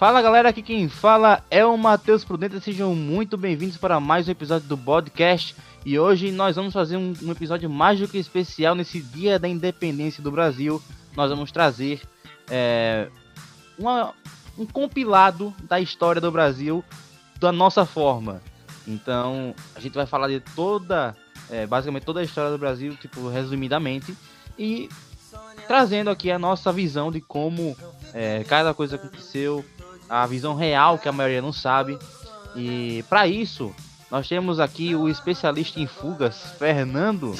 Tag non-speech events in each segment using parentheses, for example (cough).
Fala galera, aqui quem fala é o Matheus Prudente, sejam muito bem-vindos para mais um episódio do podcast. E hoje nós vamos fazer um, um, episódio mais do que especial nesse dia da independência do Brasil. Nós vamos trazer é, uma, um compilado da história do Brasil da nossa forma. Então a gente vai falar de toda, é, basicamente toda a história do Brasil, tipo resumidamente, e trazendo aqui a nossa visão de como é, cada coisa aconteceu, a visão real que a maioria não sabe. E para isso nós temos aqui o especialista em fugas, Fernando.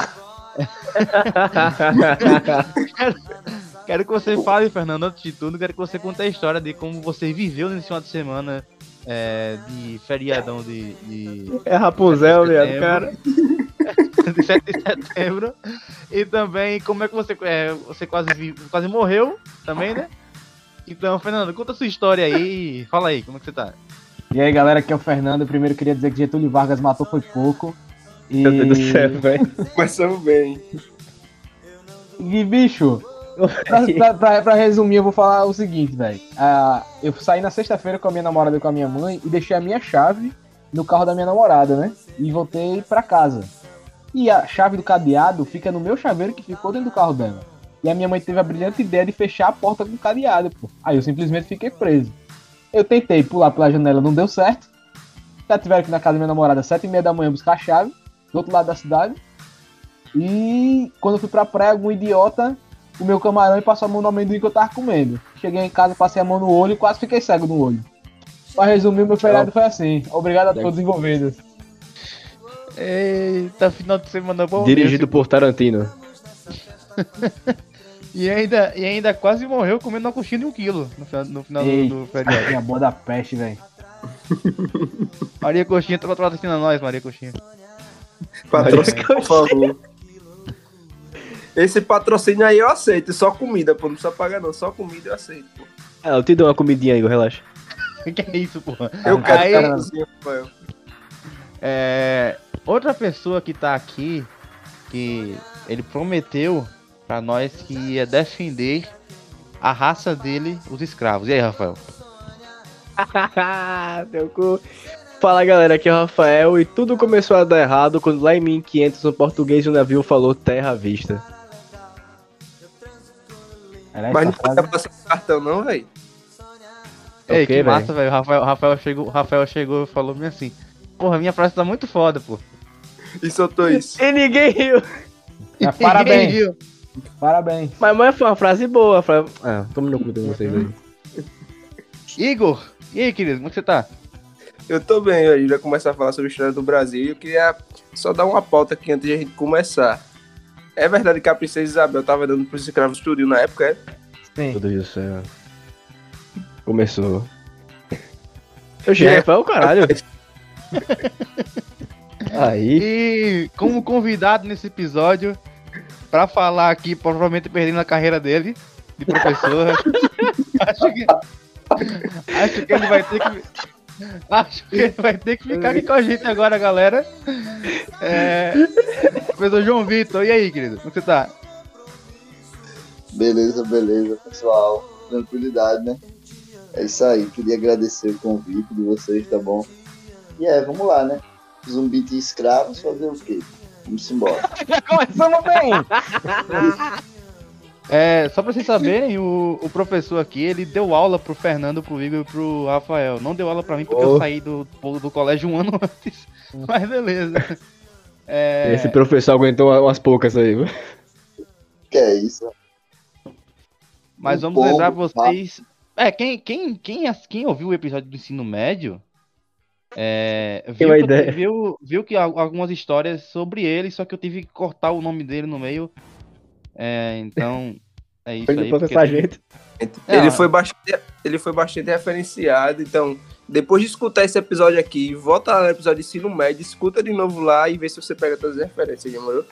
quero, quero, que você fale, Fernando, antes de tudo, quero que você conte a história de como você viveu nesse final de semana é, de feriadão de, de. É Rapunzel, viado, cara. (laughs) de 7 de setembro. E também como é que você, é, você quase, quase morreu também, né? Então, Fernando, conta a sua história aí. Fala aí, como é que você tá? E aí, galera, aqui é o Fernando. Primeiro queria dizer que Getúlio Vargas matou foi pouco. E... Meu Deus do céu, velho. Começamos bem. E, bicho, pra, pra, pra, pra, resumir, eu vou falar o seguinte, velho. Uh, eu saí na sexta-feira com a minha namorada e com a minha mãe e deixei a minha chave no carro da minha namorada, né? E voltei pra casa. E a chave do cadeado fica no meu chaveiro que ficou dentro do carro dela. E a minha mãe teve a brilhante ideia de fechar a porta com cadeado, pô. Aí eu simplesmente fiquei preso. Eu tentei pular pela janela, não deu certo. Já tiveram que ir na casa da minha namorada às sete e meia da manhã buscar a chave, do outro lado da cidade. E quando eu fui pra praia, algum idiota, o meu camarão e passou a mão no amendoim que eu tava comendo. Cheguei em casa, passei a mão no olho e quase fiquei cego no olho. Pra resumir, meu feriado foi assim. Obrigado a todos os envolvidos. Eita, final de semana bom. Dirigido por Tarantino. (laughs) E ainda, e ainda quase morreu comendo uma coxinha de um quilo no final, no final Ei, do, do feriado. a boa da peste, velho. (laughs) Maria Coxinha, tá patrocinando nós, Maria Coxinha. Patrocínio, por favor. Esse patrocínio aí eu aceito, só comida, pô. Não precisa pagar não, só comida eu aceito, pô. Ah, eu te dou uma comidinha aí, relaxa. (laughs) que é isso, porra? Eu quero aí, Rafael. É, outra pessoa que tá aqui, que ele prometeu para nós que ia defender a raça dele, os escravos. E aí, Rafael? (laughs) Meu cu. Fala galera, aqui é o Rafael e tudo começou a dar errado quando lá em 1500 um português de um navio falou terra à vista. Mas não precisa passar cartão não, velho? Ei, okay, que massa, velho. Rafael, Rafael chegou, Rafael chegou e falou assim: Porra, minha frase tá muito foda, pô. E soltou isso. E ninguém riu. É, (laughs) parabéns. Ninguém riu. Parabéns. Mas, mas foi uma frase boa. Foi... Ah, no cu de vocês aí. (laughs) Igor, e aí, querido, como é você tá? Eu tô bem, a gente vai começar a falar sobre a história do Brasil. Eu queria só dar uma pauta aqui antes de a gente começar. É verdade que a princesa Isabel tava dando pros escravos tudo na época, é? Sim. Tudo isso, é. Começou. O chefe é o caralho. (laughs) Aí. E como convidado nesse episódio, para falar aqui, provavelmente perdendo a carreira dele de professor. (laughs) acho que acho que ele vai ter que acho que ele vai ter que ficar aqui com a gente agora, galera. É, professor João Vitor, e aí, querido? Como você tá? Beleza, beleza, pessoal. Tranquilidade, né? É isso aí. Queria agradecer o convite de vocês, tá bom? E é, vamos lá, né? Zumbi de escravos, fazer o quê? Vamos embora. (laughs) Já começamos bem! (laughs) É, só pra vocês saberem, o, o professor aqui, ele deu aula pro Fernando, pro Igor e pro Rafael. Não deu aula pra mim porque oh. eu saí do, do colégio um ano (laughs) antes. Mas beleza. É... Esse professor aguentou umas poucas aí, viu? Que é isso? Mas um vamos lembrar vocês. É, quem, quem, quem, quem ouviu o episódio do ensino médio é, viu, que viu, viu, que algumas histórias sobre ele, só que eu tive que cortar o nome dele no meio. É, então, é isso aí. Porque... Gente. Ele, é, foi bastante, ele foi bastante referenciado, então, depois de escutar esse episódio aqui, volta lá no episódio de ensino médio, escuta de novo lá e vê se você pega todas as referências, demorou?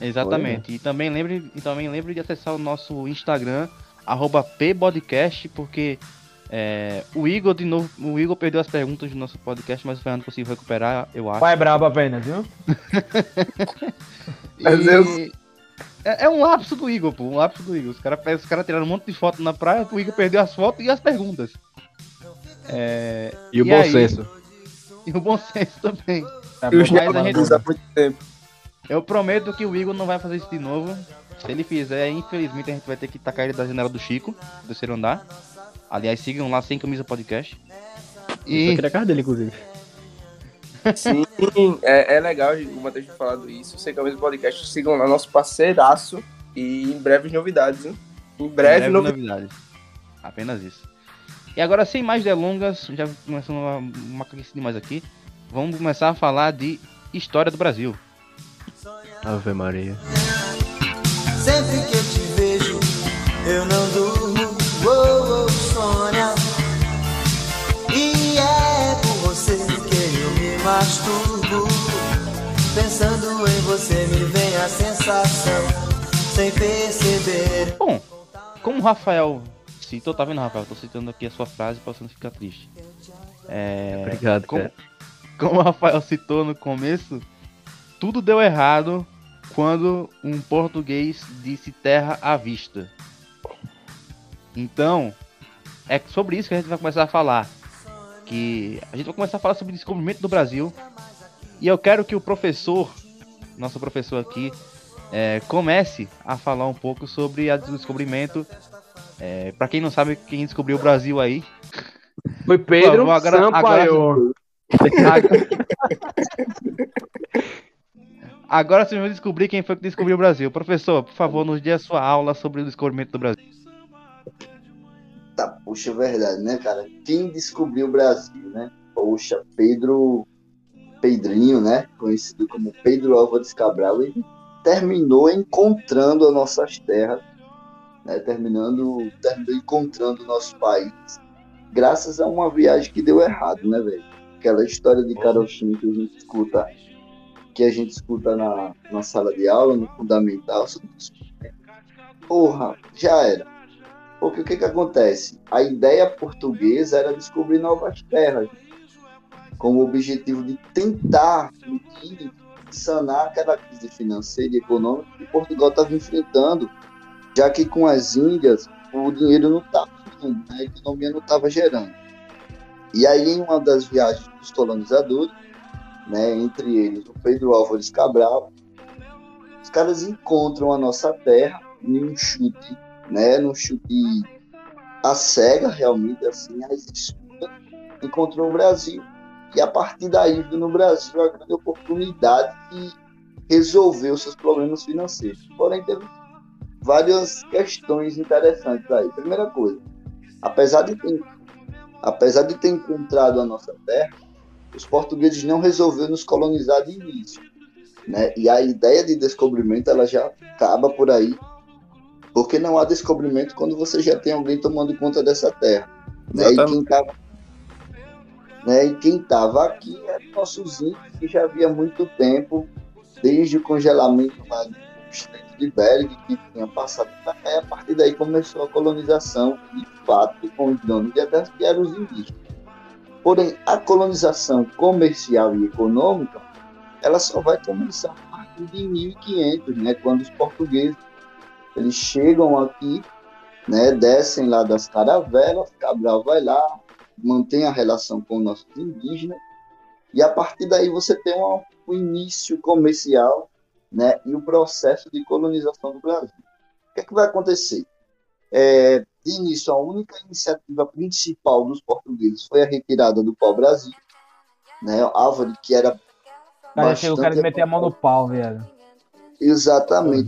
Exatamente. Foi, né? E também lembre, e também lembre de acessar o nosso Instagram, arroba pbodcast, porque é, o Igor, de novo, o Igor perdeu as perguntas do nosso podcast, mas o Fernando conseguiu recuperar, eu acho. Pai é brabo apenas, viu? (laughs) e... é, é, um lapso do Igor, pô, um lapso do Igor. Os caras os cara tiraram um monte de foto na praia, o Igor perdeu as fotos e as perguntas. É... E o bom aí... senso. E o bom senso também. E os mas a gente... muito tempo. Eu prometo que o Igor não vai fazer isso de novo. Se ele fizer, infelizmente a gente vai ter que tacar ele da janela do Chico, do terceiro andar. Aliás, sigam lá sem camisa podcast. E... Eu queria a cara dele, inclusive. Sim, é, é legal o Matheus ter falado isso. Sem camisa podcast, sigam lá nosso parceiraço. E em breves novidades, hein? Em breve, em breve novidades. novidades. Apenas isso. E agora, sem mais delongas, já começando uma, uma demais aqui. Vamos começar a falar de história do Brasil. Ave Maria. Sempre que eu te vejo, eu não durmo, masturbo. Pensando em você me vem a sensação, sem perceber. Bom, como o Rafael citou, tá vendo, Rafael? Tô citando aqui a sua frase pra você não ficar triste. É... Obrigado, como, como o Rafael citou no começo, tudo deu errado quando um português disse terra à vista. Então, é sobre isso que a gente vai começar a falar. Que a gente vai começar a falar sobre o descobrimento do Brasil. E eu quero que o professor, nosso professor aqui, é, comece a falar um pouco sobre o descobrimento. É, para quem não sabe, quem descobriu o Brasil aí. Foi Pedro agora, Sampaio. Agora, (laughs) Agora vocês vão descobrir quem foi que descobriu o Brasil. Professor, por favor, nos dê a sua aula sobre o descobrimento do Brasil. Tá, puxa, é verdade, né, cara? Quem descobriu o Brasil, né? Poxa, Pedro Pedrinho, né? Conhecido como Pedro Álvares Cabral, ele terminou encontrando as nossas terras, né? Terminando, terminou encontrando o nosso país, graças a uma viagem que deu errado, né, velho? Aquela história de carochinho que a gente escuta que a gente escuta na, na sala de aula, no fundamental, porra, já era. Porque o que, que acontece? A ideia portuguesa era descobrir novas terras, com o objetivo de tentar sanar aquela crise financeira e econômica que Portugal estava enfrentando, já que com as Índias o dinheiro não estava, a economia não estava gerando. E aí, em uma das viagens dos colonizadores, né, entre eles o Pedro Álvares Cabral. Os caras encontram a nossa terra em um chute, né, num chute a cega, realmente, assim, a escuta, encontrou o Brasil. E a partir daí, viu no Brasil a grande oportunidade de resolver os seus problemas financeiros. Porém, teve várias questões interessantes aí. Primeira coisa, apesar de ter, apesar de ter encontrado a nossa terra, os portugueses não resolveram nos colonizar de início. Né? E a ideia de descobrimento ela já acaba por aí, porque não há descobrimento quando você já tem alguém tomando conta dessa terra. Né? E quem estava né? E quem estava aqui eram nossos índios que já havia muito tempo, desde o congelamento lá do estreito de Bering, que tinha passado a partir daí começou a colonização, de fato, com os donos de terras, que eram os indígenas. Porém, a colonização comercial e econômica, ela só vai começar a partir de 1500, né, quando os portugueses eles chegam aqui, né, descem lá das caravelas, Cabral vai lá, mantém a relação com os nossos indígenas, e a partir daí você tem um, um início comercial né, e o processo de colonização do Brasil. O que, é que vai acontecer? É, de início, a única iniciativa principal dos portugueses foi a retirada do pau-brasil, né? Árvore que era. Cara, bastante... o cara de meter a mão no pau, velho. Exatamente.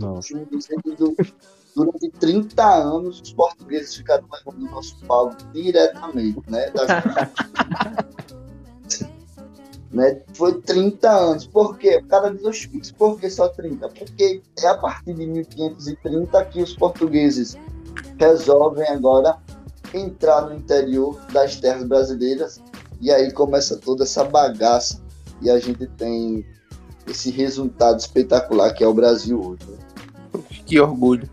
Durante 30 anos, os portugueses ficaram levando o nosso pau diretamente, né? (laughs) né? Foi 30 anos. Por quê? O cara diz, por que só 30? Porque é a partir de 1530 que os portugueses resolvem agora entrar no interior das terras brasileiras e aí começa toda essa bagaça e a gente tem esse resultado espetacular que é o Brasil hoje. Né? Que orgulho.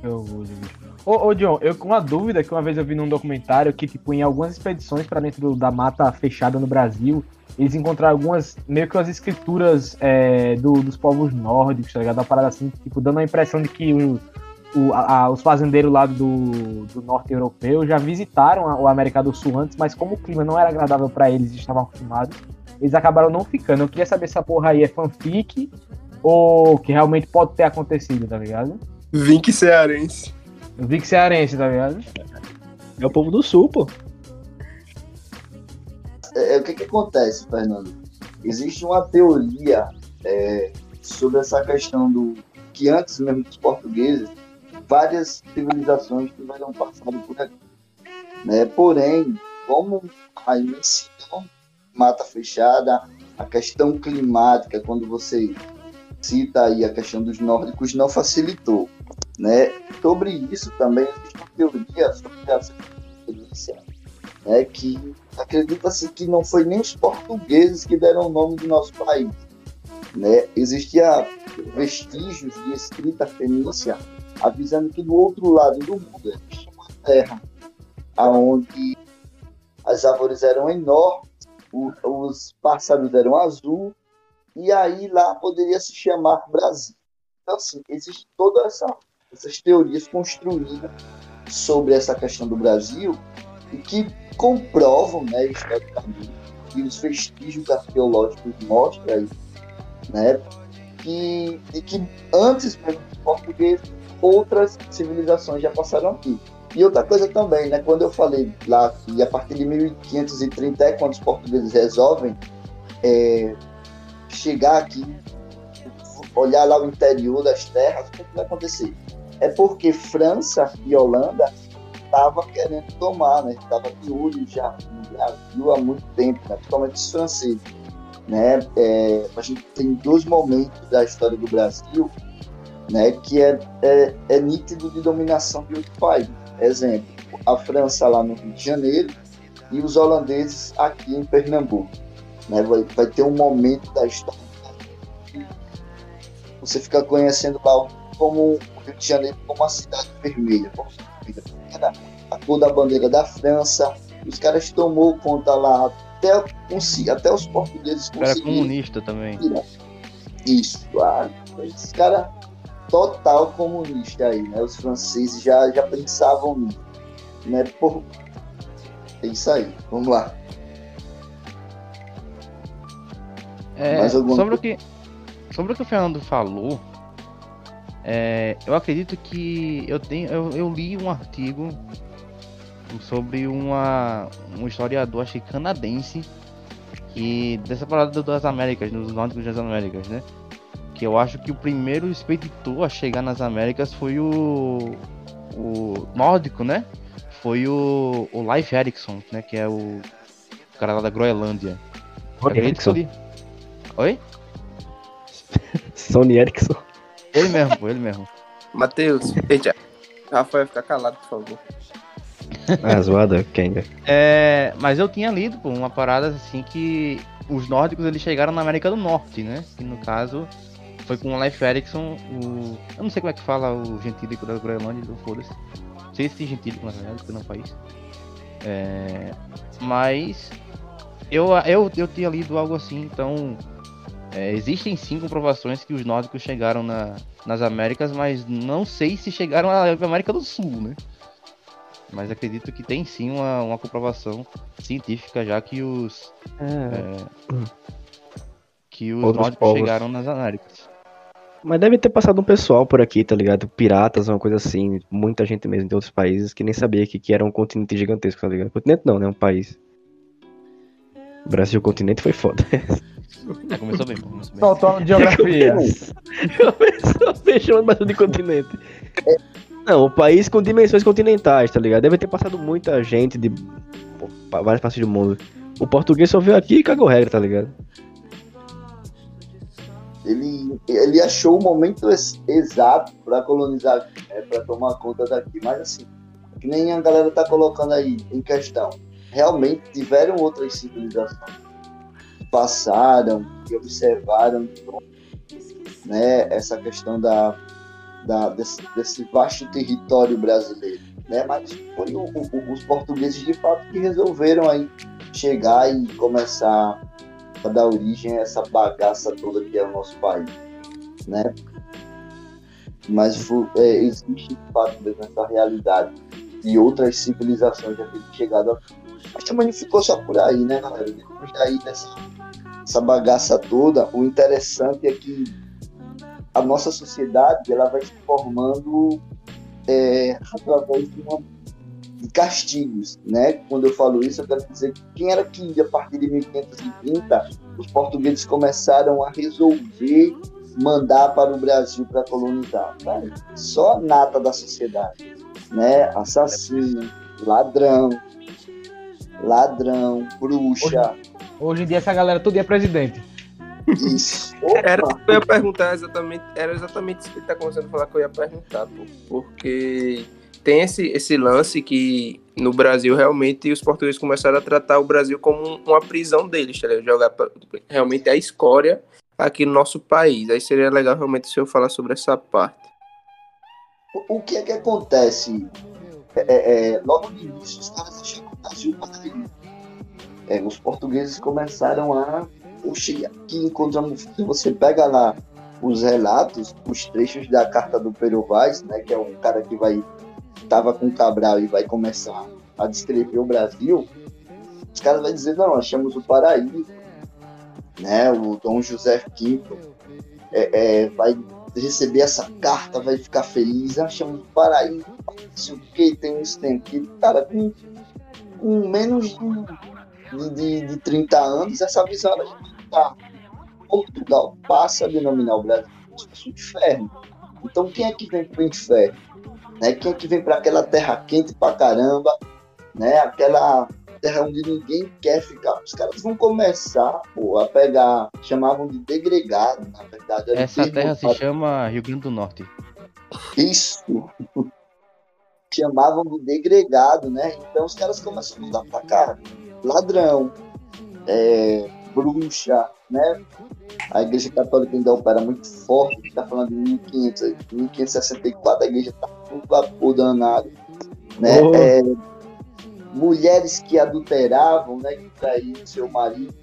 Que orgulho, bicho. Ô, ô, John, eu com uma dúvida que uma vez eu vi num documentário que, tipo, em algumas expedições para dentro da mata fechada no Brasil, eles encontraram algumas, meio que as escrituras é, do, dos povos nórdicos, tá ligado? Uma parada assim, tipo, dando a impressão de que o, o, a, os fazendeiros lá do, do norte europeu já visitaram a, o América do Sul antes, mas como o clima não era agradável para eles e estavam acostumados, eles acabaram não ficando. Eu queria saber se essa porra aí é fanfic ou que realmente pode ter acontecido, tá ligado? Vink cearense. Vink cearense, tá ligado? É o povo do sul, pô. É, é, o que, que acontece, Fernando? Existe uma teoria é, sobre essa questão do que antes mesmo dos portugueses, várias civilizações tiveram passado por aqui. Né? Porém, como a imensidão mata fechada, a questão climática, quando você cita aí a questão dos nórdicos, não facilitou. Né? Sobre isso também existe uma teoria sobre a ciência, né? que acredita-se que não foi nem os portugueses que deram o nome do nosso país. Né? Existia vestígios de escrita fenícia avisando que do outro lado do mundo existia uma terra onde as árvores eram enormes, os pássaros eram azul, e aí lá poderia se chamar Brasil. Então, assim, existe todas essa, essas teorias construídas sobre essa questão do Brasil e que comprovam, né, historicamente, e os vestígios arqueológicos mostram aí, né, que, e que antes mesmo dos portugueses, outras civilizações já passaram aqui. E outra coisa também, né, quando eu falei lá que a partir de 1530 é quando os portugueses resolvem é, chegar aqui, olhar lá o interior das terras, o que, é que vai acontecer? É porque França e Holanda estava querendo tomar, né? Estava de olho já no Brasil há muito tempo, né? principalmente os franceses. Né? É, a gente tem dois momentos da história do Brasil né, que é, é, é nítido de dominação de outro país. Exemplo, a França lá no Rio de Janeiro e os holandeses aqui em Pernambuco. Né? Vai, vai ter um momento da história você fica conhecendo lá como o Rio de Janeiro como uma cidade vermelha. Era a cor da bandeira da França. Os caras tomou conta lá até, até os portugueses conseguiram. Era comunista também. Isso, ah, esses caras total comunista aí, né? Os franceses já, já pensavam nisso, né? Por... É isso aí, vamos lá. É, sobre, o que, sobre o que o Fernando falou, é, eu acredito que eu tenho eu, eu, li um artigo sobre uma um historiador acho que canadense que dessa parada das Américas, nos nórdicos das Américas, né? Que eu acho que o primeiro expeditor a chegar nas Américas foi o o nórdico, né? Foi o, o Leif Erikson, né? Que é o, o cara lá da Groenlândia. Erickson. Oi? (laughs) Sony Ericsson. Ele mesmo, ele mesmo. (laughs) Matheus, eita. Rafael, fica calado, por favor. Ah, (laughs) zoada, Kenga. É, mas eu tinha lido, pô, uma parada assim que os nórdicos eles chegaram na América do Norte, né? Que no caso foi com o Leif Erikson, o. Eu não sei como é que fala o gentílico da Groenlândia, do foda-se. Não sei se tem gentílico na verdade, porque não país. É, mas eu, eu, eu tinha lido algo assim, então é, existem sim comprovações que os nórdicos chegaram na, nas Américas, mas não sei se chegaram à América do Sul, né? Mas acredito que tem sim uma, uma comprovação científica já que os é. É, que os Outros nórdicos povos. chegaram nas Américas. Mas deve ter passado um pessoal por aqui, tá ligado? Piratas, uma coisa assim. Muita gente mesmo de outros países que nem sabia que, que era um continente gigantesco, tá ligado? Continente não, né? Um país. Brasil continente foi foda. É, (laughs) começou bem, começou bem. Faltou geografia. começou bem chamando Brasil de continente. Não, o país com dimensões continentais, tá ligado? Deve ter passado muita gente de várias partes do mundo. O português só veio aqui e cagou regra, tá ligado? Ele, ele achou o momento ex exato para colonizar, né, para tomar conta daqui. Mas assim, que nem a galera tá colocando aí em questão realmente tiveram outras civilizações que passaram e observaram né, essa questão da, da desse, desse, vasto território brasileiro. Né? Mas foi o, o, os portugueses de fato que resolveram aí chegar e começar a dar origem a essa bagaça toda que é o nosso país. Né? mas é, existe de fato mesmo essa realidade e outras civilizações já terem chegado a. Mas também não ficou só por aí, né, galera? Depois daí dessa essa bagaça toda, o interessante é que a nossa sociedade ela vai se formando é, através de, uma, de, castigos, né? Quando eu falo isso, eu quero dizer que quem era que a partir de 1530 os portugueses começaram a resolver mandar para o Brasil para colonizar? Só a nata da sociedade, né? Assassino, ladrão, ladrão, bruxa. Hoje, hoje em dia essa galera tudo é presidente. Isso. Era o que eu ia perguntar exatamente, era exatamente isso que ele tá começando a falar que eu ia perguntar, pô, porque tem esse, esse lance que no Brasil realmente os portugueses começaram a tratar o Brasil como uma prisão deles, tá jogar realmente a escória aqui no nosso país. Aí seria legal realmente se eu falar sobre essa parte. O, o que é que acontece? É, é, é logo no início, os caras acharam o Brasil é, os portugueses começaram a Oxi, aqui encontramos, você pega lá os relatos, os trechos da carta do Pero Vaz, né, que é um cara que vai tava com Cabral e vai começar a descrever o Brasil, os caras vão dizer, não, achamos o paraíso, né, o Dom José V é, é, vai receber essa carta, vai ficar feliz, achamos o paraíso, o que tem isso, tem aquilo, cara, com, com menos de, de, de 30 anos, essa visão era Portugal passa a denominar o Brasil como inferno. Então quem é que vem para o inferno? Né? Quem é que vem para aquela terra quente pra caramba? Né? Aquela terra onde ninguém quer ficar. Os caras vão começar pô, a pegar, chamavam de degregado, na verdade. Essa terra se chama Rio Grande do Norte. Isso. (laughs) chamavam de degregado, né? Então os caras começam a mudar pra cá. Ladrão, é, bruxa, né? A Igreja Católica ainda opera muito forte, está falando de 1500, 1564, a Igreja está vapor danado, né? Oh. É, mulheres que adulteravam, né? Que traíam seu marido.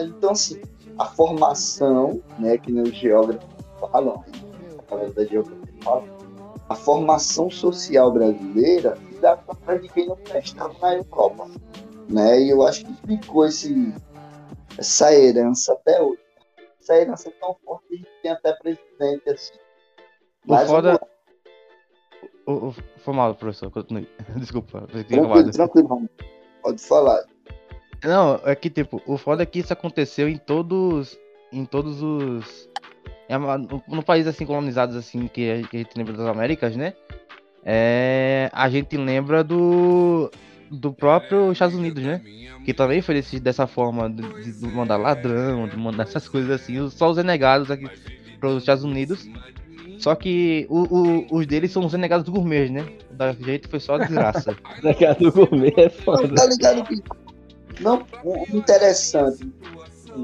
Então, assim, a formação, né? Que os geógrafos falam, a da geografia fala, a formação social brasileira dá para de quem não prestava na Europa. Né? E eu acho que ficou esse, essa herança até hoje. Essa herança é tão forte que a gente tem até presidente assim. Mas o foda. O, o, foi mal, professor, continue. (laughs) Desculpa. Tranquilo, tranquilo, pode falar. Não, é que tipo, o foda é que isso aconteceu em todos. Em todos os. No país assim colonizados assim que a gente lembra das Américas, né? É, a gente lembra do do próprio Estados Unidos, né? Que também foi decidido dessa forma de, de, mandar ladrão, de mandar essas coisas assim, só os renegados aqui para os Estados Unidos. Só que o, o, os deles são os renegados do gourmet, né? Da jeito foi só desgraça. (laughs) Renegado do gourmet é foda. Não, tá ligado que. Não, interessante.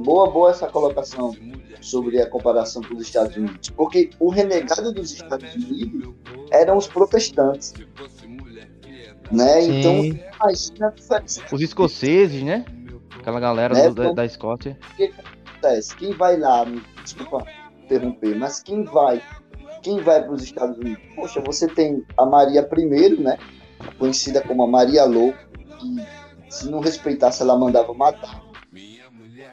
Boa, boa essa colocação sobre a comparação com os Estados Unidos. Porque o renegado dos Estados Unidos eram os protestantes né? Sim. Então, imagina Os escoceses, né? Aquela galera né? do, da, da Escócia. O que acontece? Quem vai lá, desculpa interromper, mas quem vai, quem vai para os Estados Unidos? Poxa, você tem a Maria I, né? Conhecida como a Maria Louca, que se não respeitasse, ela mandava matar.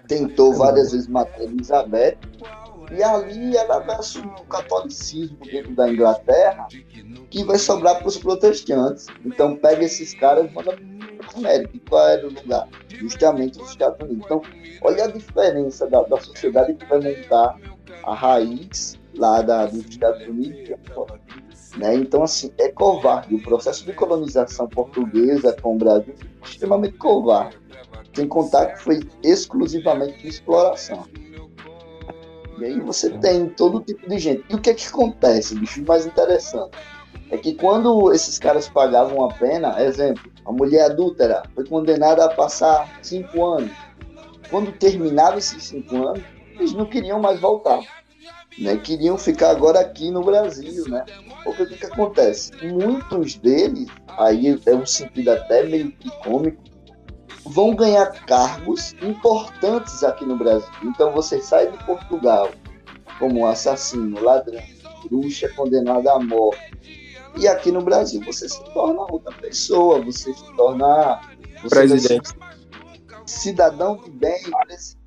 Tentou várias vezes matar Elizabeth, e ali ela vai assumir o catolicismo dentro da Inglaterra, que vai sobrar para os protestantes. Então pega esses caras e manda para a América. E qual era o lugar? Justamente os Estados Unidos. Então, olha a diferença da, da sociedade que vai montar a raiz lá da, dos Estados Unidos. Né? Então, assim, é covarde. O processo de colonização portuguesa com o Brasil foi extremamente covarde. Sem contar que foi exclusivamente de exploração. E aí você tem todo tipo de gente. E o que é que acontece, bicho? Mais interessante é que quando esses caras pagavam a pena, exemplo, a mulher adúltera foi condenada a passar cinco anos. Quando terminava esses cinco anos, eles não queriam mais voltar. Né? Queriam ficar agora aqui no Brasil, né? Porque o que, que acontece? Muitos deles, aí é um sentido até meio que cômico, vão ganhar cargos importantes aqui no Brasil. Então você sai de Portugal como assassino, ladrão, bruxa condenada à morte. E aqui no Brasil você se torna outra pessoa, você se torna você Presidente. cidadão de bem, presidente.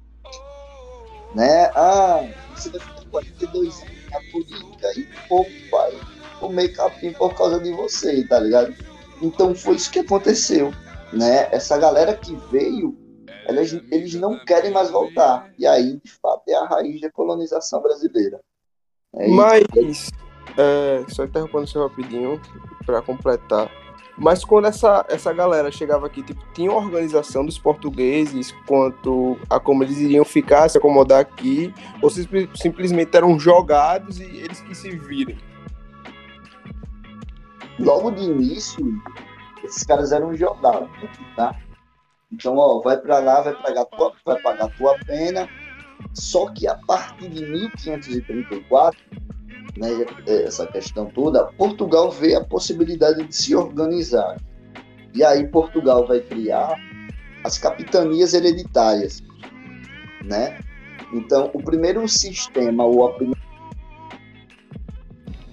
Né? Ah, você vai 42 anos na política e o povo vai comer capim por causa de você, tá ligado? Então foi isso que aconteceu, né? Essa galera que veio, elas, eles não querem mais voltar. E aí, de fato, é a raiz da colonização brasileira. É. Mas, é, só interrompendo você rapidinho para completar. Mas quando essa, essa galera chegava aqui, tipo, tinha uma organização dos portugueses quanto a como eles iriam ficar, se acomodar aqui, ou simp- simplesmente eram jogados e eles que se virem. logo de início, esses caras eram jogados, tá? Então, ó, vai pra lá, vai pagar tua, vai pagar tua pena. Só que a partir de 1534, né, essa questão toda, Portugal vê a possibilidade de se organizar. E aí Portugal vai criar as capitanias hereditárias, né? Então, o primeiro sistema, primeira...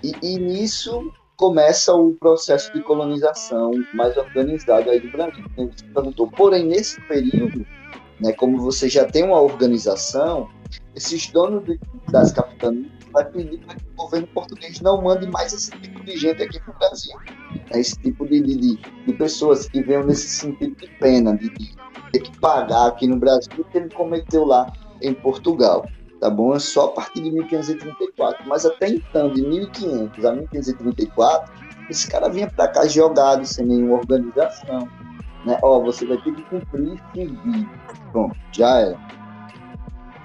e, e nisso começa o processo de colonização mais organizado aí do Brasil. Perguntou. Porém, nesse período, né, como você já tem uma organização, esses donos de- das capitanias vai pedir para que o governo português não mande mais esse tipo de gente aqui para o Brasil. É esse tipo de, de, de, pessoas que venham nesse sentido de pena, de, de ter que pagar aqui no Brasil o que ele cometeu lá em Portugal. Tá bom? É só a partir de 1534. Mas até então, de 1500 a 1534, esse cara vinha para cá jogado, sem nenhuma organização. Né? Ó, você vai ter que cumprir e. Pronto, já era.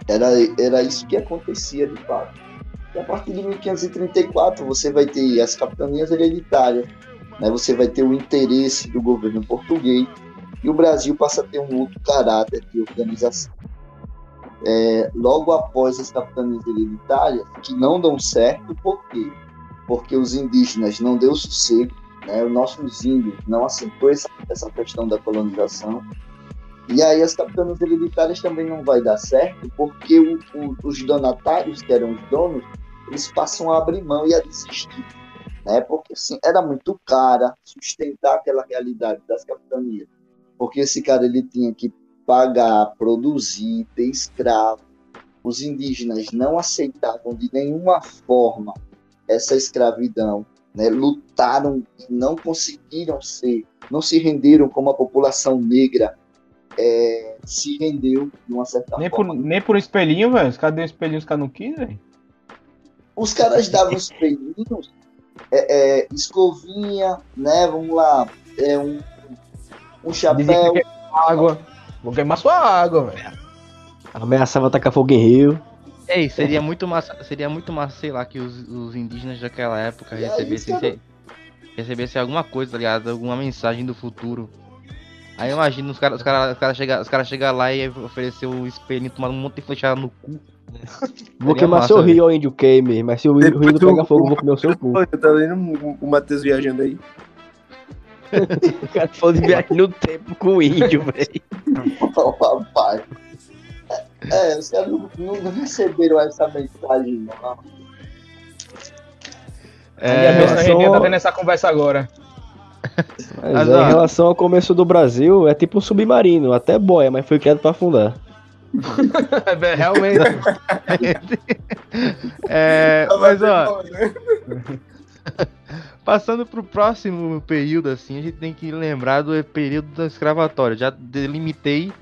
Era, era isso que acontecia de fato. E a partir de 1534 você vai ter as capitanias hereditárias, né? você vai ter o interesse do governo português e o Brasil passa a ter um outro caráter de organização. É, logo após as capitanias hereditárias, que não dão certo, por quê? Porque os indígenas não deu sossego, né? os nossos índios não aceitou essa, essa questão da colonização, e aí as capitanias hereditárias também não vai dar certo, porque o- o- os donatários, que eram os donos, eles passam a abrir mão e a desistir. Né? Porque assim, era muito cara sustentar aquela realidade das capitanias. Porque esse cara ele tinha que pagar, produzir, ter escravo. Os indígenas não aceitavam de nenhuma forma essa escravidão. Né? Lutaram e não conseguiram ser, não se renderam como a população negra é, se rendeu de uma certa Nem por, forma. nem por um espelhinho, velho. Os caras deu um espelhinho, os caras não quis, velho. Os caras davam os pelinhos, é, é, escovinha, né? Vamos lá, é, um, um que chapéu. água. Vou queimar sua água, velho. Ameaçava tacar fogo em rio. Ei, seria muito massa, seria muito massa, sei lá, que os, os indígenas daquela época recebessem, recebessem alguma coisa, tá ligado? Alguma mensagem do futuro. Aí imagina os caras os cara, os cara chegar os cara chega lá e oferecer o espelhinho, tomar um monte de flechada no cu. (laughs) Vou queimar massa, seu rio, ó, índio queime. Mas se o rio não pegar fogo, eu vou comer o seu cu. Pô, tá vendo o- o Matheus viajando aí? (laughs) O cara falou de viagem no tempo com o índio, velho. Rapaz. É, os caras não, não receberam essa mensagem, não. É, É, a gente tá relação- tendo essa conversa agora. Mas Mas, é, ó. em relação ao começo do Brasil, é tipo um submarino, até boia, mas foi criado pra afundar. É, Realmente. é, mas ó, passando pro próximo período assim, a gente tem que lembrar do período da escravatória. Já delimitei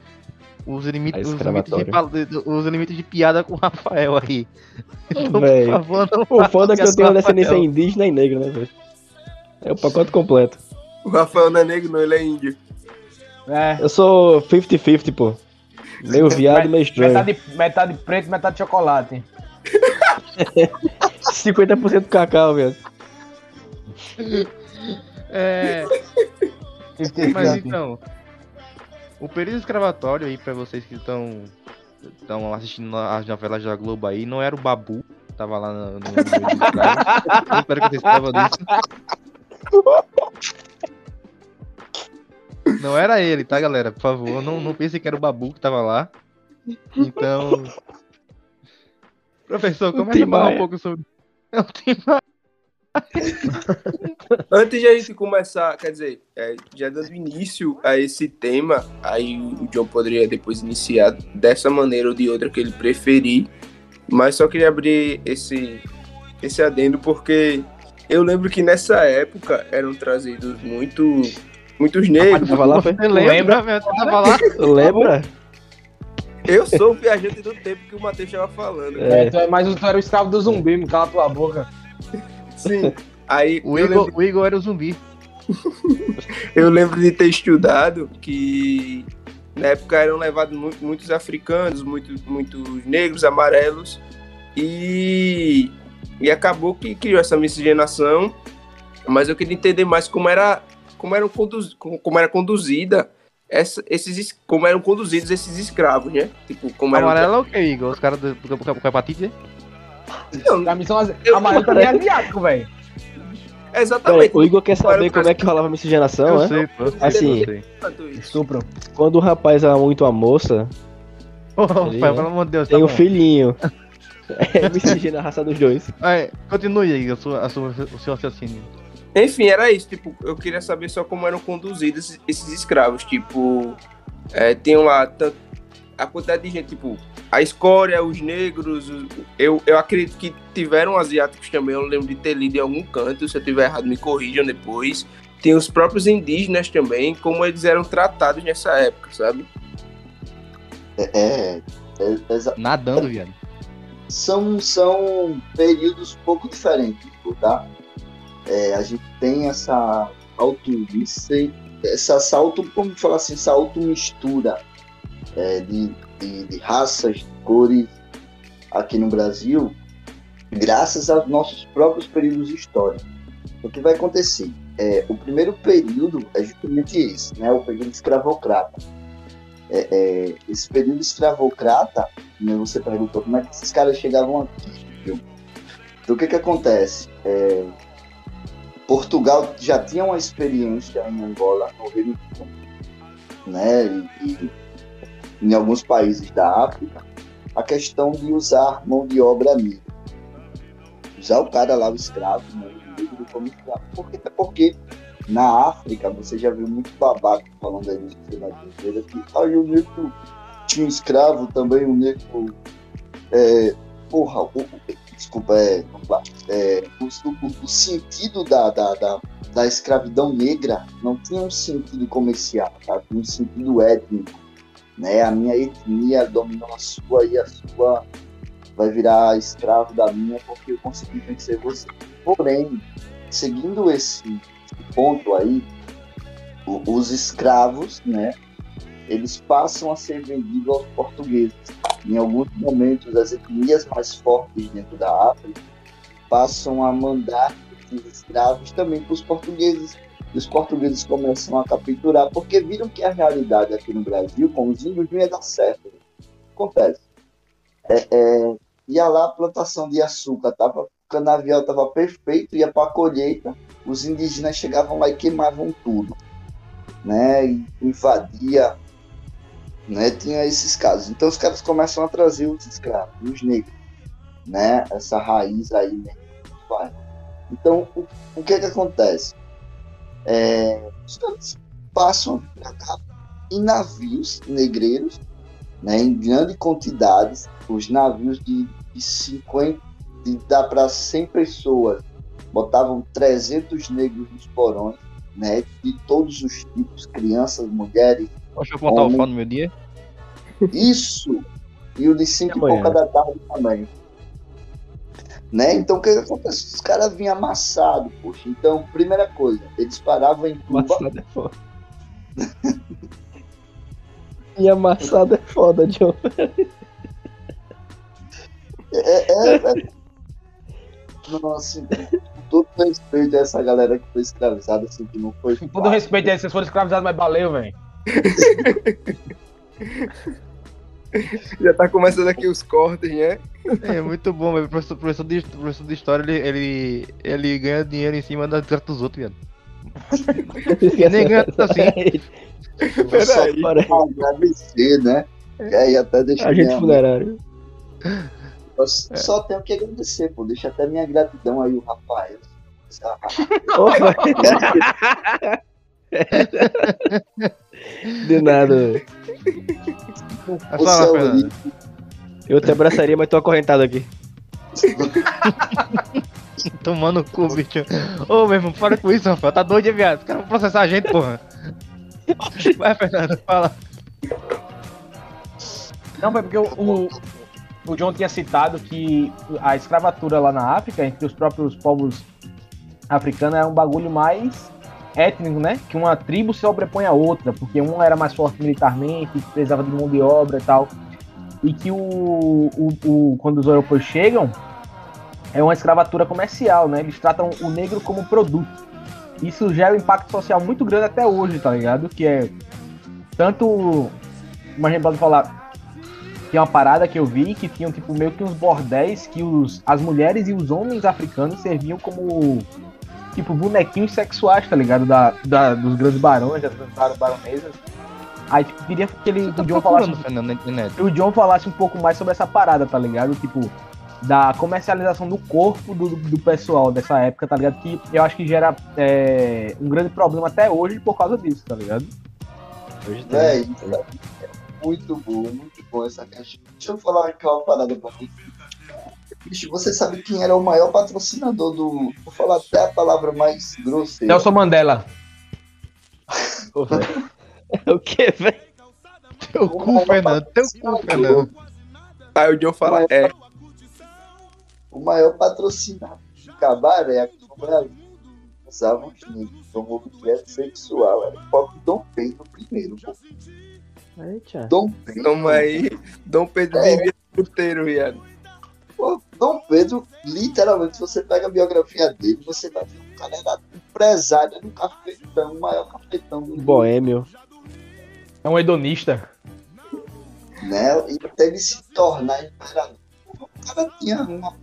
os os limites, de, os limites de piada com o Rafael aí. Então, por favor, não O foda é que eu tenho descendência indígena e negra, né, velho? É o pacote completo. O Rafael não é negro, não, ele é índio. É. Eu sou 50-50, pô. Meio viado, meio estranho. Metade, metade preto, metade chocolate. 50% cacau, velho. É, mas então, o período escravatório aí pra vocês que estão estão assistindo as novelas da Globo aí, não era o Babu, que tava lá no, no, espero que vocês saibam disso. Não era ele, tá, galera? Por favor, não, não pensem que era o Babu que tava lá. Então. Professor, começa a falar um pouco sobre. Tem mais. (laughs) Antes de a gente começar, quer dizer, é, já dando início a esse tema, aí o John poderia depois iniciar dessa maneira ou de outra que ele preferir, mas só queria abrir esse, esse adendo porque eu lembro que nessa época eram trazidos muito, muitos negros. Tava lá, foi? Você lembra, velho? Você tava lá? (laughs) Lembra? Eu sou o viajante do tempo que o Matheus estava falando. É. É, tu é mais tu era o escravo do zumbi, me cala tua boca. Sim. Aí O eu Igor, lembro, o Igor era o zumbi. (laughs) eu lembro de ter estudado que na época eram levados mu- muitos africanos, muitos, muitos negros, amarelos, e, e acabou que criou essa miscigenação. Mas eu queria entender mais como era, como eram conduz, como era conduzida essa, esses, es- como eram conduzidos esses escravos, né? Tipo, como eram Amarelo é o que, Igor? Os caras do, do, do, com hepatite? A missão az- Eu- amarelo também é asiático, velho. Exatamente. o Igor quer saber como é que rolava a miscigenação, Eu né? sei, pô. Assim. Estupro. Quando o rapaz ama muito a moça, Ele, pai, pelo amor de Deus, tá tem um bom. filhinho. (laughs) É miscigena a raça dos dois. Vai, continue aí a sua, a sua, o seu raciocínio. Enfim, era isso. Tipo, eu queria saber só como eram conduzidos esses- esses escravos. Tipo, é, tinham lá a quantidade de gente, tipo, a escória, os negros. os- eu, eu acredito que tiveram asiáticos também. Eu lembro de ter lido em algum canto. Se eu tiver errado, me corrijam depois. Tem os próprios indígenas também, como eles eram tratados nessa época, sabe? É, é, é, Nadando, viado. são, são períodos um pouco diferentes, tá? É, a gente tem essa autorice, essa, auto, como falar assim, essa automistura é, de, de, de raças, de cores aqui no Brasil, graças aos nossos próprios períodos históricos. O que vai acontecer? É, o primeiro período é justamente esse, né? O período escravocrata. É, é, esse período escravocrata né, você perguntou como é que esses caras chegavam aqui. viu? Então o que que acontece? É, Portugal já tinha uma experiência em Angola no Reino Unido, né? E, em alguns países da África, a questão de usar mão de obra negra. Usar o cara lá, o escravo, né, o como escravo. Por quê? Até porque na África você já viu muito babaca falando aí sociedade brasileira que aí o negro tinha um escravo também, um negro. É, porra, o, o- desculpa, é, vamos lá, é, o, o- o sentido da, da, da, da escravidão negra não tinha um sentido comercial, tá? tinha um sentido étnico. Né? A minha etnia dominou a sua e a sua vai virar escravo da minha porque eu consegui vencer você. Porém, seguindo esse ponto aí, os escravos, né? Eles passam a ser vendidos aos portugueses. Em alguns momentos, as etnias mais fortes dentro da África passam a mandar esses escravos também para os portugueses. E os portugueses começam a capturar, porque viram que a realidade aqui no Brasil, com os índios, não ia dar certo. Acontece. É, é, ia lá a plantação de açúcar, tava, o canavial estava perfeito, ia para a colheita, os indígenas chegavam lá e queimavam tudo. Né, e invadia né? Tinha esses casos. Então os caras começam a trazer os escravos, os negros, né? Essa raiz aí, né? Vai. Então o, o que que acontece? É, os caras passam a em navios negreiros, né? Em grande quantidades, os navios de, de 50, de, dá para 100 pessoas, botavam 300 negros nos porões, né? De todos os tipos, crianças, mulheres, Deixa eu botar o fone no meu dia. isso. E o de 5 e pouca da tarde também. Né? Então o que acontece? Os caras vinham amassados, poxa. Então, primeira coisa, eles paravam em Cuba. Amassado é foda. (laughs) E amassado é foda, John. É, é, é... Nossa, com todo respeito a essa galera que foi escravizada, assim, que não foi. Com todo respeito aí, vocês foram escravizados, mas valeu, velho. (laughs) Já tá começando aqui os cortes, né? É muito bom, velho. O professor, professor, de, professor de história, ele, ele, ele ganha dinheiro em cima da desgraça dos outros, viado. (laughs) Nem ganha tanto assim. Só Peraí. Agradecer, né? É, e até deixar Agente minha- funerário. Eu só tenho que agradecer, pô. Deixa até minha gratidão aí, o Rafael. Opa. (laughs) (laughs) De nada, é Fernando. Eu te abraçaria, mas tô acorrentado aqui. (laughs) Tomando o cu, bicho. Ô, meu irmão, para com isso, Rafael. Tá doido, viado. Os caras vão processar a gente, porra. (laughs) Vai, Fernando, fala. Não, foi porque o, o, o John tinha citado que a escravatura lá na África, entre os próprios povos africanos, era um bagulho mais étnico, né? Que uma tribo se sobrepõe a outra, porque um era mais forte militarmente, precisava de mão de obra e tal. E que o, o, o- quando os europeus chegam, é uma escravatura comercial, né? Eles tratam o negro como produto. Isso gera um impacto social muito grande até hoje, tá ligado? Que é tanto, como a gente pode falar, tinha uma parada que eu vi que tinham tipo meio que uns bordéis que os, as mulheres e os homens africanos serviam como tipo bonequinhos sexuais, tá ligado? Da, da- dos grandes barões, das grandes bar- baronesas. Aí tipo, queria que ele, Tá o John falasse o John falasse um pouco mais sobre essa parada, tá ligado? Tipo, da comercialização do corpo do, do pessoal dessa época, tá ligado? Que eu acho que gera é, um grande problema até hoje por causa disso, tá ligado? Hoje tem. Véi, isso é muito bom, muito bom essa questão. Deixa eu falar aqui uma parada pra mim. Bicho, você sabe quem era o maior patrocinador do. Vou falar até a palavra mais grosseira. Nelson Mandela. (laughs) O que, velho? Teu cu, Fernando. Teu cu, Fernando. Aí o John fala, é, O maior patrocinador de cabaré aqui no Brasil. Usavam os negros como objeto sexual. Era o próprio Dom Pedro I. Pô. Eita. Dom Pedro. toma aí. Dom Pedro É. vivia puteiro, viado. Pô, Dom Pedro, literalmente, se você pega a biografia dele, você vai ver um cara era empresário no cafetão, o maior cafetão do mundo. Boêmio. É um hedonista. né? E até ele se tornar imperador. O cara tinha uma,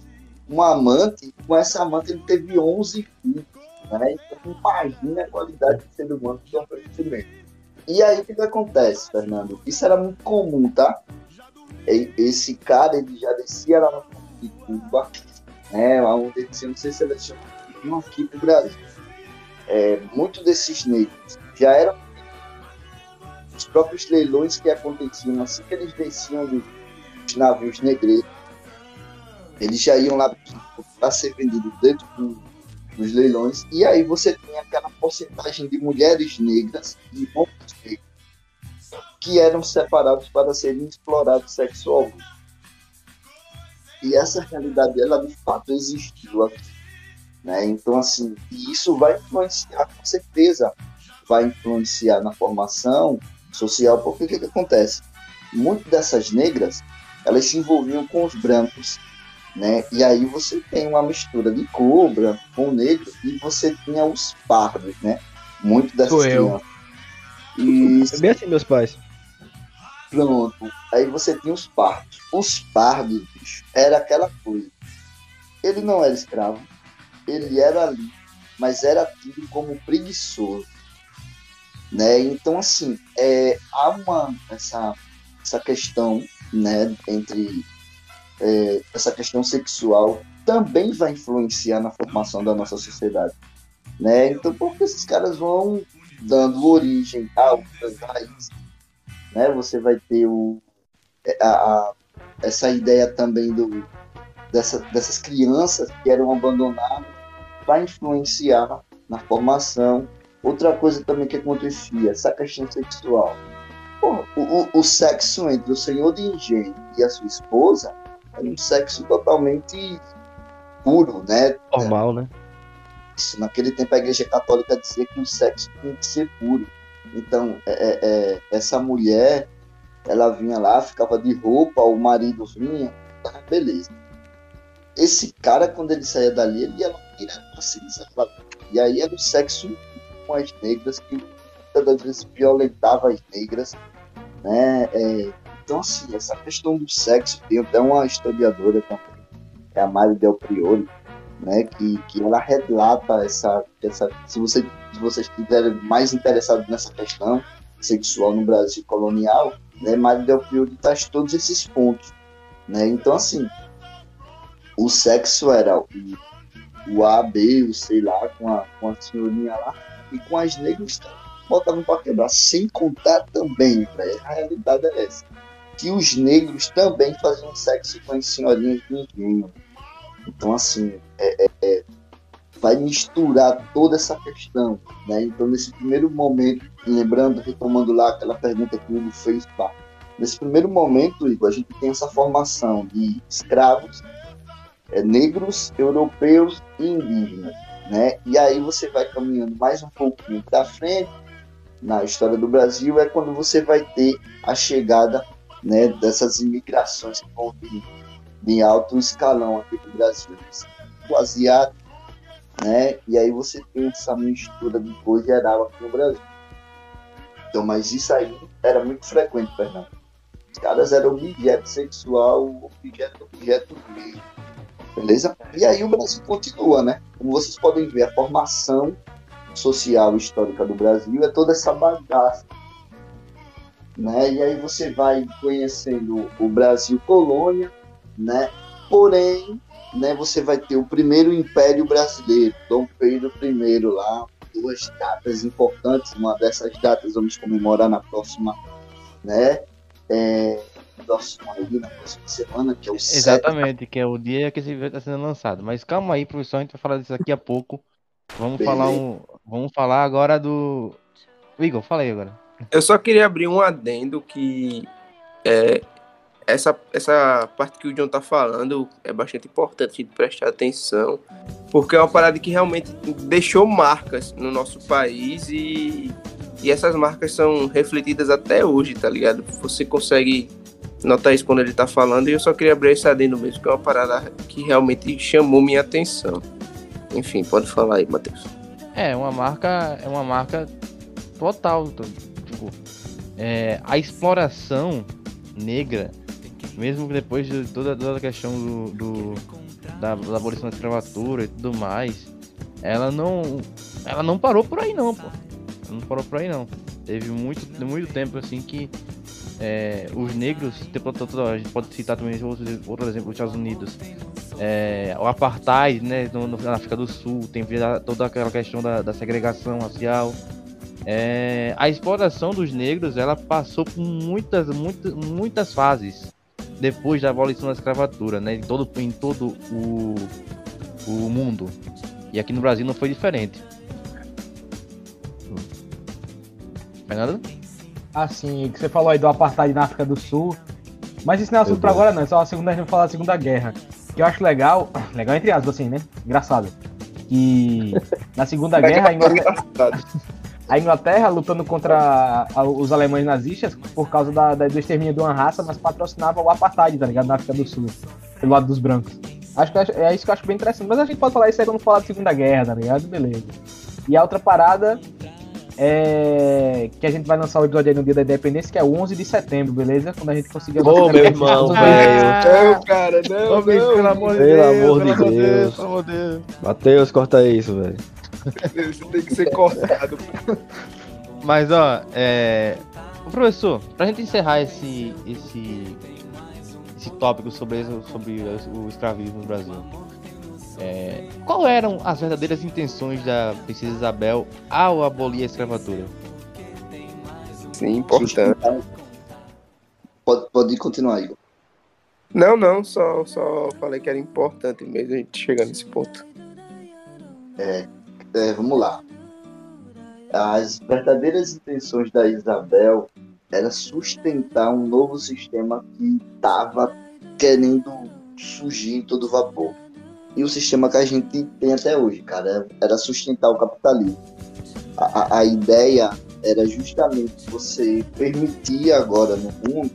uma amante, e com essa amante ele teve 11 filhos, né? Então imagina a qualidade de ser humano que é um crescimento. E aí o que, que acontece, Fernando? Isso era muito comum, tá? Esse cara, ele já descia lá no de Cuba, né? Onde descia, não sei se ele tinha aqui pro Brasil. É, muito desses negros já eram os próprios leilões que aconteciam assim que eles desciam dos navios negreiros, eles já iam lá para ser vendido dentro do- dos leilões, e aí você tem aquela porcentagem de mulheres negras e homens negros que eram separados para serem explorados sexualmente. E essa realidade, ela de fato existiu aqui. Né? Então, assim, e isso vai influenciar, com certeza, vai influenciar na formação social, porque o que, que acontece? Muitas dessas negras, elas se envolviam com os brancos, né? E aí você tem uma mistura de cor, branco com negro, e você tinha os pardos, né? Muito dessas Sou eu. crianças. Isso, É bem assim, meus pais. Pronto. Aí você tinha os pardos. Os pardos, bicho, era aquela coisa. Ele não era escravo, ele era ali, mas era tido como preguiçoso. Né? Então, assim, é, há uma, essa, essa questão né, entre é, essa questão sexual também vai influenciar na formação da nossa sociedade. Né? Então, porque esses caras vão dando origem a outras raízes. Né? Você vai ter o, a, a- essa ideia também do, dessa, dessas crianças que eram abandonadas, vai influenciar na, formação. Outra coisa também que acontecia, essa questão sexual. Porra, o, o, o sexo entre o senhor de engenho e a sua esposa era um sexo totalmente puro, né? Normal, né? Isso, naquele tempo a igreja católica dizia que o sexo tinha que ser puro. Então, é, é, é, essa mulher, ela vinha lá, ficava de roupa, o marido vinha, tá, beleza. Esse cara, quando ele saía dali, ele ia lá pra cinza. E aí era o sexo com as negras, que muitas das vezes violentava as negras, né? É, então, assim, essa questão do sexo, tem até uma historiadora também, é a Mari Del Priori, né, que, que ela relata essa, essa se, você, se vocês estiverem mais interessados nessa questão sexual no Brasil colonial, né, Mário Del Priori traz todos esses pontos, né, então assim, o sexo era o, o A, B, o sei lá, com a, com a senhorinha lá, e com as negras botavam para quebrar, sem contar também, velho, a realidade é essa, que os negros também faziam sexo com as senhorinhas de. Então, assim, é, é, é, vai misturar toda essa questão, né? Então, nesse primeiro momento, lembrando, retomando lá aquela pergunta que o Hugo fez, pá, nesse primeiro momento, Igor, a gente tem essa formação de escravos, é, negros, europeus e indígenas, né? E aí você vai caminhando mais um pouquinho para frente na história do Brasil é quando você vai ter a chegada né, dessas imigrações que vão vir em alto escalão aqui no Brasil. O asiático, né? E aí você tem essa mistura de cor geral aqui no Brasil. Então, mas isso aí era muito frequente, Fernando. Os caras eram objeto sexual, objeto, objeto. Beleza? E aí o Brasil continua, né? Como vocês podem ver, a formação social e histórica do Brasil é toda essa bagaça. Né? E aí você vai conhecendo o Brasil colônia, né? Porém, né, você vai ter o primeiro Império Brasileiro, Dom Pedro I lá, duas datas importantes, uma dessas datas vamos comemorar na próxima, né? É, próxima, na próxima semana, que é o Exatamente, 7. que é o dia que esse vídeo está sendo lançado. Mas calma aí, professor, a gente vai falar disso daqui a pouco. Vamos Beleza. falar um, vamos falar agora do Igor, fala aí agora. Eu só queria abrir um adendo que é, essa, essa parte que o John tá falando é bastante importante de prestar atenção, porque é uma parada que realmente deixou marcas no nosso país e, e essas marcas são refletidas até hoje, tá ligado? Você consegue notar isso quando ele tá falando e eu só queria abrir esse adendo mesmo, que é uma parada que realmente chamou minha atenção. Enfim, pode falar aí, Matheus. É, uma marca, é uma marca total, tipo, é, a exploração negra mesmo depois de toda, toda a questão do, do da, da abolição da escravatura e tudo mais, ela não ela não parou por aí não, pô. Não parou por aí não. Teve muito, muito tempo assim que é, os negros, a gente pode citar também outro, outro exemplo, os Estados Unidos, é, o apartheid, né, no, no, na África do Sul, tem toda aquela questão da, da segregação racial. É, a exploração dos negros, ela passou por muitas, muitas, muitas fases depois da abolição da escravatura, né? Em todo, em todo o, o mundo. E aqui no Brasil não foi diferente. Fernando? Assim, que você falou aí do apartheid na África do Sul. Mas isso não é assunto pra agora, não. É só a segunda, a gente vai falar da Segunda Guerra. Que eu acho legal, (coughs) legal entre aspas, assim, né? Engraçado. Que na Segunda Guerra. A Inglaterra, (laughs) a Inglaterra lutando contra os alemães nazistas por causa da, da, do extermínio de uma raça, mas patrocinava o apartheid, tá ligado? Na África do Sul, pelo lado dos brancos. Acho que é isso que eu acho bem interessante. Mas a gente pode falar isso aí quando falar de Segunda Guerra, tá ligado? Beleza. E a outra parada é que a gente vai lançar o episódio aí no dia da independência, que é o 11 de setembro, beleza? Quando a gente conseguir... Ô, meu irmão, velho. Não, cara, não, Ô, não. Pelo amor de Deus, pelo amor de Deus. Pelo amor de Deus. Matheus, corta isso, velho. Isso tem que ser cortado. Mas, ó, é... Professor, pra gente encerrar esse, esse, esse tópico sobre, sobre o escravismo no Brasil, é, qual eram as verdadeiras intenções da princesa Isabel ao abolir a escravatura? Sim, importante. Pode, pode continuar, Igor. Não, não, só, só falei que era importante mesmo a gente chegar nesse ponto. É, é, vamos lá. As verdadeiras intenções da Isabel era sustentar um novo sistema que estava querendo surgir todo vapor e o sistema que a gente tem até hoje, cara, era sustentar o capitalismo. A, a ideia era justamente você permitir agora no mundo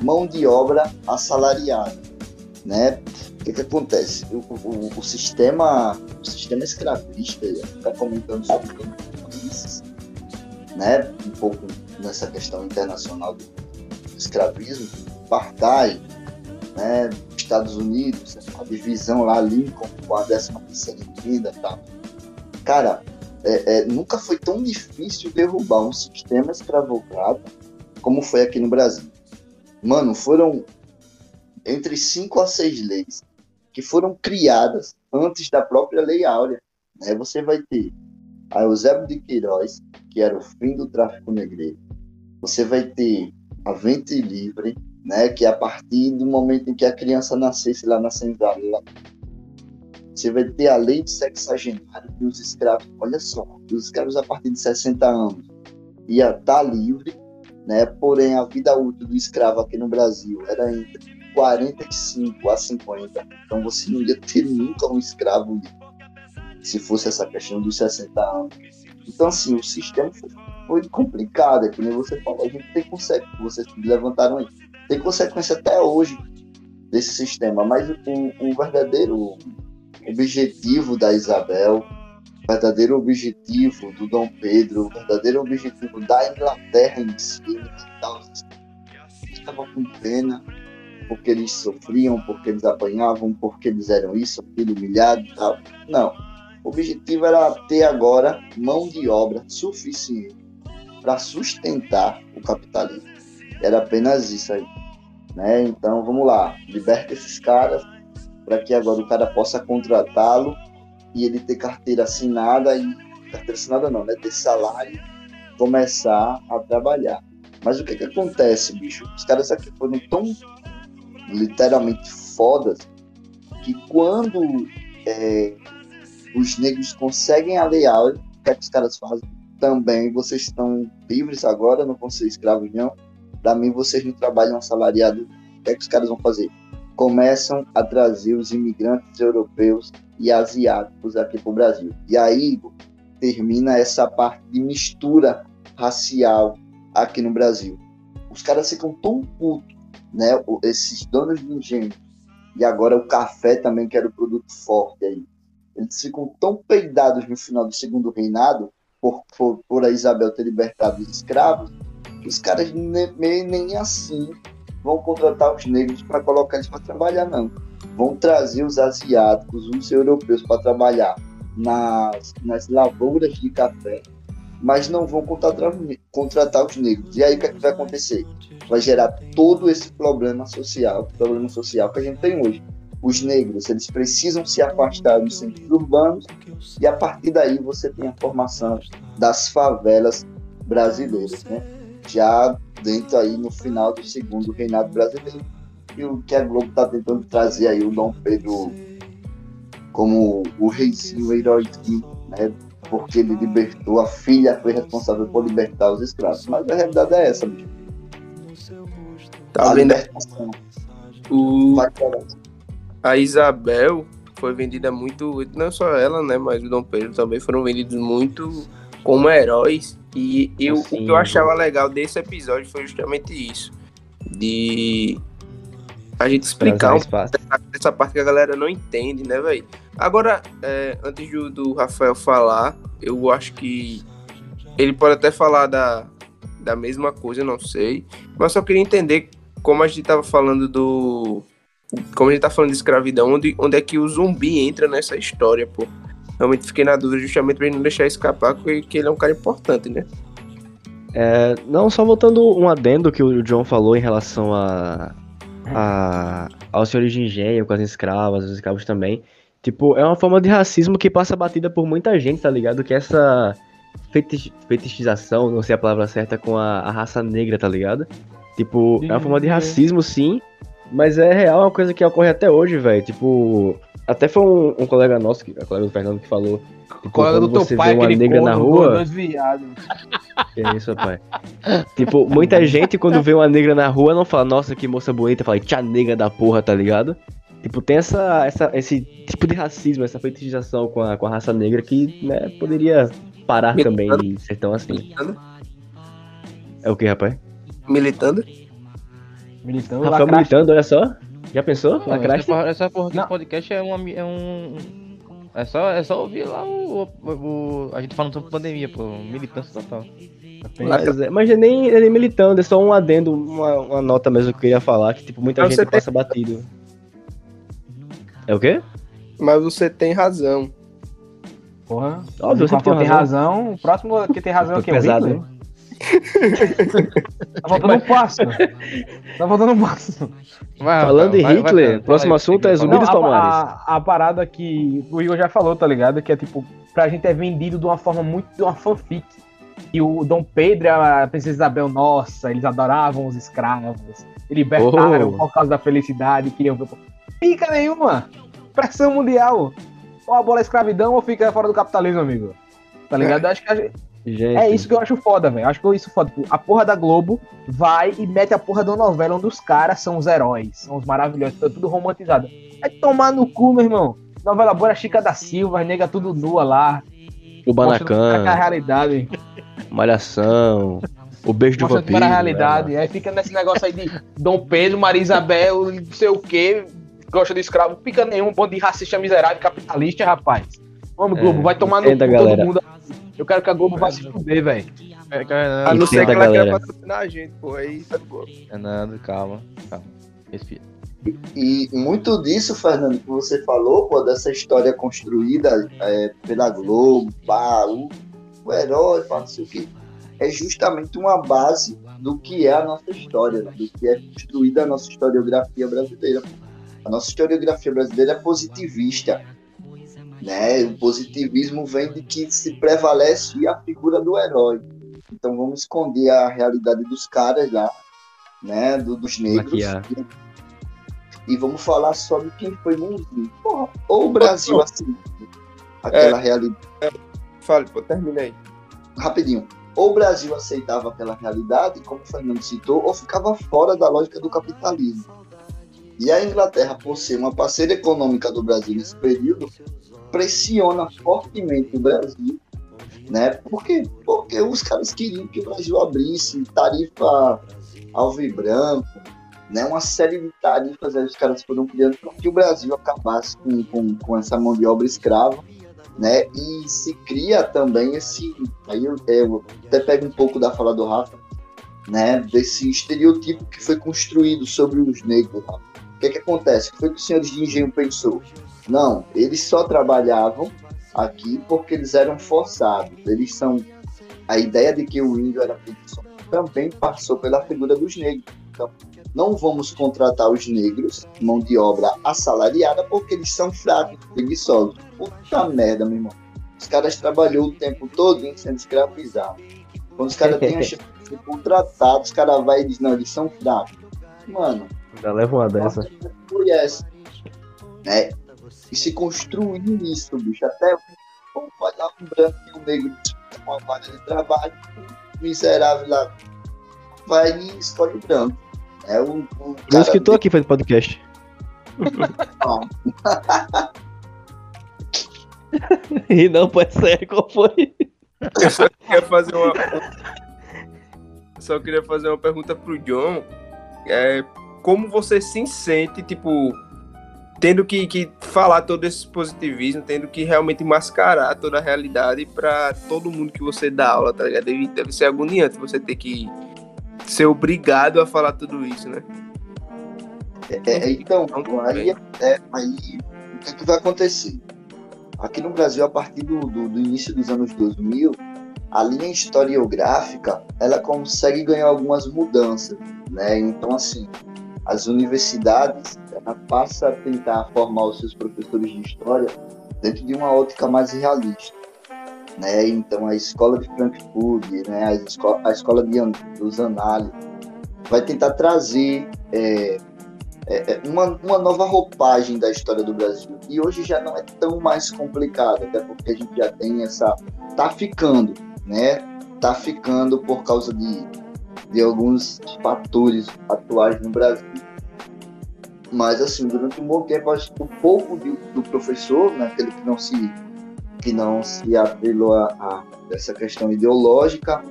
mão de obra assalariada, né? O que, que acontece? O, o, o sistema, o sistema escravista, está comentando sobre isso, né? Um pouco nessa questão internacional do escravismo, apartheid, né? Estados Unidos, a divisão lá, Lincoln, com a 13 terceira emenda e tal. Cara, é, é, nunca foi tão difícil derrubar um sistema escravocrata como foi aqui no Brasil. Mano, foram entre cinco a seis leis que foram criadas antes da própria Lei Áurea. Né? Você vai ter a Eusébio de Queiroz, que era o fim do tráfico negreiro. Você vai ter a Vente Livre, né? que é a partir do momento em que a criança nascesse lá na senzala, você vai ter a lei de sexagenário e os escravos, olha só, os escravos a partir de 60 anos ia estar tá livre, né? Porém, a vida útil do escravo aqui no Brasil era entre 45 a 50. Então você não ia ter nunca um escravo se fosse essa questão dos 60 anos. Então, assim, o sistema foi, foi complicado, é que nem você falou, a gente tem consequência, vocês levantaram aí, tem consequência até hoje desse sistema, mas o, o verdadeiro objetivo da Isabel, o verdadeiro objetivo do Dom Pedro, o verdadeiro objetivo da Inglaterra em si, estava com pena porque eles sofriam, porque eles apanhavam, porque eles eram isso, aquilo, humilhado e tal. Não. O objetivo era ter agora mão de obra suficiente para sustentar o capitalismo. Era apenas isso aí. Né? Então, vamos lá, liberta esses caras, para que agora o cara possa contratá-lo e ele ter carteira assinada e carteira assinada não, né? Ter salário, começar a trabalhar. Mas o que que acontece, bicho? Os caras aqui foram tão literalmente fodas que quando é, os negros conseguem a lei áurea, o que, é que os caras fazem? Também vocês estão livres agora, não vão ser escravos não. Mim, vocês não trabalham assalariado. O que é que os caras vão fazer? começam a trazer os imigrantes europeus e asiáticos aqui para o Brasil. E aí termina essa parte de mistura racial aqui no Brasil. Os caras ficam tão putos, né? Esses donos de engenho. E agora o café também, que era o produto forte aí. Eles ficam tão peidados no final do segundo reinado, por, por, por a Isabel ter libertado os escravos, que os caras nem, nem assim vão contratar os negros para colocar eles para trabalhar, não. Vão trazer os asiáticos, os europeus para trabalhar nas, nas lavouras de café, mas não vão contratar, contratar os negros. E aí o que, é que vai acontecer? Vai gerar todo esse problema social, problema social que a gente tem hoje. Os negros, eles precisam se afastar dos centros urbanos e a partir daí você tem a formação das favelas brasileiras, né? Já dentro aí no final do segundo reinado brasileiro. E o que a Globo está tentando trazer aí o Dom Pedro como o reizinho, o heróizinho, né? Porque ele libertou a filha, foi responsável por libertar os escravos. Mas a realidade é essa, bicho. Tá a vendo? O... A Isabel foi vendida muito, não só ela, né, mas o Dom Pedro também foram vendidos muito como heróis e eu, assim, o que eu achava legal desse episódio foi justamente isso. De a gente explicar um essa parte que a galera não entende, né, velho? Agora, é, antes do, do, Rafael falar, eu acho que ele pode até falar da, da mesma coisa, não sei. Mas só queria entender como a gente tava falando do. Como a gente tá falando de escravidão, onde, onde é que o zumbi entra nessa história, pô realmente fiquei na dúvida justamente pra ele não deixar escapar, porque ele é um cara importante, né? É, não, só voltando um adendo que o John falou em relação a, a aos senhores de engenho, com as escravas, os escravos também. Tipo, é uma forma de racismo que passa batida por muita gente, tá ligado? Que essa fetich, fetichização, não sei a palavra certa, com a, a raça negra, tá ligado? Tipo, é uma forma de racismo, sim, mas é real, é uma coisa que ocorre até hoje, velho. Tipo, até foi um, um, colega nosso, a colega do Fernando, que falou. Tipo, colega do teu pai, uma negra na rua. Que é isso, pai. tipo, muita gente quando vê uma negra na rua não fala, nossa, que moça bonita, fala, tia negra da porra, tá ligado? Tipo, tem essa, essa, esse tipo de racismo, essa fetichização com a, com a raça negra que, né, poderia parar Militando. também de ser tão assim. Militando. É o que, rapaz? Militando? Militando, Rafael militando, olha só. Já pensou? Não, essa, porra, essa porra do podcast é, uma, é um. É só, é só ouvir lá o, o, o A gente falando sobre pandemia, pô. Militância total. Mas, é, mas é nem, é nem militando, é só um adendo, uma, uma nota mesmo que eu queria falar, que tipo, muita mas gente passa tem... batido. É o quê? Mas você tem razão. Porra. Óbvio, você tem razão. razão. O próximo que tem razão é o pesado, Tá faltando um passo. Tá faltando um passo. Vai, Falando em vai- vai, Hitler, Fernando, próximo assunto é zumbi dos a, Palmares. a, a parada que o Igor já falou, tá ligado? Que é tipo, pra gente é vendido de uma forma muito de uma fanfic. E o Dom Pedro e a Princesa Isabel, nossa, eles adoravam os escravos. E libertaram Oh. por causa da felicidade, queriam ver. Fica nenhuma! Pressão mundial! Ou a escravidão ou fica fora do capitalismo, amigo. Tá ligado? Eu Acho que a gente- Gente, é isso que eu acho foda, velho. Acho que isso foda. Tipo, A porra da Globo vai e mete a porra da novela onde os caras são os heróis, são os maravilhosos, tá tudo romantizado. Vai tomar no cu, meu irmão. Novela boa era Chica da Silva, nega tudo nua lá. o é é a Banacan, realidade. Malhação, o beijo do vampiro. era a realidade. Aí fica nesse negócio aí de Dom Pedro, Maria Isabel, não sei o quê, gosta de escravo. Fica nenhum, um bando de racista miserável, capitalista, rapaz. Vamos, É, Globo, vai tomar no cu entenda, todo galera. mundo. Eu quero que a Globo vá se fuder, velho. É, A não ser que ela queira galera. patrocinar a gente, pô. Aí tá de boa. Fernando, calma, calma. Respira. E muito disso, Fernando, que você falou, pô, dessa história construída é, pela Globo, pá, o, o herói, pá, não sei o quê, é justamente uma base do que é a nossa história, né? do que é construída a nossa historiografia brasileira. A nossa historiografia brasileira é positivista. Né? O positivismo vem de que se prevalece a figura do herói. Então vamos esconder a realidade dos caras lá, né? do- dos negros. Maquiar. E vamos falar sobre quem foi. Porra, ou o Brasil assim. Aquela realidade. Fale, pô, termina aí. Rapidinho. Ou o Brasil aceitava aquela realidade, como o Fernando citou, ou ficava fora da lógica do capitalismo. E a Inglaterra, por ser uma parceira econômica do Brasil nesse período, pressiona fortemente o Brasil, né? Por quê? Porque os caras queriam que o Brasil abrisse tarifa alvo e branco, né? Uma série de tarifas aí os caras foram criando para que o Brasil acabasse com, com, com essa mão de obra escrava, né? E se cria também esse, aí eu, eu até pego um pouco da fala do Rafa, né? Desse estereotipo que foi construído sobre os negros. Rafa. O que que acontece? O que foi que os senhores de engenho pensou? Não, eles só trabalhavam aqui porque eles eram forçados. Eles são a ideia de que o índio era preguiçoso também passou pela figura dos negros. Então, não vamos contratar os negros, mão de obra assalariada, porque eles são fracos, preguiçosos. Puta merda, meu irmão. Os caras trabalhou o tempo todo sendo escravizados. Quando os caras têm a (laughs) chance de ser contratados, os caras vão e dizem, não, eles são fracos. Mano, Já leva uma dessa. Né? E se construiu isso, bicho. Até pô, vai dar um branco e um negro uma vaga de trabalho, um miserável lá vai e escolhe o branco. É o, o Por isso cara que tô aqui fazendo podcast. (laughs) E não, é sério, qual foi? Eu só queria fazer uma. Só queria fazer uma pergunta pro John. É, como você se sente, tipo, tendo que, que falar todo esse positivismo, tendo que realmente mascarar toda a realidade pra todo mundo que você dá aula, tá ligado? Deve, deve ser agoniante você ter que ser obrigado a falar tudo isso, né? É, é, então, Então, aí, é, aí o que, que vai acontecer? Aqui no Brasil, a partir do, do, do início dos anos 2000, a linha historiográfica ela consegue ganhar algumas mudanças, né? Então, assim, as universidades ela passa a tentar formar os seus professores de história dentro de uma ótica mais realista, né? Então, a escola de Frankfurt, né? A escola, a escola de, dos análises vai tentar trazer é, é, é, uma, uma nova roupagem da história do Brasil. E hoje já não é tão mais complicado, até porque a gente já tem essa. Tá ficando, né? Tá ficando por causa de, de alguns fatores atuais no Brasil. Mas, assim, durante um bom tempo, acho que o pouco de- do professor, né, aquele que não se, que não se apelou a, a essa questão ideológica,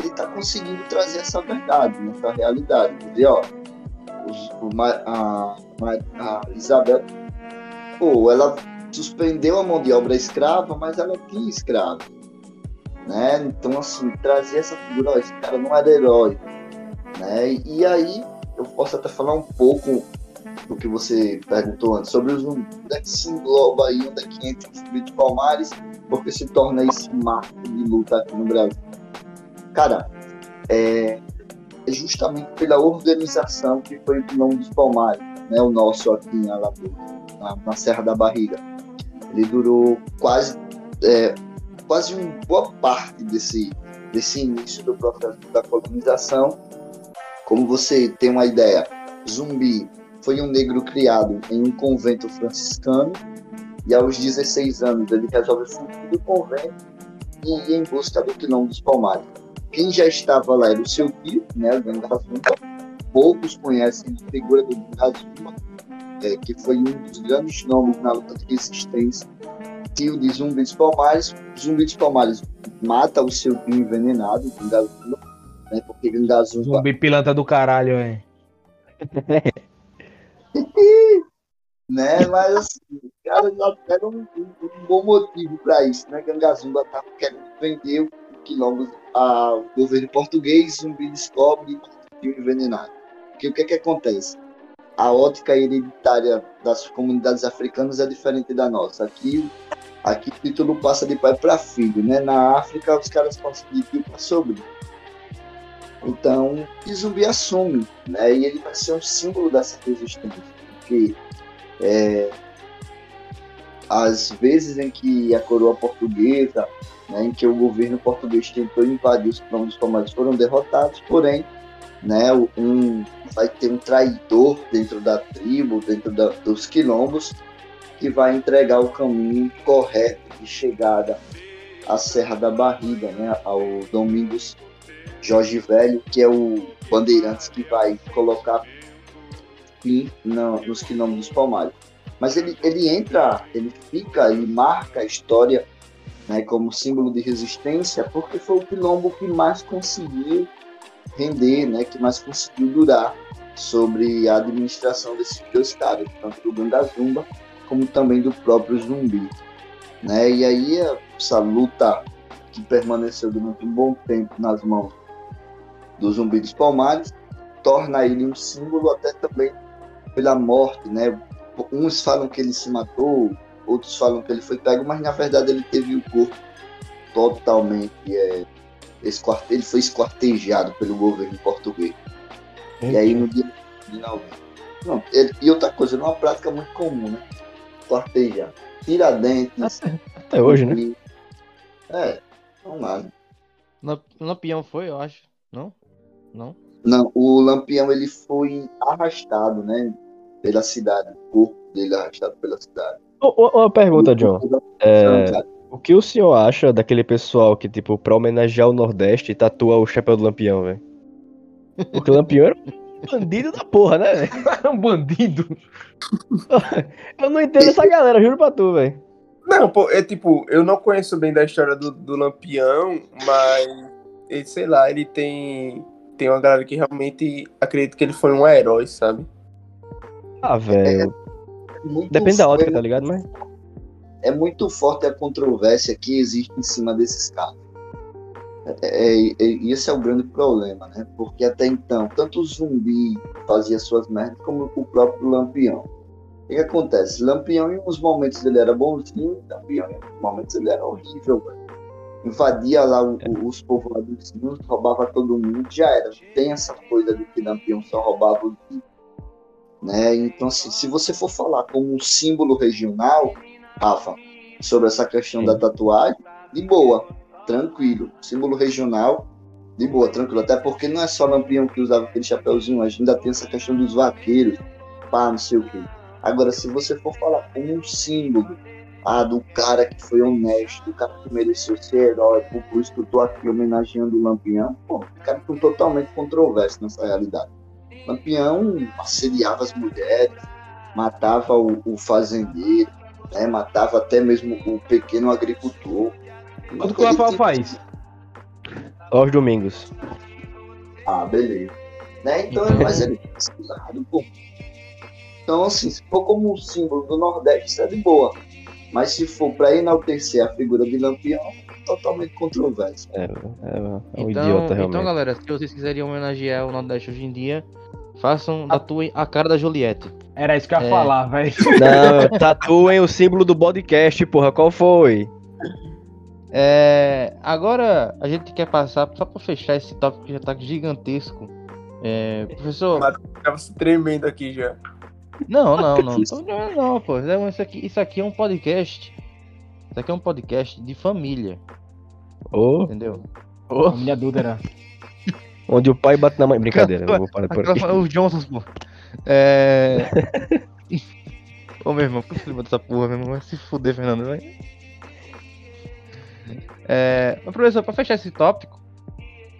ele está conseguindo trazer essa verdade, né, essa realidade. Quer dizer, ó, os- o a, a Isabel, pô, ela suspendeu a mão de obra escrava, mas ela tinha escravo. Né? Então, assim, trazer essa figura, ó, esse cara não era herói. Né? E aí, eu posso até falar um pouco do que você perguntou antes, sobre os onde é que se engloba aí, onde é que entra o de Palmares, porque se torna esse marco de luta aqui no Brasil. Cara, é, é justamente pela organização que foi o Pilão dos Palmares, né, o nosso aqui Alagoas, na, na Serra da Barriga. Ele durou quase, é, quase uma boa parte desse, desse início do processo da colonização. Como você tem uma ideia, Zumbi foi um negro criado em um convento franciscano e aos 16 anos ele resolve fugir do convento e ir em busca do Quilombo dos Palmares. Quem já estava lá era o seu tio, né. Poucos conhecem a figura do Gangazumba, é, que foi um dos grandes nomes na luta de resistência. Tio de Zumbi dos Palmares. Zumbi dos Palmares mata o seu tio envenenado, Gangazumba, né, porque Zumbi pilantra do caralho, hein? (laughs) né? Mas assim, o cara já era um, um- bom motivo para isso, né? Gangazumba estava querendo vender o quilombo ao governo português, Zumbi descobre e o envenenado. Porque o que é que acontece? A ótica hereditária das comunidades africanas é diferente da nossa. Aqui, aqui o título passa de pai para filho, né? Na África os caras passam de tio para sobrinho. Então, o zumbi assume, né? E ele vai ser um símbolo dessa resistência, porque é, as vezes em que a coroa portuguesa, né, em que o governo português tentou invadir os planos dos palmares foram derrotados, porém, né, um, vai ter um traidor dentro da tribo, dentro da- dos quilombos, que vai entregar o caminho correto de chegada à Serra da Barriga, né, ao Domingos Jorge Velho, que é o Bandeirantes que vai colocar fim na- nos quilombos dos Palmares. Mas ele, ele entra, ele fica e marca a história né, como símbolo de resistência, porque foi o quilombo que mais conseguiu render, né, que mais conseguiu durar sobre a administração desses dois caras, tanto do Gandazumba como também do próprio Zumbi. Né? E aí essa luta que permaneceu durante um bom tempo nas mãos do Zumbi dos Palmares torna ele um símbolo até também pela morte, né? Uns falam que ele se matou, outros falam que ele foi pego, mas na verdade ele teve o corpo totalmente é, esquarte... ele foi esquartejado pelo governo português. E aí no dia novembro. Não, e outra coisa, não é uma prática muito comum, né? Esquartejar. Tiradentes. Até hoje, né? e- É, vamos lá. né? Lamp- Lampião foi, eu acho. Não? Não? Não, o Lampião ele foi arrastado, né? Pela cidade. O corpo dele arrastado pela cidade. Uma pergunta, John. É, o que o senhor acha daquele pessoal que, tipo, pra homenagear o Nordeste, tatua o chapéu do Lampião, velho? Porque o Lampião era bandido da porra, né, velho? (laughs) É um bandido. (laughs) Eu não entendo essa galera, juro pra tu, velho. Não, pô, é tipo, eu não conheço bem da história do, do Lampião, mas, ele, sei lá, ele tem, tem uma galera que realmente acredita que ele foi um herói, sabe? Ah, velho. muito Depende da ótica, forte- tá ligado? Mas. É muito forte a controvérsia que existe em cima desses casos. É, é, é, esse é o grande problema, né? Porque até então, tanto o zumbi fazia suas merdas, como o próprio Lampião. O que, que acontece? Lampião, em uns momentos ele era bonzinho, Lampião, em outros momentos ele era horrível, velho. Invadia lá o- o- os povoados, roubava todo mundo, já era. Tem essa coisa de que Lampião só roubava ricos, né? Então, assim, se você for falar como um símbolo regional, Rafa, sobre essa questão da tatuagem, de boa, tranquilo. Símbolo regional, de boa, tranquilo. Até porque não é só Lampião que usava aquele chapéuzinho, a gente ainda tem essa questão dos vaqueiros, pá, não sei o quê. Agora, se você for falar como um símbolo, ah, do cara que foi honesto, do cara que mereceu ser herói, por, por isso que eu tô aqui homenageando o Lampião, pô, o cara foi totalmente controverso nessa realidade. Lampião assediava as mulheres, matava o, o fazendeiro, né, matava até mesmo o pequeno agricultor. Tudo que o Rafael faz. Aos domingos. Ah, beleza. Né? Então, mas ele é pô. (laughs) Então, assim, se for como um símbolo do Nordeste, isso é de boa. Mas se for para enaltecer a figura de Lampião, é totalmente controverso. É, é, é um Então, idiota, realmente. então, galera, se vocês quiserem homenagear o Nordeste hoje em dia, façam, tatuem a cara da Juliette. Era isso que eu ia É. falar, velho. Não, tatuem o símbolo do podcast, porra. Qual foi? É, agora a gente quer passar, só para fechar esse tópico que já tá gigantesco. É, professor. Tava se tremendo aqui já. Não, não, não. (laughs) Tô, não, não, pô. Isso aqui, isso aqui é um podcast. Isso aqui é um podcast de família. Ô, Entendeu? Família Dúdera. onde o pai bate na mãe. Brincadeira, eu vou parar por aqui. Os Johnsons, pô. É. (laughs) Ô meu irmão, por que você levou dessa porra, meu irmão? Vai se fuder, Fernando, vai. É, mas, professor, pra fechar esse tópico,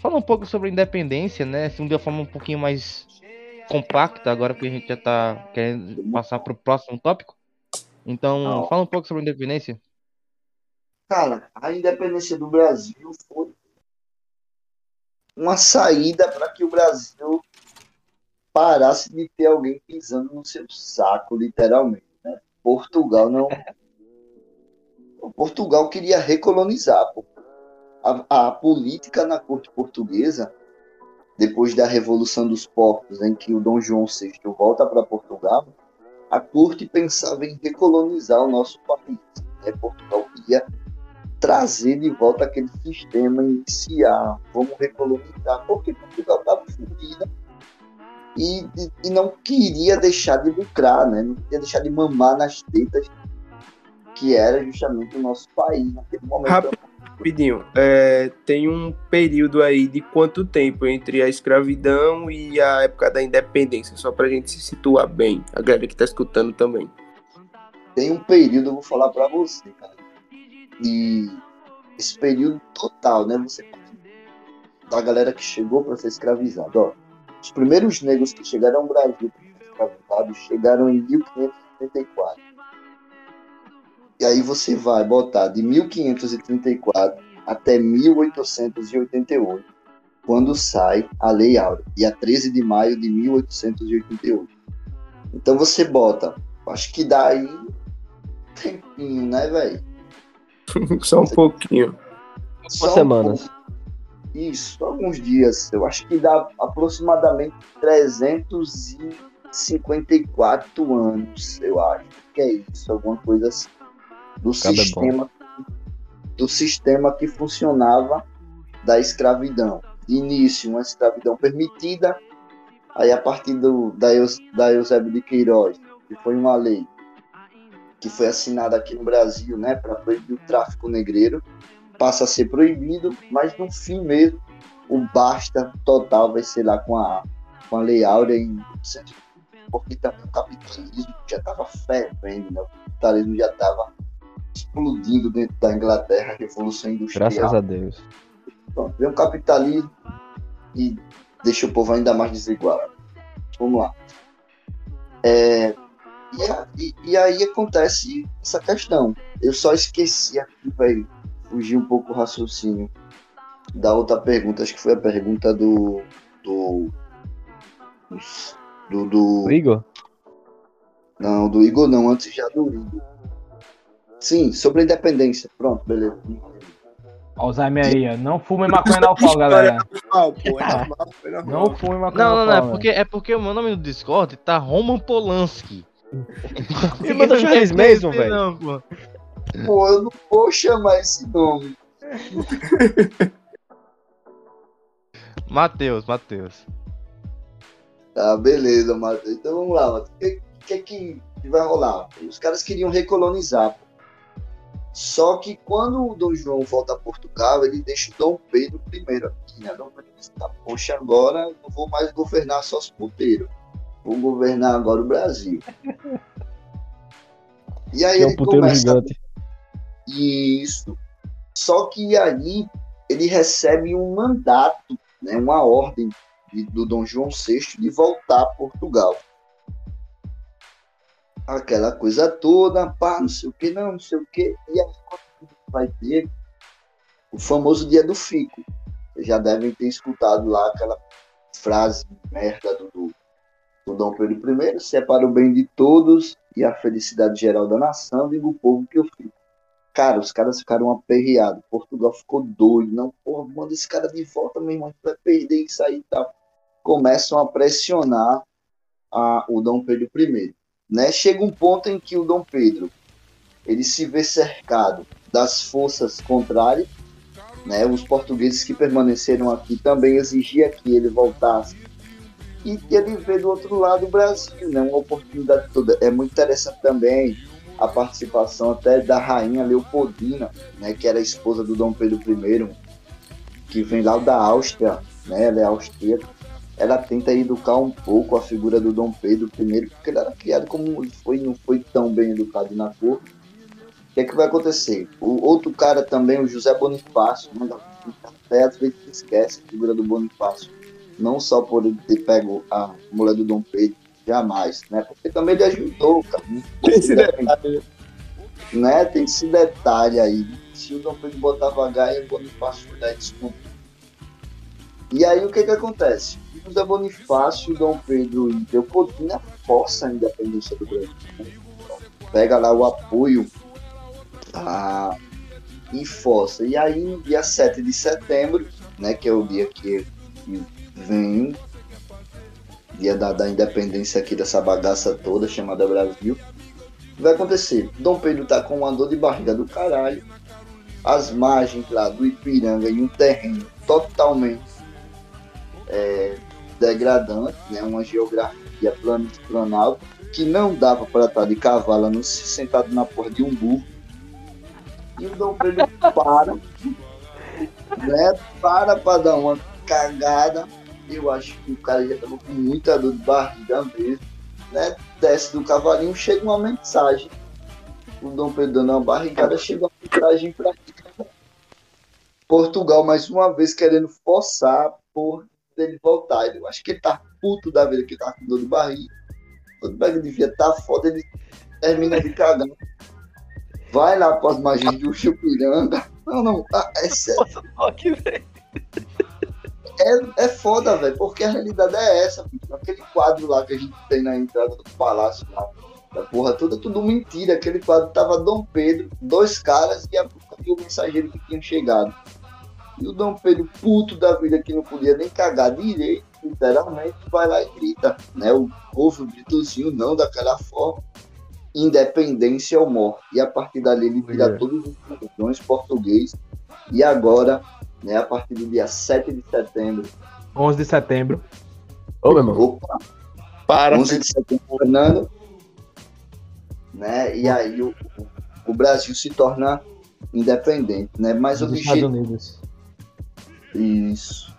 fala um pouco sobre independência, né? Assim, de uma forma um pouquinho mais compacta, agora que a gente já tá querendo passar pro próximo tópico. Então, fala um pouco sobre independência. Cara, a independência do Brasil foi uma saída para que o Brasil parasse de ter alguém pisando no seu saco, literalmente. Né? Portugal não. Portugal queria recolonizar. A, a política na corte portuguesa, depois da Revolução dos Portos, em que o Dom João VI volta para Portugal, a corte pensava em recolonizar o nosso país. Né? Portugal queria trazer de volta aquele sistema inicial, vamos recolonizar, porque Portugal estava fodida e, e não queria deixar de lucrar, né? não queria deixar de mamar nas tetas que era justamente o nosso país naquele momento. Rapidinho, é, tem um período aí de quanto tempo entre a escravidão e a época da independência, só pra gente se situar bem, a galera que tá escutando também. Tem um período, eu vou falar para você, cara, e esse período total, né? Você da galera que chegou para ser escravizado, ó. Os primeiros negros que chegaram ao Brasil para ser escravizados chegaram em 1534. E aí você vai botar de 1534 até 1888, quando sai a Lei Áurea, dia 13 de maio de 1888. Então você bota, acho que dá aí um tempinho, né, velho? (laughs) Só um pouquinho. Só um semanas. pouco. Isso, alguns dias. Eu acho que dá aproximadamente 354 anos, eu acho que é isso, alguma coisa assim. Do Cabo é bom. sistema, do sistema que funcionava da escravidão. De início, uma escravidão permitida, aí a partir do, da, da Eusébio de Queiroz, que foi uma lei que foi assinada aqui no Brasil, né, para proibir o tráfico negreiro, passa a ser proibido, mas no fim mesmo, o basta total vai ser lá com a, com a Lei Áurea em 1800, porque também o capitalismo já estava fervendo, né? o capitalismo já estava explodindo dentro da Inglaterra, a Revolução Industrial. Graças a Deus. Pronto, vem o capitalismo e deixa o povo ainda mais desigual. Vamos lá. É, e, e- aí acontece essa questão. Eu só esqueci aqui, velho. Fugi um pouco o raciocínio da outra pergunta. Acho que foi a pergunta do. Do. Do. do O Igor? não, do Igor não, antes já do Igor. Sim, sobre a independência. Pronto, beleza. Alzheimer aí, ó. Não fume maconha na UFAL, galera. Ah, pô, é (laughs) normal, é normal. Não fume maconha Não, na não, não, é porque, é porque o meu nome no Discord tá Roman Polanski. Ele mandou Charles Manson, velho. Não, pô. Pô, eu não vou chamar esse nome. (laughs) Matheus, Matheus. Tá, beleza, Matheus. Então vamos lá, Matheus. O que, que, que que vai rolar? Os caras queriam recolonizar. pô. Só que quando o Dom João volta a Portugal, ele deixa o Dom Pedro I aqui, né? Dom Pedro diz, tá, poxa, agora eu não vou mais governar só os puteiros. Vou governar agora o Brasil. E aí Que é um ele começa gigante. isso. Só que aí ele recebe um mandato, né, uma ordem de- do Dom João VI de voltar a Portugal. Aquela coisa toda, pá, não sei o que, não, não sei o que. E aí vai ter o famoso dia do fico. Vocês já devem ter escutado lá aquela frase merda do, do, do Dom Pedro I, se é para o bem de todos e a felicidade geral da nação, digo o povo que eu fico. Cara, os caras ficaram aperreados. Portugal ficou doido. Não, porra, manda esse cara de volta, meu irmão. Vai perder isso aí e tal. Começam a pressionar a, o Dom Pedro I. Né? Chega um ponto em que o Dom Pedro ele se vê cercado das forças contrárias, né? Os portugueses que permaneceram aqui também exigia que ele voltasse e que ele vê do outro lado o Brasil, né? Uma oportunidade toda. É muito interessante também a participação até da rainha Leopoldina, né? Que era esposa do Dom Pedro I, que vem lá da Áustria, né? Ela é austríaca. Ela tenta educar um pouco a figura do Dom Pedro I, porque ele era criado como ele foi, não foi tão bem educado na corte. O que é que vai acontecer? O outro cara também, o José Bonifácio, né? até às vezes esquece a figura do Bonifácio não só por ele ter pego a mulher do Dom Pedro, jamais, né? Porque também ele ajudou, cara. Tem esse detalhe. Né? Tem esse detalhe aí. Se o Dom Pedro botava H, o Bonifácio dar desconto. E aí o que que acontece? José Bonifácio, Dom Pedro e Leopoldina força a independência do Brasil. né? Pega lá o apoio tá? e força. E aí, no dia 7 de setembro, né, que é o dia que, que vem, dia da, da independência aqui dessa bagaça toda chamada Brasil, vai acontecer. Dom Pedro tá com uma dor de barriga do caralho, as margens lá do Ipiranga em um terreno totalmente é, degradante, né, uma geografia plano planalto, que não dava para estar de cavalo, não ser sentado na porra de um burro. E o Dom Pedro para, né, para para dar uma cagada. Eu acho que o cara já tava com muita dor de barriga mesmo, né? Desce do cavalinho, chega uma mensagem. O Dom Pedro dando uma barrigada, chega uma mensagem para Portugal mais uma vez querendo forçar por ele voltar. Eu acho que ele tá puto da vida que tá com dor de barriga. O Berg devia estar tá foda, ele termina de cagar. Vai lá para as margens do Chupiranga. Não, não, tá, é sério. É, é foda, velho, porque a realidade é essa. Aquele quadro lá que a gente tem na entrada do palácio lá, da porra toda, tudo mentira. Aquele quadro tava Dom Pedro, dois caras e, a, e o mensageiro que tinham chegado. E o Dom Pedro, puto da vida, que não podia nem cagar direito, literalmente, vai lá e grita, né? O povo, gritozinho, não daquela forma. Independência ou morte. E a partir dali ele vira É. todos os cidadãos português. E agora, né, a partir do dia 7 de setembro, 11 de setembro. Ô, meu irmão. opa, Para. 11 de setembro, Fernando, né? E aí o, o Brasil se torna independente, né? Mas o Dos Estados Unidos. Isso,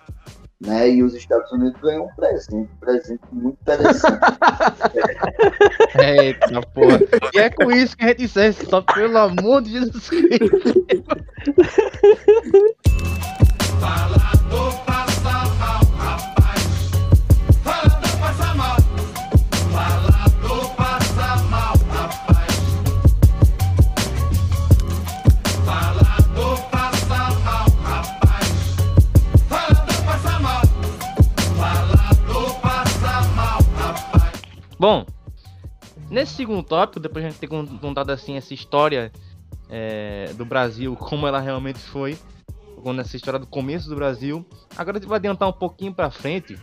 né? E os Estados Unidos ganham um presente, um presente muito interessante. (laughs) Eita porra. E é com isso que a gente esse top, pelo amor de Jesus Cristo. (laughs) Bom, nesse segundo tópico, depois de a gente ter con- contado assim essa história é, do Brasil, (laughs) como ela realmente foi, quando essa história do começo do Brasil, agora a gente vai adiantar um pouquinho pra frente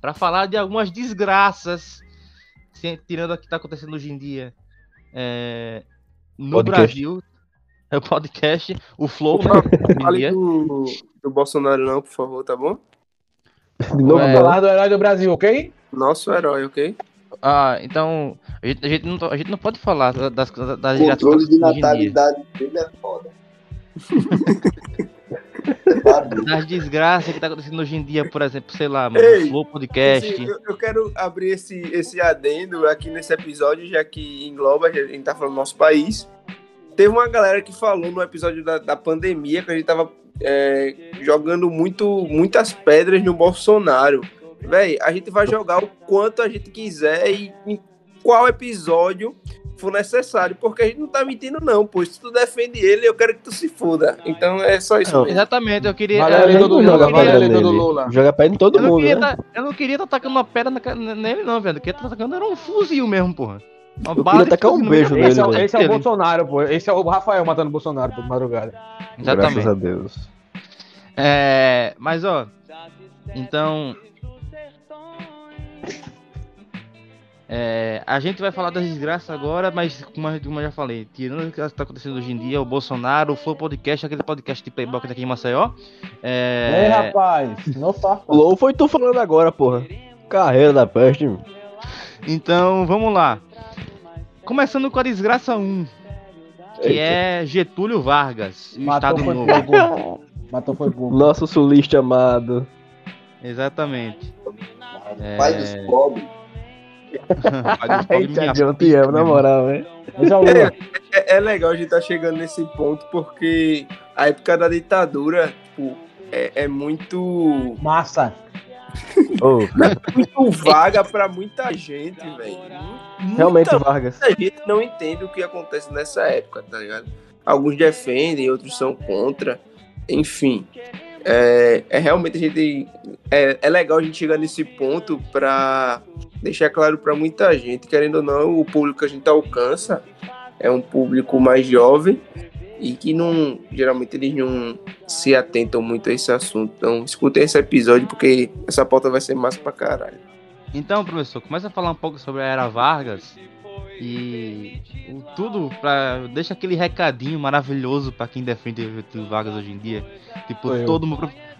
para falar de algumas desgraças, se- tirando o que tá acontecendo hoje em dia é, no Podcast. Brasil. É o podcast, o Flow, né? Não em fale do, do Bolsonaro não, por favor, tá bom? De novo, É. Falar do herói do Brasil, ok? Nosso herói, ok? Ah, então a gente, a gente não, a gente não pode falar das, das, das O desgraças controle de natalidade dele é foda. (laughs) Das desgraças que tá acontecendo hoje em dia, por exemplo, sei lá, mano, Ei, Flow Podcast. Assim, eu, eu quero abrir esse, esse adendo aqui nesse episódio, já que engloba, a gente tá falando do nosso país. Teve uma galera que falou no episódio da, da pandemia que a gente tava é, jogando muito, muitas pedras no Bolsonaro. Véi, a gente vai jogar o quanto a gente quiser e em qual episódio for necessário, porque a gente não tá mentindo, não, pô. Se tu defende ele, eu quero que tu se foda. Então é só isso Não, mesmo. Exatamente, eu queria. Valeu, eu, eu do não Lula, queria- valeu, pedra do nele. Lula. Joga pedra em todo eu não mundo, queria né? tá- eu não queria estar tacando uma pedra na nele, não, velho. Eu queria estar tacando era um fuzil mesmo, porra. Uma Eu bala queria de tacar um beijo da Esse é, esse é o. Bolsonaro, pô. Esse é o Rafael matando o Bolsonaro por madrugada. Exatamente. Graças a Deus. É, mas ó, então. É, a gente vai falar das desgraças agora, mas como, eu- já falei, tirando o que está acontecendo hoje em dia, o Bolsonaro, o Flow Podcast, aquele podcast de Playboy daqui em Maceió. É, Ei, rapaz, não faça. Low foi tu falando agora, porra. Carreira da peste. Então, vamos lá. Começando com a desgraça 1, que Eita. é Getúlio Vargas, o Matou Estado foi Novo. Matou foi pouco. Nosso sulista amado. Exatamente. Pai. Pai dos pobres, minha Eita, John, te amo, na moral, velho. É. É, é legal a gente estar chegando nesse ponto, porque a época da ditadura, tipo, é, é muito, Massa. Ô, muito vaga pra muita gente, velho. Muita, realmente, Vargas. muita gente não entende o que acontece nessa época, tá ligado? Alguns defendem, outros são contra. Enfim, é, é realmente a gente. É, é legal a gente chegar nesse ponto pra deixar claro pra muita gente, querendo ou não, o público que a gente alcança é um público mais jovem e que não. Geralmente eles não se atentam muito a esse assunto. Então, escutem esse episódio porque essa pauta vai ser massa pra caralho. Então, professor, começa a falar um pouco sobre a Era Vargas e o tudo para deixa aquele recadinho maravilhoso para quem defende o Getúlio Vargas hoje em dia. Tipo, eu. todo meu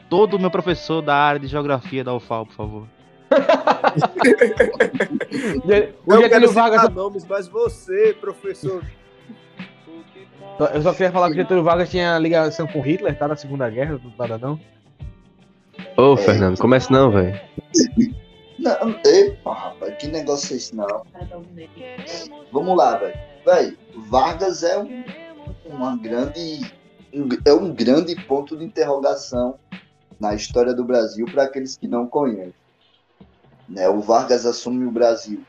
todo meu professor da área de geografia da UFAL, por favor. (laughs) O Não quero Getúlio Vargas. nomes, mas você, professor. Eu só queria falar que o Getúlio Vargas tinha ligação com Hitler, tá? Na Segunda Guerra, não nada não. Ô, Fernando, comece não, velho. Não, epa, rapaz, que negócio é esse não? Vamos lá, velho. Velho, Vargas é um, uma grande. um- é um grande ponto de interrogação na história do Brasil para aqueles que não conhecem. Né, o Vargas assume o Brasil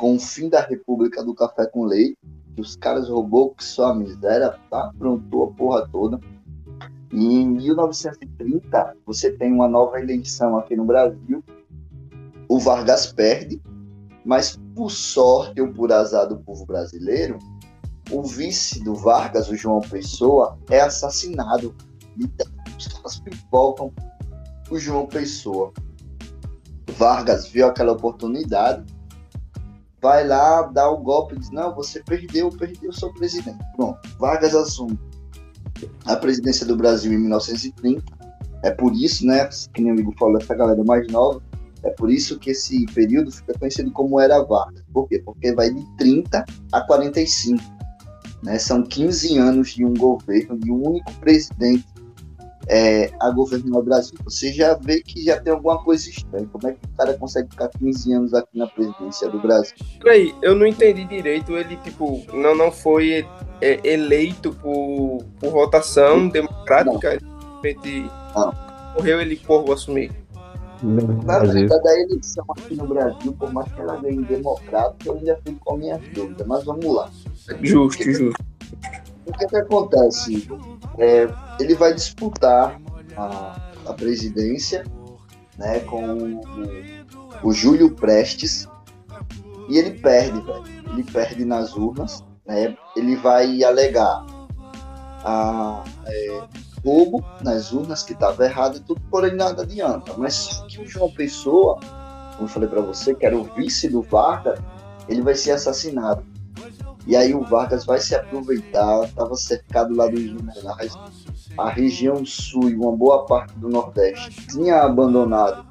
com o fim da República do Café com Leite, que os caras roubou que só a miséria, tá? Aprontou a porra toda. E em 1930, você tem uma nova eleição aqui no Brasil. O Vargas perde, mas por sorte ou por azar do povo brasileiro, o vice do Vargas, o João Pessoa, é assassinado. Os caras pipocam o João Pessoa. Vargas viu aquela oportunidade, vai lá, dá o golpe e diz: Não, você perdeu, perdeu, sou presidente. Pronto, Vargas assume a presidência do Brasil em 1930. É por isso, né, que nem o Igor falou, essa galera mais nova, é por isso que esse período fica conhecido como Era Vargas. Por quê? Porque vai de 30 a 45. Né? São 15 anos de um governo, de um único presidente é, a governar o Brasil. Você já vê que já tem alguma coisa estranha. Como é que o cara consegue ficar 15 anos aqui na presidência do Brasil? Peraí, eu não entendi direito. Ele, tipo, não, não foi é, eleito por, por votação democrática. Ele Não. morreu, ele porra assumir. Na verdade, a eleição aqui no Brasil, por mais que ela ganhe democrática, eu ainda fico com minhas dúvidas. Mas vamos lá. Justo, justo. O que, que acontece? É, ele vai disputar a, a presidência né, com o, o Júlio Prestes e ele perde, velho. Ele perde nas urnas. Né, ele vai alegar a, é, roubo nas urnas, que estava errado e tudo, porém nada adianta. Mas só que o João Pessoa, como eu falei para você, que era o vice do Vargas, ele vai ser assassinado. E aí o Vargas vai se aproveitar, estava cercado lá dos generais, a região sul e uma boa parte do Nordeste tinha abandonado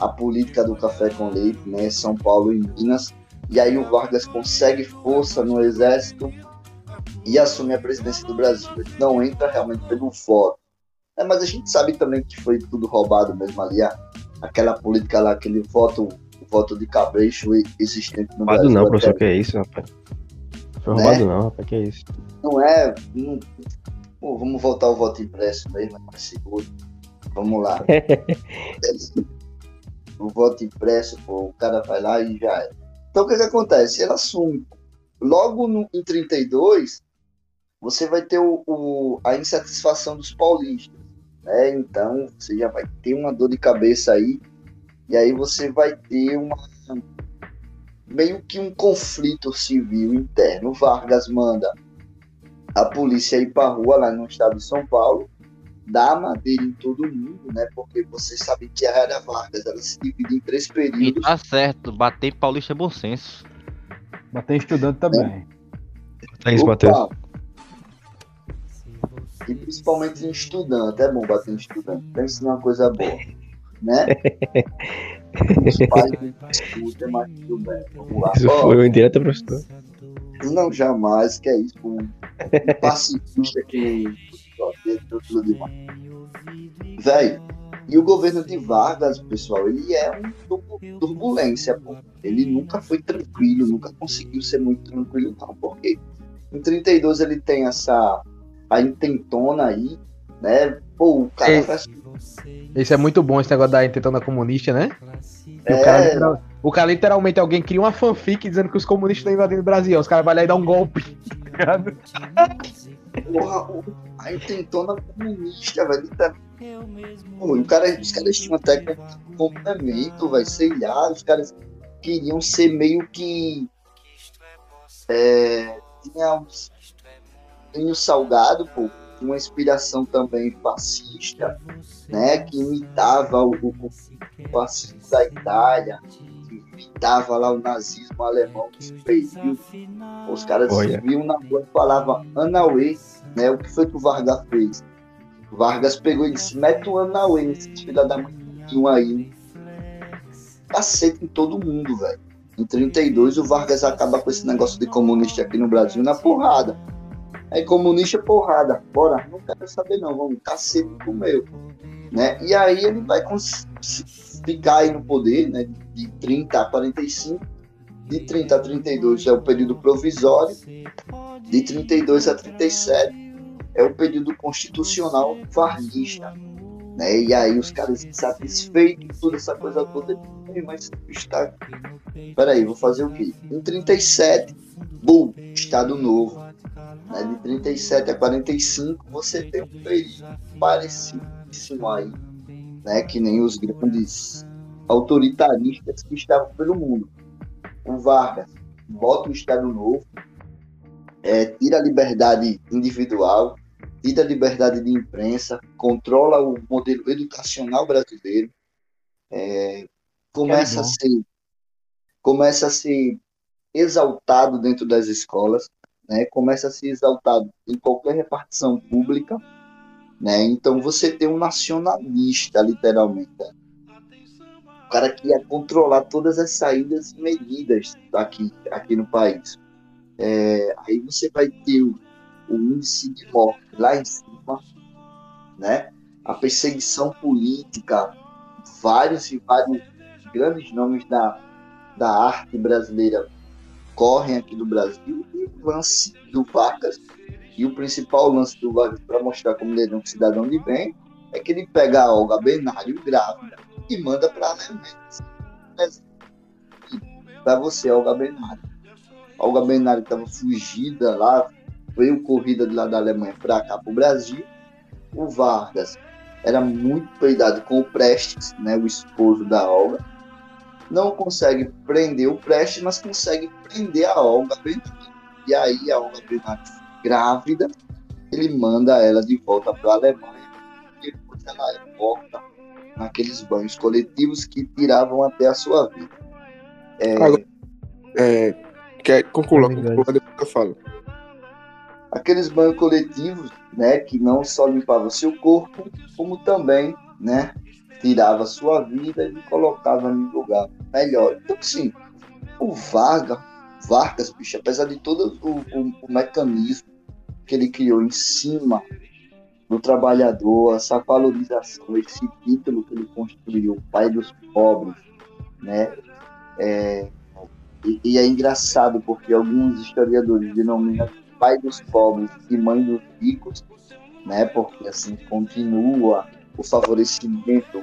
a política do café com leite, né, São Paulo e Minas, e aí o Vargas consegue força no exército e assume a presidência do Brasil. Ele não entra realmente pelo voto. É, mas a gente sabe também que foi tudo roubado mesmo ali, a- aquela política lá, aquele voto, voto de cabrecho existente no Roubado Brasil. não, até professor, que é isso, rapaz? Foi Né? roubado não, rapaz, que é isso? Não é. não- Pô, vamos voltar ao voto impresso mesmo, é mais seguro. Vamos lá. (laughs) o voto impresso, pô, o cara vai lá e já é. Então o que, que acontece? Ele assume. Logo no, em 32, você vai ter o, o- a insatisfação dos paulistas. Né? Então você já vai ter uma dor de cabeça aí. E aí você vai ter uma. Meio que um conflito civil interno. Vargas manda a polícia ir pra rua lá no estado de São Paulo, dá madeira em todo mundo, né? Porque você sabe que a Era Vargas ela se divide em três E períodos. tá certo, bater paulista é bom senso. Bater em estudante também. É isso, Matheus. E principalmente em estudante, é bom bater em estudante. Pensa numa coisa boa, né? (laughs) (laughs) Isso foi um indireto professor. Não, jamais, que é isso. Um, um pacifista que. Véi, e o governo de Vargas, pessoal, ele é um turbu- turbulência, pô. Ele nunca foi tranquilo, nunca conseguiu ser muito tranquilo, não. Por quê? Em 32 ele tem essa. a intentona aí, né? Pô, o cara faz. Esse é muito bom, esse negócio da intentona comunista, né? É. o, cara, o cara literalmente, alguém cria uma fanfic dizendo que os comunistas estão invadindo o Brasil. Os caras vão lá e dão um golpe. tá? Porra, a intentona comunista, velho. Tá... Pô, o cara, os caras tinham até com- complemento, vai sei lá, os caras queriam ser meio que. É, tinha uns. Tinha o Salgado, pô, uma inspiração também fascista, né? Que imitava o, o, fascismo da Itália, que imitava lá o nazismo alemão que. Os caras viam na rua e falavam Anauê, né? O que foi que o Vargas fez? O Vargas pegou e disse, mete o Anauê nesses filha da mãe aí. Cacete em todo mundo, velho. Em 32 o Vargas acaba com esse negócio de comunista aqui no Brasil na porrada. Aí comunista porrada, bora, não quero saber não, vamos, cacete com o meu. Né? E aí ele vai ficar aí no poder, né? De 30 a 45, de 30 a 32 é o período provisório, de 32 a 37 é o período constitucional varguista. Né? E aí os caras insatisfeitos, toda essa coisa toda, "Ei, mas está. Peraí, vou fazer o quê? Em 37, bum, Estado Novo. Né? De 37 a 45, você tem um período parecidíssimo aí, né? que nem os grandes autoritaristas que estavam pelo mundo. O Vargas bota o Estado Novo, é, tira a liberdade individual, tira a liberdade de imprensa, controla o modelo educacional brasileiro, é, começa a bom. ser começa a ser exaltado dentro das escolas, né? Começa a ser exaltado em qualquer repartição pública, né? Então você tem um nacionalista, literalmente. né? O cara que ia controlar todas as saídas e medidas aqui, aqui no país. É, aí você vai ter o, o índice de morte lá em cima, né? A perseguição política, vários e vários grandes nomes da, da arte brasileira correm aqui do Brasil e o lance do Vargas e o principal lance do Vargas para mostrar como ele é um cidadão de bem é que ele pega a Olga Benário grávida e manda para a Alemanha. Para você, Olga Benário. A Olga Benário estava fugida lá, veio corrida de lá da Alemanha para cá para o Brasil. O Vargas era muito peidado com o Prestes, né, o esposo da Olga. Não consegue prender o Prestes, mas consegue prender a Olga Benário. E aí a Olga Benário, grávida, ele manda ela de volta para a Alemanha. E depois ela é morta naqueles banhos coletivos que tiravam até a sua vida. É, Agora- É, quer conclua, Verdade. conclua, depois eu falo. aqueles banhos coletivos, né, que não só limpavam seu corpo, como também, né, tirava sua vida e colocava em lugar melhor. Então, sim, o Vargas, Vargas, bicho, apesar de todo o, o- o mecanismo que ele criou em cima do trabalhador, essa valorização, esse título que ele construiu, pai dos pobres, né, é, e, e é engraçado porque alguns historiadores denominam pai dos pobres e mãe dos ricos, né? Porque assim continua o favorecimento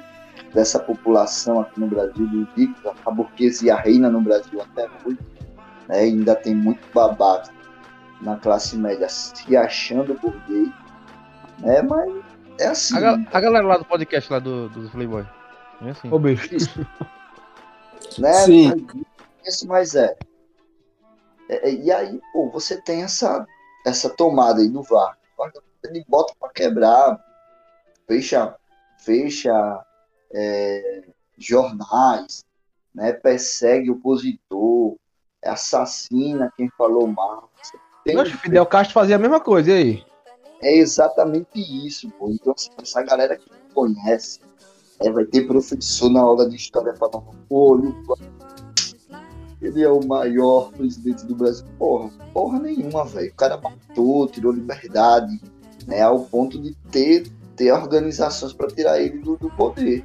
dessa população aqui no Brasil dos ricos, a burguesia reina no Brasil até hoje, né? Ainda tem muito babaca na classe média se achando burguês, né? Mas é assim. A, gal- a galera lá do podcast lá do, do Playboy. É assim. Ô, bicho. (laughs) né? Sim. Isso, mas é. É, E aí, pô, você tem essa, essa tomada aí do VAR. O VAR, Ele bota pra quebrar, fecha, fecha é, jornais, né? persegue opositor, assassina quem falou mal. Tem- Oxe, Fidel Castro fazia a mesma coisa, e aí? É exatamente isso, pô. Então, assim, essa galera que não conhece, é, vai ter professor na aula de história falando, pô, Lula, ele é o maior presidente do Brasil. Porra, porra nenhuma, velho. O cara matou, tirou liberdade, né, ao ponto de ter, ter organizações para tirar ele do, do poder.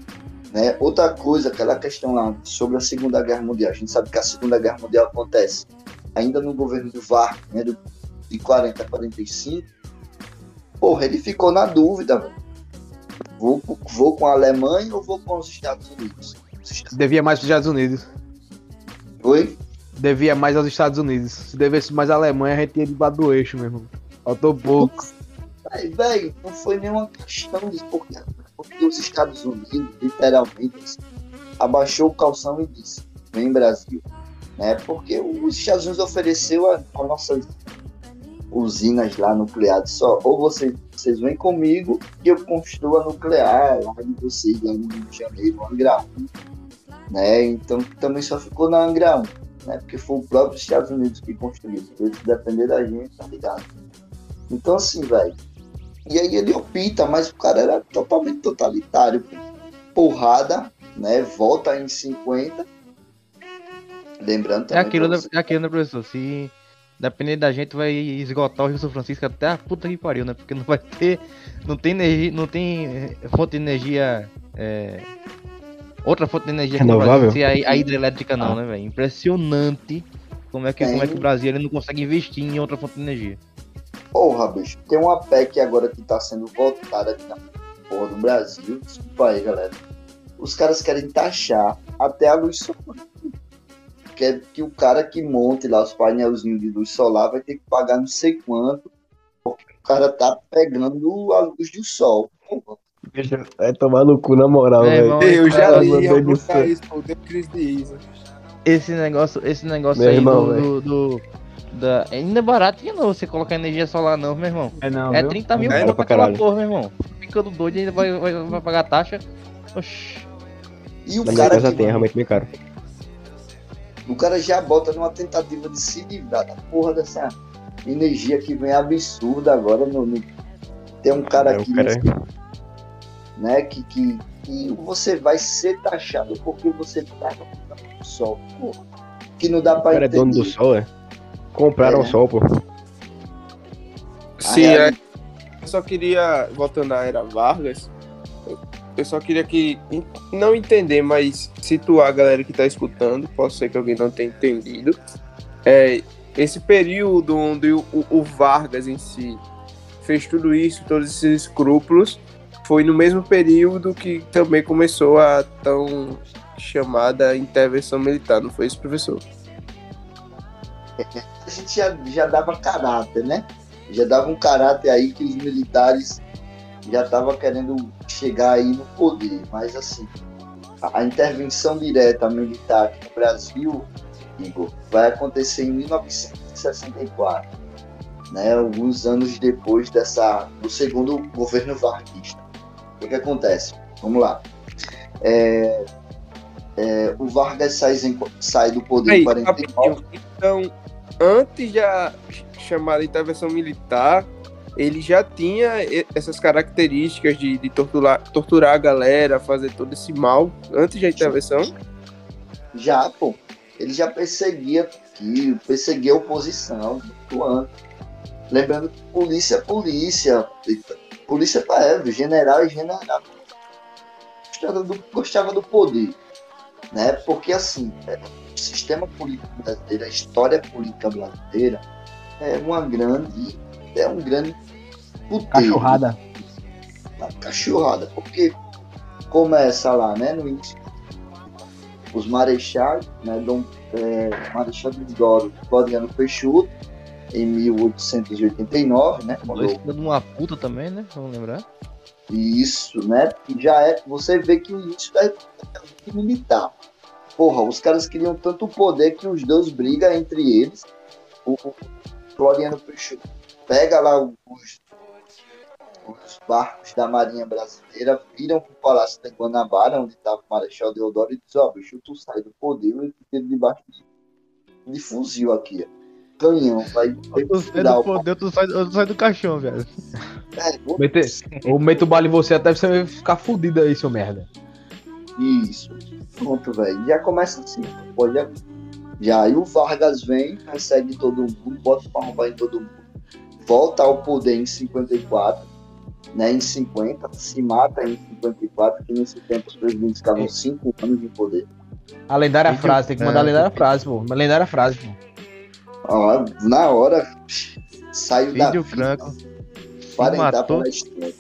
Né? Outra coisa, aquela questão lá sobre a Segunda Guerra Mundial. A gente sabe que a Segunda Guerra Mundial acontece ainda no governo do VAR, né, do, de 40 a 45. Porra, ele ficou na dúvida. Vou, vou com a Alemanha ou vou com os Estados Unidos? Os Estados- Devia mais aos Estados Unidos. Oi? Devia mais aos Estados Unidos. Se devesse mais à Alemanha, a gente ia debaixo do eixo, meu irmão. Faltou pouco. Aí, velho, não foi nenhuma questão disso, porque, porque os Estados Unidos, literalmente, assim, abaixou o calção e disse, vem Brasil. Né? Porque os Estados Unidos ofereceu a, a nossas usinas lá nucleares só, ou vocês, vocês vêm comigo e eu construo a nuclear lá de vocês, lá no Rio de Janeiro, Angra 1. Né? Então também só ficou na Angra 1, né? Porque foi o próprio Estados Unidos que construiu. Se depender da gente, tá ligado? Então assim, velho. E aí ele opta, mas o cara era totalmente totalitário. Porrada, né? Volta em 50. Lembrando É também. aquilo, pra né, você- é aquilo, né, professor? Se depender da gente, vai esgotar o Rio São Francisco até a puta que pariu, né? Porque não vai ter. Não tem energia. Não tem eh, fonte de energia. é, outra fonte de energia que no Renovável? Ser a, a hidrelétrica, não, né, velho? Impressionante como é, que, como é que o. Brasil ele não consegue investir em outra fonte de energia. Porra, bicho, tem uma PEC agora que tá sendo votada aqui na porra do Brasil. Desculpa aí, galera. Os caras querem taxar até a luz solar. Quer que o cara que monte lá os painelzinhos de luz solar vai ter que pagar não sei quanto, porque o cara tá pegando a luz do sol. Porra, Vai tomar no cu na moral, É, velho. Eu já li meu Deus alguns do céu. países, pô, deu crise de ISA. Esse negócio, esse negócio Meu aí irmão, do, velho. do, do- da, ainda é baratinho não você colocar energia solar não, meu irmão. É não, É viu? 30 mil É, pra aquela porra, meu irmão. Ficando doido ainda vai, vai, vai pagar taxa. Oxi. E o Na cara, que, tem, é realmente bem caro. o cara já bota numa tentativa de se livrar da porra dessa energia que vem absurda agora no, no- tem um cara É, o aqui cara- né? Que, que, que você vai ser taxado porque você tá no sol. Pô, que não dá O pra cara é entender. dono do sol, é? Compraram É, o né? sol, pô. Sim, é. Eu só queria, voltando à era Vargas, eu- só queria que, não entender, mas situar a galera que tá escutando, pode ser que alguém não tenha entendido. É, esse período onde o, o Vargas em si fez tudo isso, todos esses escrúpulos, foi no mesmo período que também começou a tão chamada intervenção militar, não foi isso, professor? (laughs) a gente já, já dava caráter, né? Já dava um caráter aí que os militares já estavam querendo chegar aí no poder. Mas assim, a, intervenção direta militar aqui no Brasil, Igor, vai acontecer em 1964. Né, alguns anos depois dessa, do segundo governo varguista. O que, que acontece? Vamos lá. É, é, o Vargas sai, em- sai do poder em Aí, 49. rapidinho. Então, antes da chamada intervenção militar, ele já tinha essas características de, de torturar, torturar a galera, fazer todo esse mal antes da intervenção. Já, pô. Ele já perseguia aqui, perseguia a oposição, antes. Lembrando que polícia é polícia. Polícia pra Eve, general e general. Gostava do, gostava do poder. Né? Porque assim, sistema político brasileiro, a história política brasileira é uma grande. É um grande puteiro. Cachorrada. Uma cachorrada. Porque começa lá, né? No início. Os marechais, né? Dom, é, Marechal Deodoro Floriano Peixoto, em 1889, né? Quando Dois de uma puta também, né? Vamos lembrar. isso, né? Já é. Você vê que o início da República militar. Porra, os caras queriam tanto poder que os dois brigam entre eles. O, o Floriano Peixoto pega lá os, os barcos da Marinha Brasileira, viram pro Palácio da Guanabara, onde estava o Marechal Deodoro, e diz: Ó, bicho, tu sai do poder e fica debaixo de de fuzil aqui, ó. Canhão, vai sai do poder, tu sai, tu sai do caixão, velho. É, vou- Meter, ou meto o bala em você até você ficar fudido aí, seu merda. Isso. Pronto, velho. Já começa assim. Pode já. Já aí o Vargas vem, persegue todo mundo, bota pra roubar em todo mundo. Volta ao poder em 54, né? Em 50, se mata em 54, que nesse tempo os presidentes ficavam 5 anos de poder. A lendária Vídeo- frase, tem que mandar a é, lendária frase, pô. Uma lendária frase, pô. Na hora, saiu da vida, franco. para entrar pela história.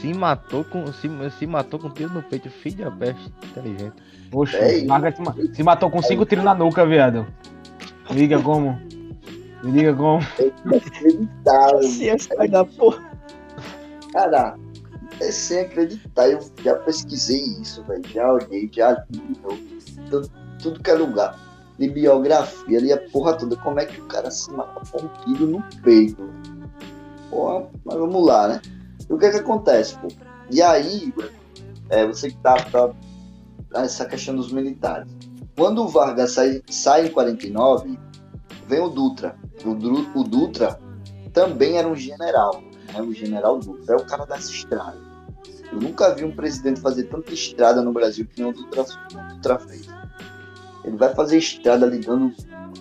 Se matou com. Se, se matou com tiro no peito, filho da peste. Inteligente. Poxa, É. Vargas se, ma- se matou com cinco tiros na nuca, viado. Me diga como. Me diga como. Inacreditável. Ciência vai dar porra. Cara, é sem acreditar. Eu já pesquisei isso, velho. Já olhei, já li, tudo, tudo que é lugar. De biografia, ali a porra toda. Como é que o cara se mata com um tiro no peito? Porra, mas vamos lá, né? E o que é que acontece, pô? E aí, é, você que tá, tá essa questão dos militares. Quando o Vargas sai, sai em 49, vem o Dutra. O, Dru- o Dutra também era um general né, o general Dutra, é o cara das estradas. Eu nunca vi um presidente fazer tanta estrada no Brasil que nem o Dutra, o Dutra fez. Ele vai fazer estrada ligando,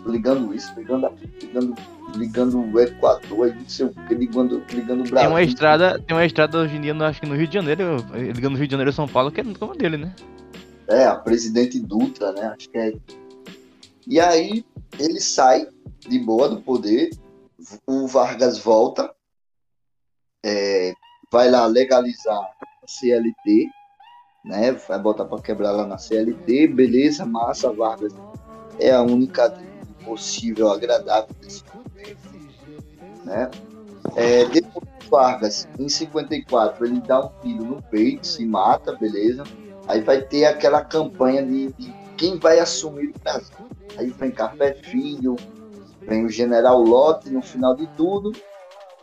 ligando isso, ligando, ligando, ligando o Equador, não sei o que, ligando, ligando o Tem Brasil. uma estrada, tem uma estrada hoje em dia, no- acho que no Rio de Janeiro, ligando no Rio de Janeiro e São Paulo, que é como dele, né? É, a presidente Dutra, né? Acho que é. E aí ele sai de boa do poder, o Vargas volta, é, vai lá legalizar a CLT, né? Vai botar para quebrar lá na CLT, beleza, massa, Vargas é a única possível, agradável desse né? É, depois Vargas, em 54, ele dá um tiro no peito, se mata, beleza. Aí vai ter aquela campanha de, de quem vai assumir o Brasil. Aí vem Café Filho, vem o General Lotte no final de tudo,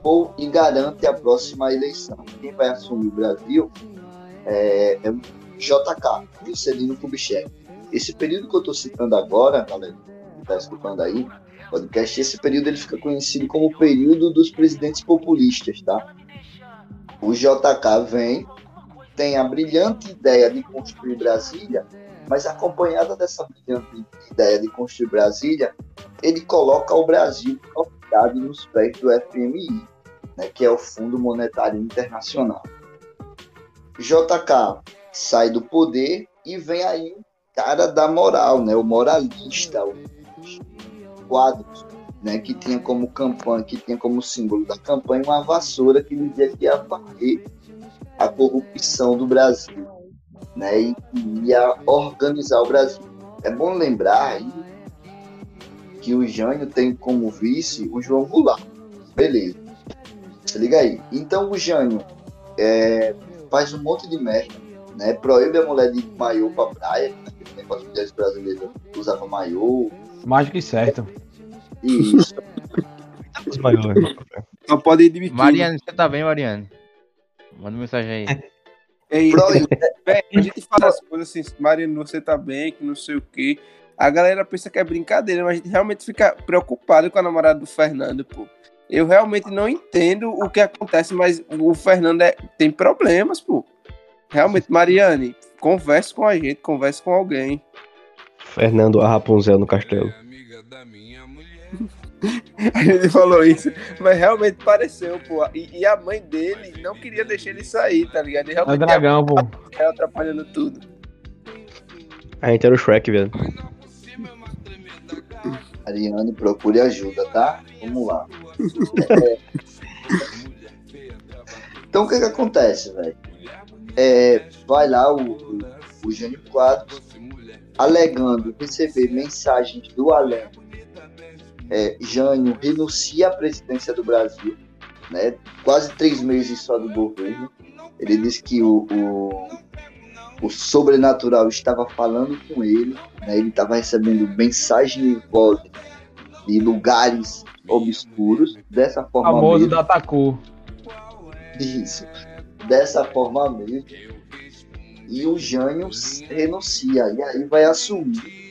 ou e garante a próxima eleição. Quem vai assumir o Brasil é, é o JK, Juscelino Kubitschek. Esse período que eu estou citando agora, galera, que está escutando aí, podcast, esse período ele fica conhecido como o período dos presidentes populistas, tá? O JK vem, tem a brilhante ideia de construir Brasília, mas acompanhada dessa brilhante ideia de construir Brasília, ele coloca o Brasil confiado nos pés do FMI, né, que é o Fundo Monetário Internacional. JK sai do poder e vem aí o cara da moral, né, o moralista, os quadros, né, que tinha como campanha, que tinha como símbolo da campanha uma vassoura que dizia que ia varrer a corrupção do Brasil, né, e que ia organizar o Brasil. É bom lembrar aí que o Jânio tem como vice o João Goulart. Beleza. Se liga aí. Então o Jânio é, faz um monte de merda, né? Proíbe a mulher de ir maiô pra praia, naquele tempo as mulheres brasileiras usavam maiô. Mais do que certo. E isso. Só pode ir de biquíni. Mariane, você tá bem, Mariane? Manda mensagem aí. Ei, Proíbe. velho, a (laughs) gente fala as coisas assim, Mariano, você tá bem, que não sei o quê. A galera pensa que é brincadeira, mas a gente realmente fica preocupado com a namorada do Fernando, pô. Eu realmente não entendo o que acontece, mas o Fernando é- tem problemas, pô. Realmente, Mariane, converse com a gente, converse com alguém. Fernando, a Rapunzel no castelo. A gente falou isso, mas realmente pareceu, pô. E, e a mãe dele não queria deixar ele sair, tá ligado? Ele É o dragão, pô. ia atrapalhando tudo. A gente era o Shrek, velho. Ariane, procure ajuda, tá? Vamos lá. É. Então o que que acontece, velho? É, vai lá o, o, o Jânio Quadros alegando receber mensagens do além. É, Jânio renuncia à presidência do Brasil, né? Quase três meses só do governo. Ele disse que o, o, o sobrenatural estava falando com ele, né? Ele estava recebendo mensagem em voz de lugares obscuros. Dessa forma Famoso mesmo, da Taku. isso. Dessa forma mesmo. E o Jânio renuncia. E aí vai assumir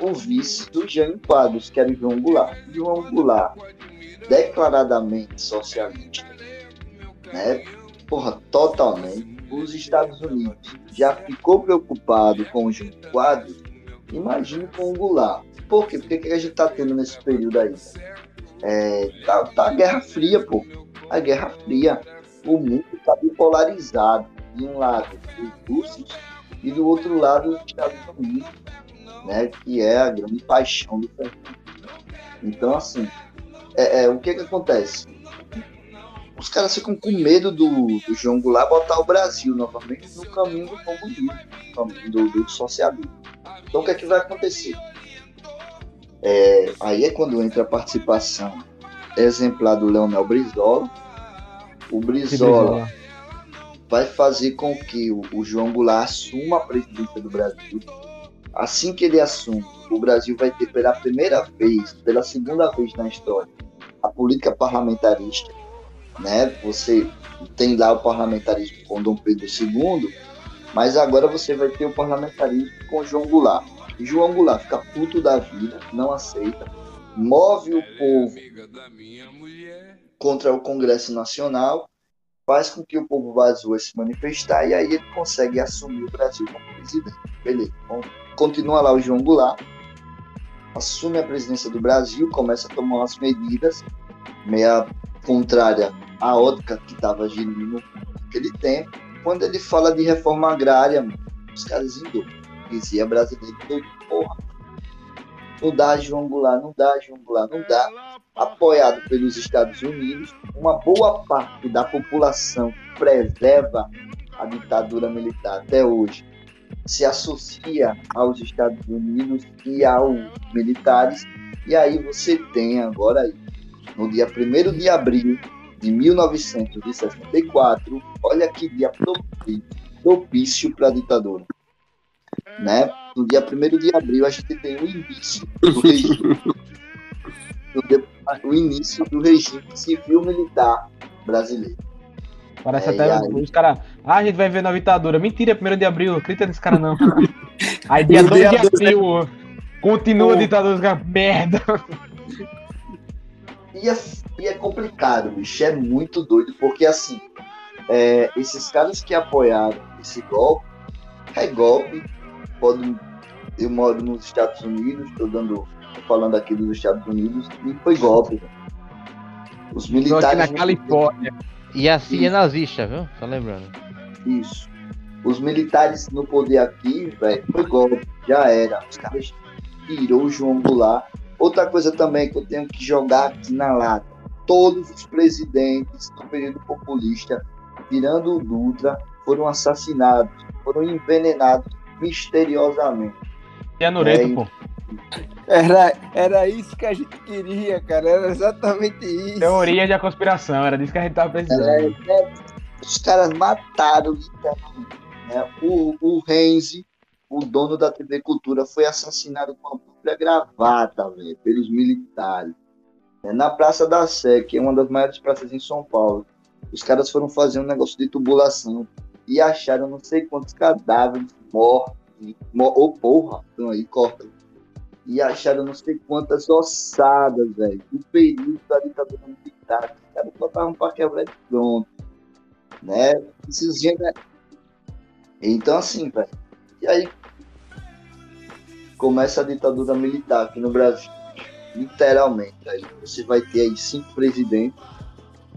o vice do Jânio Quadros, que era o João Goulart. João Goulart, declaradamente socialista, né? Porra, totalmente. Os Estados Unidos já ficou preocupado com o Jânio Quadros, imagine com o Goulart. Por quê? Porque que a gente tá tendo nesse período aí? É, tá, tá a Guerra Fria, pô. A Guerra Fria. O mundo tá bipolarizado. De um lado, os russos e do outro lado, os Estados Unidos, né? Que é a grande paixão do Fernando. Então, assim, é, é, o que que acontece? Os caras ficam com medo do, do João Goulart botar o Brasil novamente no caminho do comunismo, do, do socialismo. Então, o que é que vai acontecer? É, aí é quando entra a participação exemplar do Leonel Brizola. O Brizola vai fazer com que o, o João Goulart assuma a presidência do Brasil. Assim que ele assume, o Brasil vai ter pela primeira vez, pela segunda vez na história, a política parlamentarista. Né? Você tem lá o parlamentarismo com Dom Pedro II, mas agora você vai ter o parlamentarismo com João Goulart. João Goulart fica puto da vida, não aceita, move o povo contra o Congresso Nacional, faz com que o povo vazio se manifestar e aí ele consegue assumir o Brasil como presidente. Beleza, então, continua lá o João Goulart, assume a presidência do Brasil, começa a tomar umas medidas meia contrária à ótica que estava agindo naquele tempo. Quando ele fala de reforma agrária, os caras indo dizia brasileiro doido, porra. Não dá João Goulart, não dá João Goulart, não dá. Apoiado pelos Estados Unidos, uma boa parte da população preserva a ditadura militar até hoje se associa aos Estados Unidos e aos militares. E aí você tem agora, aí, no dia 1 de abril de 1964, olha que dia propício para a ditadura né? No dia 1 de abril a gente tem o início do (laughs) regime, o início do regime civil militar brasileiro. Parece é, até os caras. Ah, a gente vai ver na ditadura. Mentira, 1 de abril, acredita nesse cara não. (laughs) aí dia 2 de abril, continua a ditadura, caras, merda. E é, e é complicado, bicho, é muito doido, porque assim, é, esses caras que apoiaram esse golpe, é golpe, pode, eu moro nos Estados Unidos, estou dando, tô falando aqui dos Estados Unidos, e foi golpe. Os militares. na Califórnia. E assim é nazista, viu? Só lembrando. Isso. Os militares no poder aqui, velho, foi golpe, já era. Os caras tirou o João Goulart. Outra coisa também que eu tenho que jogar aqui na lata. Todos os presidentes do período populista, tirando o Dutra, foram assassinados, foram envenenados misteriosamente. E a Nureto, é, pô. Era, era isso que a gente queria, cara. Era exatamente isso. Teoria de conspiração, era disso que a gente tava precisando. É, é, os caras mataram né? o, o Renzi, o dono da TV Cultura, foi assassinado com a própria gravata, véio, pelos militares. É, na Praça da Sé, que é uma das maiores praças em São Paulo. Os caras foram fazer um negócio de tubulação e acharam não sei quantos cadáveres mortos, ou oh, porra, então aí corta. E acharam não sei quantas ossadas, velho, do período da ditadura militar. Os caras botavam para quebrar de pronto. Né? Esses gêneros. Então, assim, velho. E aí começa a ditadura militar aqui no Brasil. Literalmente. Aí você vai ter aí cinco presidentes.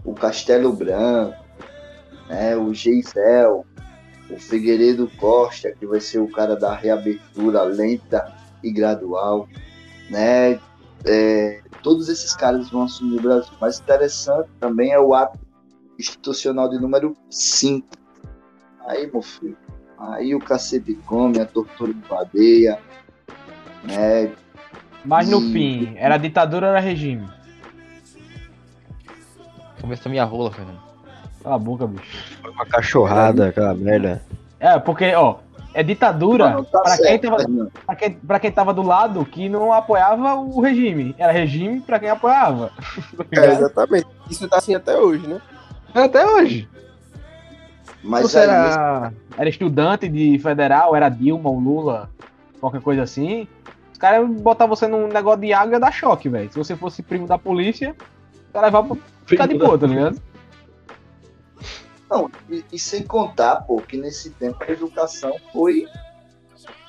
O Castelo Branco, né, o Geisel, o Figueiredo Costa, que vai ser o cara da reabertura lenta e gradual, né? É, todos esses caras vão assumir o Brasil. Mas interessante também é o ato institucional de número 5. Aí, meu filho, aí o cacete come, a tortura de cadeia, né? Mas no fim, era ditadura ou era regime? Começa a minha rola, Fernando. Cala a boca, bicho. Foi uma cachorrada, aquela merda. É, porque, ó, é ditadura tá pra, quem tava, pra, quem, pra quem tava do lado que não apoiava o regime. Era regime pra quem apoiava. é, exatamente. Isso tá assim até hoje, né? É, até hoje. Mas Você era, era estudante de federal, era Dilma ou Lula, qualquer coisa assim. Os cara ia botar você num negócio de água dar choque, velho. Se você fosse primo da polícia, ia levar pra ficar de boa, tá ligado? Não, e, e sem contar, pô, que nesse tempo a educação foi,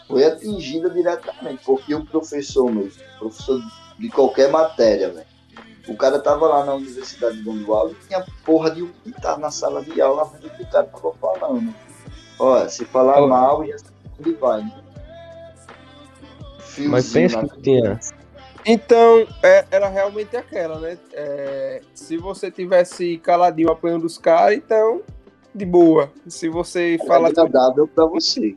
foi atingida diretamente, porque o professor mesmo, professor de qualquer matéria, velho. O cara tava lá na Universidade de Gondoal e tinha porra de um militar na sala de aula vendo o que o cara tava falando. Olha, se falar mal, ia ele vai. Né? Mas pensa que tinha. Então, é- era realmente aquela, né? É, se você tivesse caladinho apanhando os caras, então, de boa. Se você é fala. agradável pra você.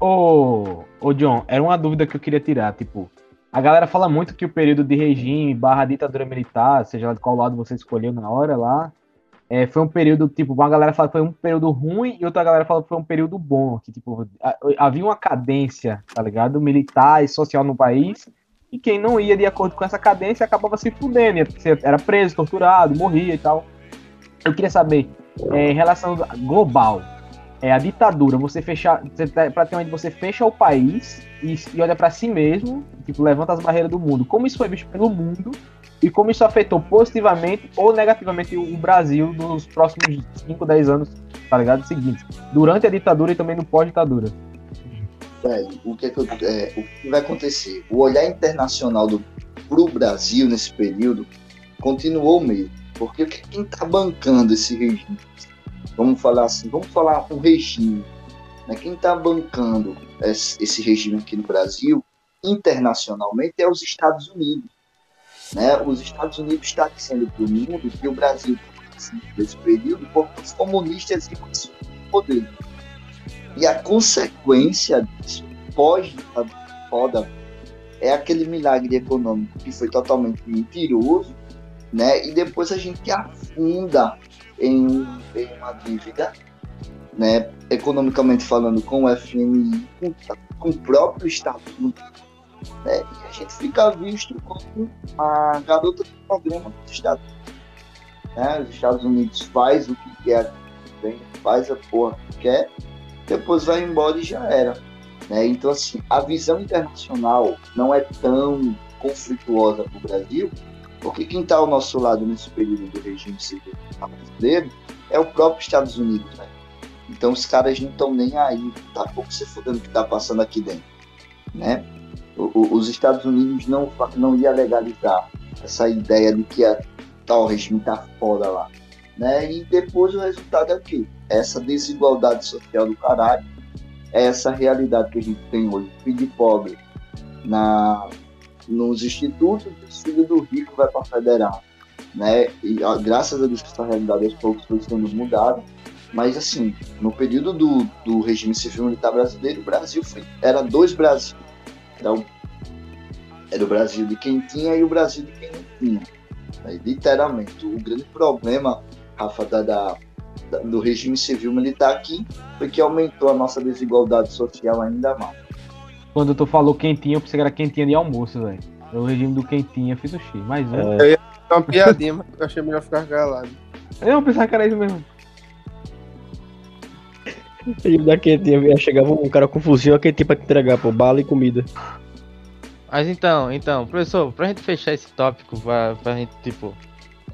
Ô, ô John, era uma dúvida que eu queria tirar, tipo, a galera fala muito que o período de regime barra ditadura militar, seja lá de qual lado você escolheu na hora lá, é, foi um período, tipo, uma galera fala que foi um período ruim e outra galera fala que foi um período bom, que, tipo, havia uma cadência, tá ligado, militar e social no país, e quem não ia de acordo com essa cadência acabava se fudendo, ia ser- era preso, torturado, morria e tal. Eu queria saber, é, em relação global, é a ditadura, você fechar, você, tá- praticamente você fecha o país e, e olha pra si mesmo, tipo, levanta as barreiras do mundo. Como isso foi visto pelo mundo e como isso afetou positivamente ou negativamente o, o Brasil nos próximos 5, 10 anos, tá ligado? Seguinte, durante a ditadura e também no pós-ditadura. o que, é que, eu- é, o que vai acontecer? O olhar internacional do, pro Brasil nesse período continuou mesmo. Porque que- quem tá bancando esse regime? Vamos falar assim, vamos falar um regime. Né? Quem tá bancando esse, regime aqui no Brasil, internacionalmente, é os Estados Unidos. Né? Os Estados Unidos está dizendo para o mundo que o Brasil assim, nesse período porque os comunistas assumir o poder. E a consequência disso, pós foda, é aquele milagre econômico que foi totalmente mentiroso, né? E depois a gente afunda em, em uma dívida, né? Economicamente falando, com o FMI, com, com o próprio Unidos, né? E a gente fica visto como a garota do programa dos Estados Unidos. Né? Os Estados Unidos faz o que quer, faz a porra que quer, depois vai embora e já era. Né? Então, assim, a visão internacional não é tão conflituosa para o Brasil, porque quem está ao nosso lado nesse período do regime civil brasileiro é o próprio Estados Unidos. Né? Então, os caras não estão nem aí, tá pouco se fudendo o que está passando aqui dentro. Né? O- o- os Estados Unidos não, não ia legalizar essa ideia de que a tal regime tá foda lá. Né? E depois o resultado é o quê? Essa desigualdade social do caralho, essa realidade que a gente tem hoje, filho de pobre na, nos institutos, os filhos do rico vai para federal. Né? E ó, graças a Deus que essa realidade aos poucos foi sendo mudada. Mas assim, no período do, do regime civil militar brasileiro, o Brasil foi, era dois Brasil. Era o, era o Brasil de quem tinha e o Brasil de quem não tinha. Né? Literalmente. O grande problema, Rafa, da, da- do regime civil militar aqui foi que aumentou a nossa desigualdade social ainda mais. Quando tu falou quentinha, eu pensei que era quentinha de almoço, velho. É o regime do quentinha, fiz o X. Mas é. É uma piadinha, mas eu achei melhor ficar calado. eu pensava que era isso mesmo. Ele da quentinha, chegava um cara com fuzil, a quentinha pra te entregar, pô, bala e comida. Mas então, então, professor, pra gente fechar esse tópico, pra, pra gente, tipo,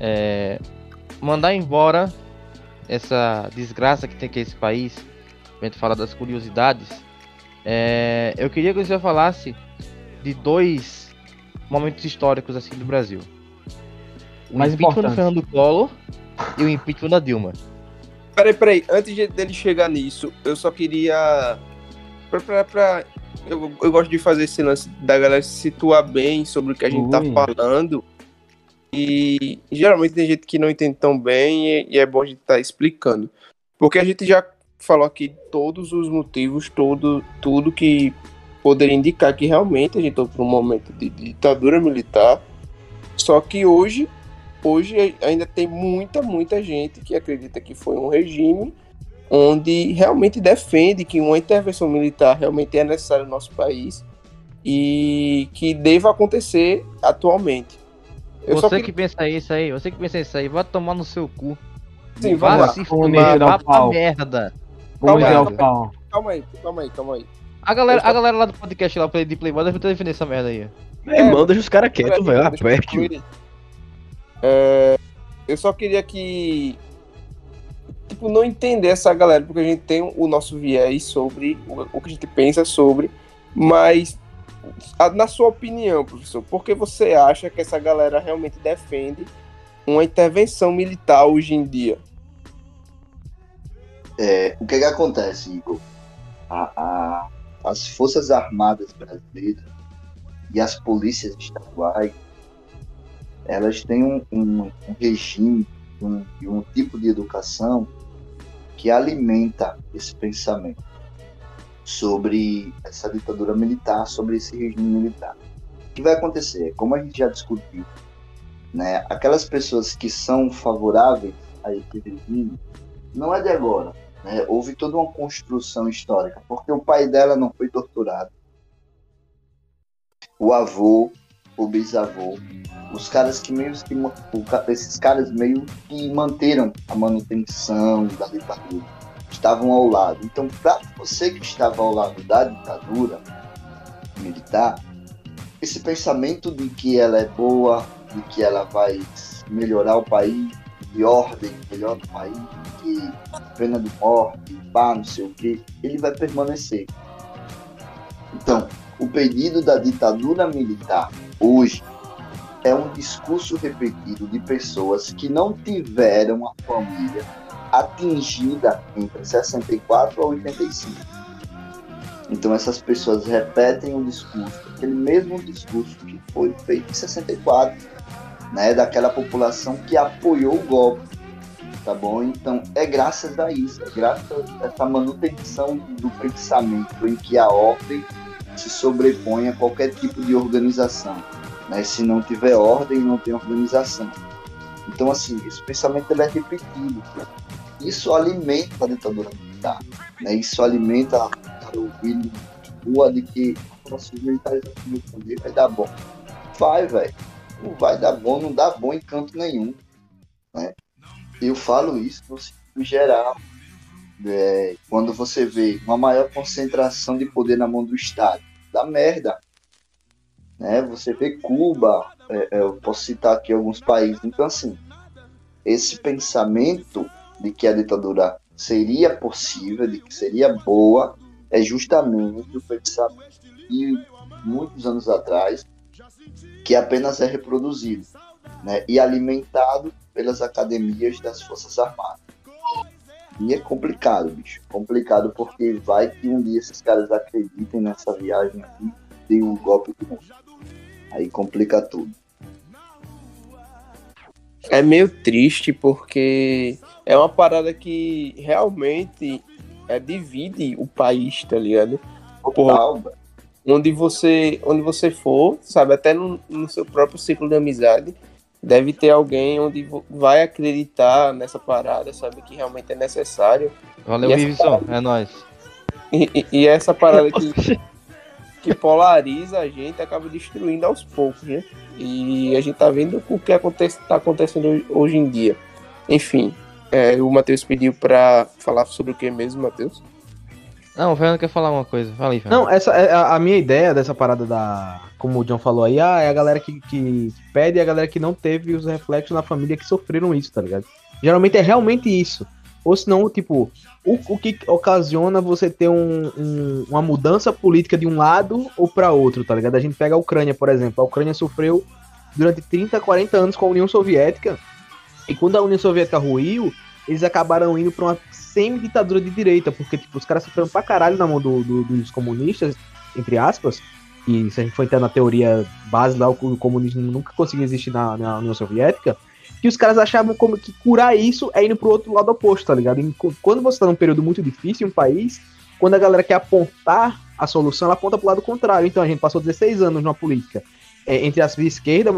é, mandar embora essa desgraça que tem aqui esse país, pra gente falar das curiosidades, é, eu queria que você falasse de dois momentos históricos assim do Brasil. O Mais impeachment do. Fernando Collor e o impeachment da Dilma. Peraí, peraí, antes de- dele chegar nisso, eu só queria. Pra, pra- pra- eu, eu gosto de fazer esse lance da galera se situar bem sobre o que a gente tá Ui. falando. E geralmente tem gente que não entende tão bem e, e é bom a gente estar explicando. Porque a gente já falou aqui todos os motivos, todo, tudo que poderia indicar que realmente a gente está por um momento de ditadura militar. Só que hoje hoje ainda tem muita, muita gente que acredita que foi um regime onde realmente defende que uma intervenção militar realmente é necessária no nosso país e que deva acontecer atualmente. Eu Você queria- que pensa isso aí, você que pensa isso aí, vai tomar no seu cu. Sim, lá. se fuder, vá pra pau. merda. Calma aí. o pau. Calma aí, calma aí, calma aí. A galera, a galera lá do podcast lá de Playboy deve ter defender essa merda aí. Meu irmão, deixa os caras quietos, velho. Aperte. É, eu só queria que. Tipo, não entender essa galera, porque a gente tem o nosso viés sobre o, o que a gente pensa sobre, mas a- na sua opinião, professor, por que você acha que essa galera realmente defende uma intervenção militar hoje em dia? É, o que que acontece, Igor? A- a- as Forças Armadas brasileiras e as polícias estaduais, elas têm um, um- um regime um, e um tipo de educação que alimenta esse pensamento sobre essa ditadura militar, sobre esse regime militar. O que vai acontecer? Como a gente já discutiu, né, aquelas pessoas que são favoráveis a esse regime, não é de agora né, houve toda uma construção histórica, porque o pai dela não foi torturado. O avô, o bisavô, os caras que meio que esses caras meio que manteram a manutenção da ditadura, estavam ao lado. Então, para você que estava ao lado da ditadura militar, esse pensamento de que ela é boa, de que ela vai melhorar o país, de ordem, melhor o país, que pena de morte, pá, não sei o que, ele vai permanecer. Então, o pedido da ditadura militar hoje é um discurso repetido de pessoas que não tiveram a família atingida entre 64 a 85. Então essas pessoas repetem o discurso, aquele mesmo discurso que foi feito em 64, né, daquela população que apoiou o golpe tá bom? Então é graças a isso, é graças a essa manutenção do pensamento em que a ordem se sobrepõe a qualquer tipo de organização, né? Se não tiver ordem, não tem organização. Então assim, esse pensamento ele é repetido. Isso alimenta a ditadura militar, né? Isso alimenta o rua de que "Nossa, os militares assumem o poder, vai dar bom. Vai, velho. Não vai dar bom, não dá bom em canto nenhum. Né? Eu falo isso no sentido geral. É, quando você vê uma maior concentração de poder na mão do Estado, dá merda. Né? Você vê Cuba, é, é, eu posso citar aqui alguns países. Então, assim, esse pensamento de que a ditadura seria possível, de que seria boa, é justamente o pensamento de muitos anos atrás, que apenas é reproduzido né? e alimentado pelas academias das Forças Armadas. E é complicado, bicho. Complicado porque vai que um dia esses caras acreditem nessa viagem aqui e tem um golpe de novo. Aí complica tudo. É meio triste porque é uma parada que realmente é, divide o país, tá ligado? Porra, Total, velho. Onde você, onde você for, sabe, até no, no seu próprio ciclo de amizade, deve ter alguém onde vai acreditar nessa parada, sabe, que realmente é necessário. Valeu, Vivisson. É nóis. E, e- e essa parada que, (laughs) que polariza a gente acaba destruindo aos poucos, né? E a gente tá vendo o que acontece, tá acontecendo hoje- em dia. Enfim, é, o Matheus pediu pra falar sobre o que mesmo, Matheus? Não, o Fernando quer falar uma coisa. Fala aí, Fernando. Não, essa é a, a minha ideia dessa parada da. Como o John falou aí, ah, é a galera que, que pede e a galera que não teve os reflexos na família que sofreram isso, tá ligado? Geralmente é realmente isso. Ou senão, tipo, o, o que ocasiona você ter um- um- uma mudança política de um lado ou pra outro, tá ligado? A gente pega a Ucrânia, por exemplo. A Ucrânia sofreu durante 30, 40 anos com a União Soviética. E quando a União Soviética ruiu, eles acabaram indo pra uma semi-ditadura de direita, porque tipo, os caras sofreram pra caralho na mão do- do- dos comunistas, entre aspas, e se a gente for entrar na teoria base lá, o co- o comunismo nunca conseguiu existir na, na União Soviética, que os caras achavam como que curar isso é indo pro outro lado oposto, tá ligado? E quando você tá num período muito difícil em um país, quando a galera quer apontar a solução, ela aponta pro lado contrário. Então a gente passou 16 anos numa política é, entre de esquerda,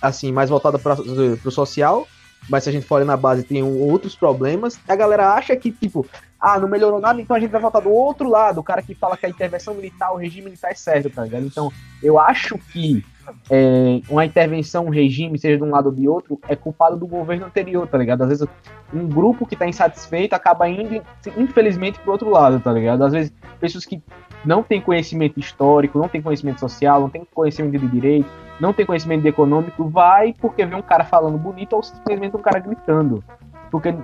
assim, mais voltada para pro social, mas se a gente for na base tem um- outros problemas, a galera acha que, tipo, ah, não melhorou nada, então a gente vai voltar do outro lado, o cara que fala que a intervenção militar, o regime militar é certo, tá ligado? Então, eu acho que é, uma intervenção, um regime, seja de um lado ou de outro, é culpado do governo anterior, tá ligado? Às vezes um grupo que tá insatisfeito acaba indo, infelizmente, pro outro lado, tá ligado? Às vezes, pessoas que não tem conhecimento histórico, não tem conhecimento social, não tem conhecimento de direito, não tem conhecimento econômico, vai porque vê um cara falando bonito ou simplesmente um cara gritando. Porque,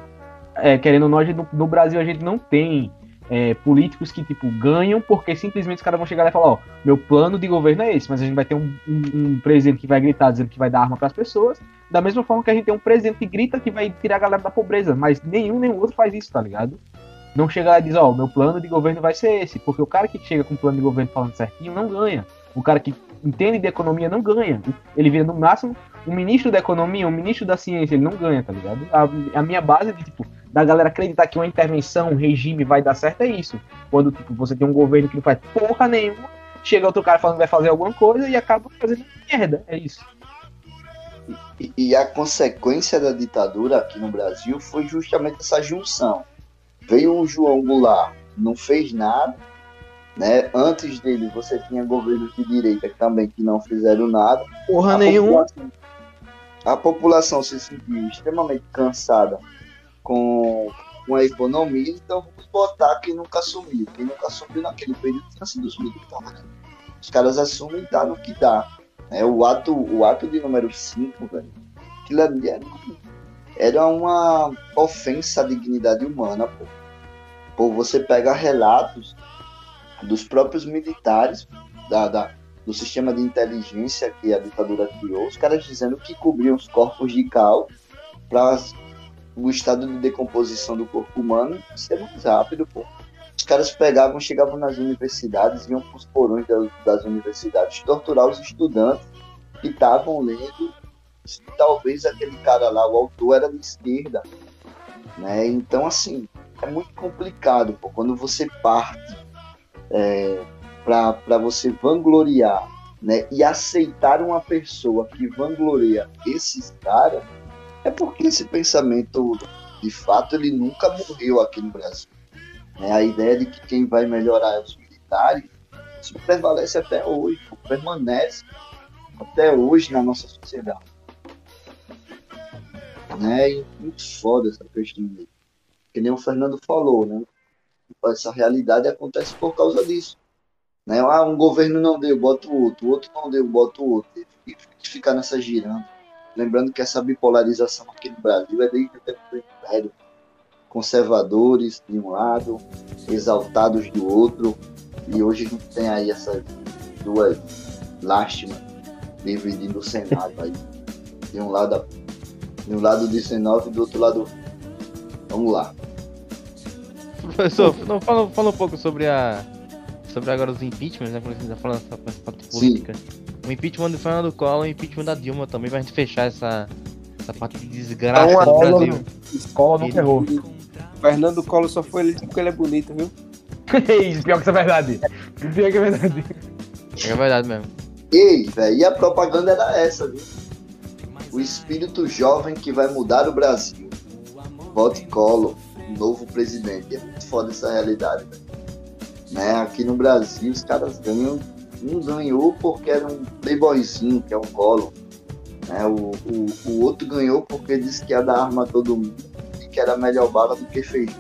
é, querendo ou não, gente- no, no Brasil a gente não tem é, políticos que, tipo, ganham porque simplesmente os caras vão chegar lá e falar, ó, meu plano de governo é esse, mas a gente vai ter um, um- um presidente que vai gritar dizendo que vai dar arma para as pessoas, da mesma forma que a gente tem um presidente que grita que vai tirar a galera da pobreza, mas nenhum nem outro faz isso, tá ligado? Não chega lá e diz, ó, meu plano de governo vai ser esse, porque o cara que chega com o plano de governo falando certinho não ganha. O cara que entende de economia não ganha. Ele vira no máximo um ministro da economia, um ministro da ciência, ele não ganha, tá ligado? A, a minha base de, tipo, da galera acreditar que uma intervenção, um regime vai dar certo é isso. Quando, tipo, você tem um governo que não faz porra nenhuma, chega outro cara falando que vai fazer alguma coisa e acaba fazendo merda. É isso. E, e a consequência da ditadura aqui no Brasil foi justamente essa junção. Veio o João Goulart, não fez nada, né? Antes dele você tinha governos de direita também que não fizeram nada. Porra A nenhuma. população- A população se sentiu extremamente cansada com, com a economia, então vamos botar quem nunca assumiu. Quem nunca assumiu naquele período tinha sido os militares. Os caras assumem e dá no que dá. É, o, ato, o ato de número 5, velho, aquilo ali era, era uma ofensa à dignidade humana, pô. Pô, você pega relatos dos próprios militares da, da- do sistema de inteligência que a ditadura criou, os caras dizendo que cobriam os corpos de cal para o estado de decomposição do corpo humano ser mais rápido, pô. Os caras pegavam, chegavam nas universidades, iam para os porões das, das universidades torturar os estudantes que estavam lendo. Talvez aquele cara lá, o autor, era de esquerda. Né? Então, assim, é muito complicado, pô, quando você parte para você vangloriar né, e aceitar uma pessoa que vangloria esses caras, é porque esse pensamento, de fato, ele nunca morreu aqui no Brasil. Né? A ideia de que quem vai melhorar é os militares, isso prevalece até hoje, permanece até hoje na nossa sociedade. Né? E muito foda essa questão dele. Que nem o Fernando falou, né? Essa realidade acontece por causa disso. Né? Ah, um governo não deu, bota o outro, o outro não deu, bota o outro. E ficar nessa girando. Lembrando que essa bipolarização aqui no Brasil é desde o tempo do Império. Conservadores de um lado, exaltados do outro. E hoje a gente tem aí essas duas lástimas dividindo o Senado aí. De um lado, de um lado o 19 e do outro lado. Vamos lá. Professor, (laughs) não, fala, fala um pouco sobre a. Sobre agora os impeachments, né? Quando a gente tá falando essa parte política. O impeachment do Fernando Collor e o impeachment da Dilma também, pra gente fechar essa, essa parte de desgraça Então, do Brasil. Escola não ferrou. Fernando Collor só foi eleito porque ele é bonito, viu? (laughs) Isso, pior que isso é verdade. Pior que é verdade. É verdade mesmo. Ei, velho, e a propaganda era essa, viu? O espírito jovem que vai mudar o Brasil. Vote Collor, novo presidente. É muito foda essa realidade. Né? Aqui no Brasil, os caras ganham. Um ganhou porque era um playboyzinho, que é o Collor. Né? O, o, o outro ganhou porque disse que ia dar arma a todo mundo e que era melhor bala do que feijão.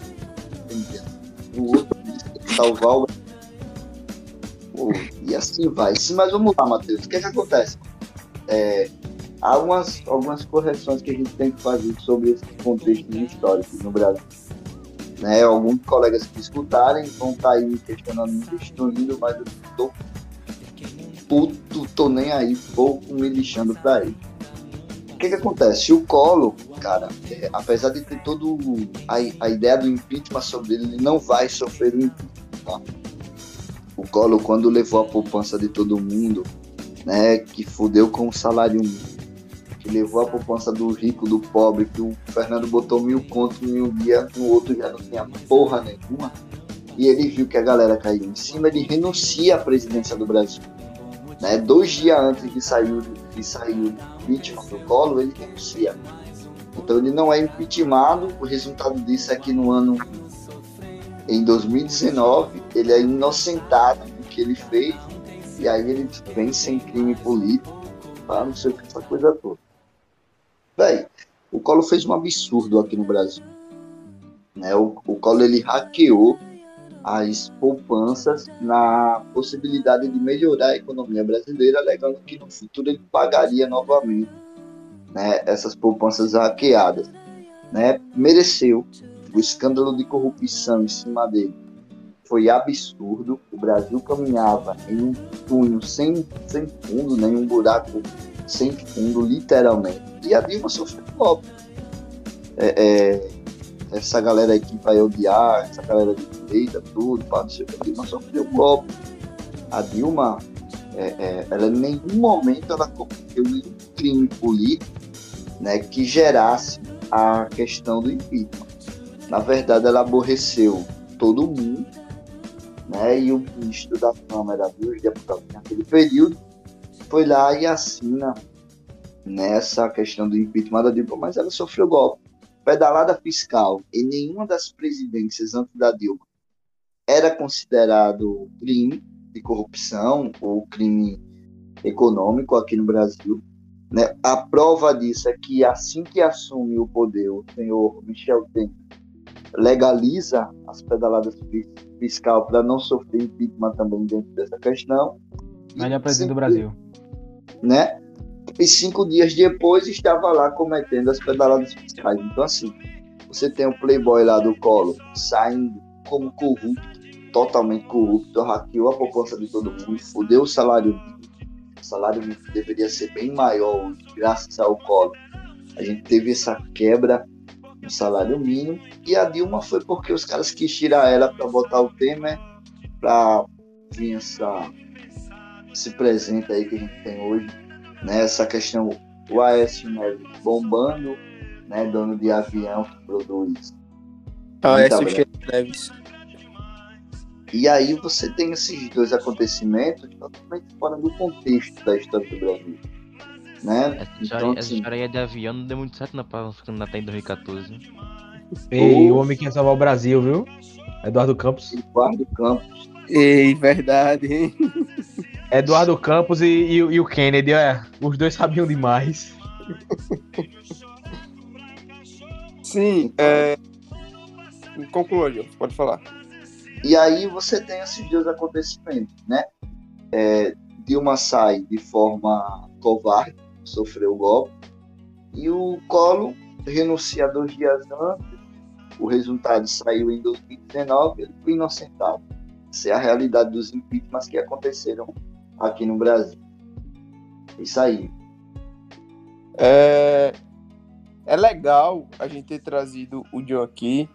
O outro disse que ia salvar o Pô, e assim vai. Mas vamos lá, Matheus. O que, é que acontece? É, algumas, algumas correções que a gente tem que fazer sobre esses contextos históricos no Brasil. Né? Alguns colegas que escutarem vão estar aí me questionando, me destruindo, mas eu tô puto, tô nem aí, pouco me lixando pra ele. O que, que acontece? O Collor, cara, é, apesar de ter todo a, a ideia do impeachment sobre ele, ele não vai sofrer o impeachment. Tá? o Collor, quando levou a poupança de todo mundo, né, que fudeu com o salário mínimo, que levou a poupança do rico, do pobre, que o Fernando botou mil contos em um dia, no outro já não tinha porra nenhuma, e ele viu que a galera caiu em cima, ele renuncia à presidência do Brasil. Né? Dois dias antes de sair, de sair impeachment do Collor, ele renuncia. Então ele não é impeachmentado, o resultado disso é que no ano em 2019 ele é inocentado do que ele fez e aí ele vem sem crime político, tá? não sei o que, essa coisa toda. Véi, o Collor fez um absurdo aqui no Brasil. Né? O, o Collor ele hackeou as poupanças na possibilidade de melhorar a economia brasileira, alegando que no futuro ele pagaria novamente né, essas poupanças hackeadas. Né? Mereceu o escândalo de corrupção em cima dele. Foi absurdo. O Brasil caminhava em um túnel sem, sem fundo, nenhum buraco sem fundo, literalmente. E a Dilma sofreu golpe. É, é, essa galera aí que vai odiar, essa galera de direita, tudo, pá, não sei o que, a Dilma sofreu golpe. A Dilma, é, é, ela em nenhum momento ela cometeu nenhum crime político né, que gerasse a questão do impeachment. Na verdade, ela aborreceu todo mundo, né, e o ministro da Câmara dos Deputados naquele período foi lá e assina nessa questão do impeachment da Dilma, mas ela sofreu golpe. Pedalada fiscal em nenhuma das presidências antes da Dilma era considerado crime de corrupção ou crime econômico aqui no Brasil. Né? A prova disso é que assim que assume o poder o senhor Michel Temer legaliza as pedaladas fiscal para não sofrer impeachment também dentro dessa questão. Melhor presidente do Brasil né? E cinco dias depois estava lá cometendo as pedaladas fiscais. Então, assim, você tem o playboy lá do colo saindo como corrupto, totalmente corrupto, hackeou a poupança de todo mundo, fudeu o salário mínimo. O salário mínimo deveria ser bem maior graças ao colo. A gente teve essa quebra no salário mínimo e a Dilma foi porque os caras quis tirar ela para botar o Temer para vir essa esse presente aí que a gente tem hoje, né? Essa questão, o Aécio Neves bombando, né? Dono de avião que produz. Aécio Neves. E aí você tem esses dois acontecimentos totalmente fora do contexto da história do Brasil. Né? Essa então, história, assim, história de avião não deu muito certo na candidatar em 2014. Ei, o homem que ia salvar o Brasil, viu? Eduardo Campos. Eduardo Campos. Ei, verdade, hein? (laughs) Eduardo Campos e, e, e o Kennedy, é, os dois sabiam demais. Sim, é... conclua, pode falar. E aí você tem esses dois acontecimentos, né? É, Dilma sai de forma covarde, sofreu o golpe, e o Colo renuncia dois dias antes, o resultado saiu em 2019, ele foi inocentado. Essa é a realidade dos impeachments que aconteceram aqui no Brasil. Isso aí. É, é legal a gente ter trazido o John aqui,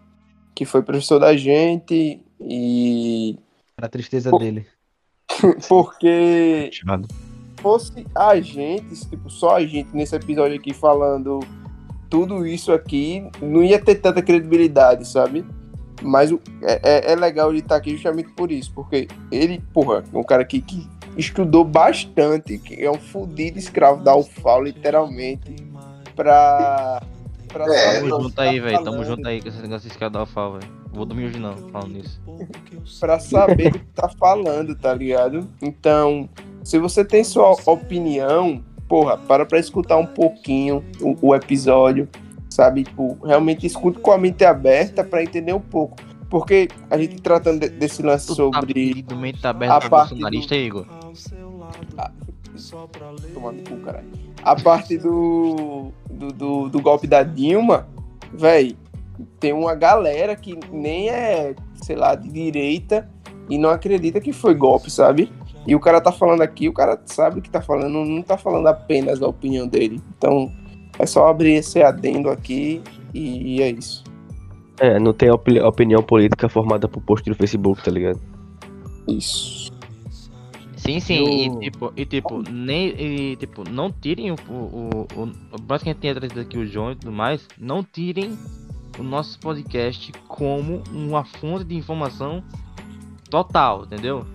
que foi professor da gente e. A tristeza Por... dele. (laughs) Porque fosse a gente, tipo, só a gente nesse episódio aqui falando tudo isso aqui, não ia ter tanta credibilidade, sabe? Mas é, é, é legal ele estar aqui justamente por isso, porque ele, porra, é um cara que, que estudou bastante, que é um fudido escravo da UFAL, literalmente, pra. pra é, tamo junto aí, velho. Tamo junto aí com esse negócio de escravo da UFAL, velho. Vou dormir hoje não, falando nisso. (laughs) pra saber o que tá falando, tá ligado? Então, se você tem sua opinião, porra, para pra escutar um pouquinho o, o episódio, sabe? Tipo, realmente escute com a mente aberta para entender um pouco. Porque a gente tratando desse lance tu sobre. Tá mente aberta a parte bolsonarista, do... Igor. Ah, tomando cu, caralho. A parte do, do, do, do golpe da Dilma, velho, tem uma galera que nem é, sei lá, de direita e não acredita que foi golpe, sabe? E o cara tá falando aqui, o cara sabe que tá falando, não tá falando apenas a opinião dele. Então, é só abrir esse adendo aqui e é isso. É, não tem op opinião política formada por post do Facebook, tá ligado? Isso. Sim, sim, e tipo, e, tipo, nem, e, tipo, não tirem o, o, o, o mais que a gente tenha trazido aqui o João e tudo mais, não tirem o nosso podcast como uma fonte de informação total, entendeu?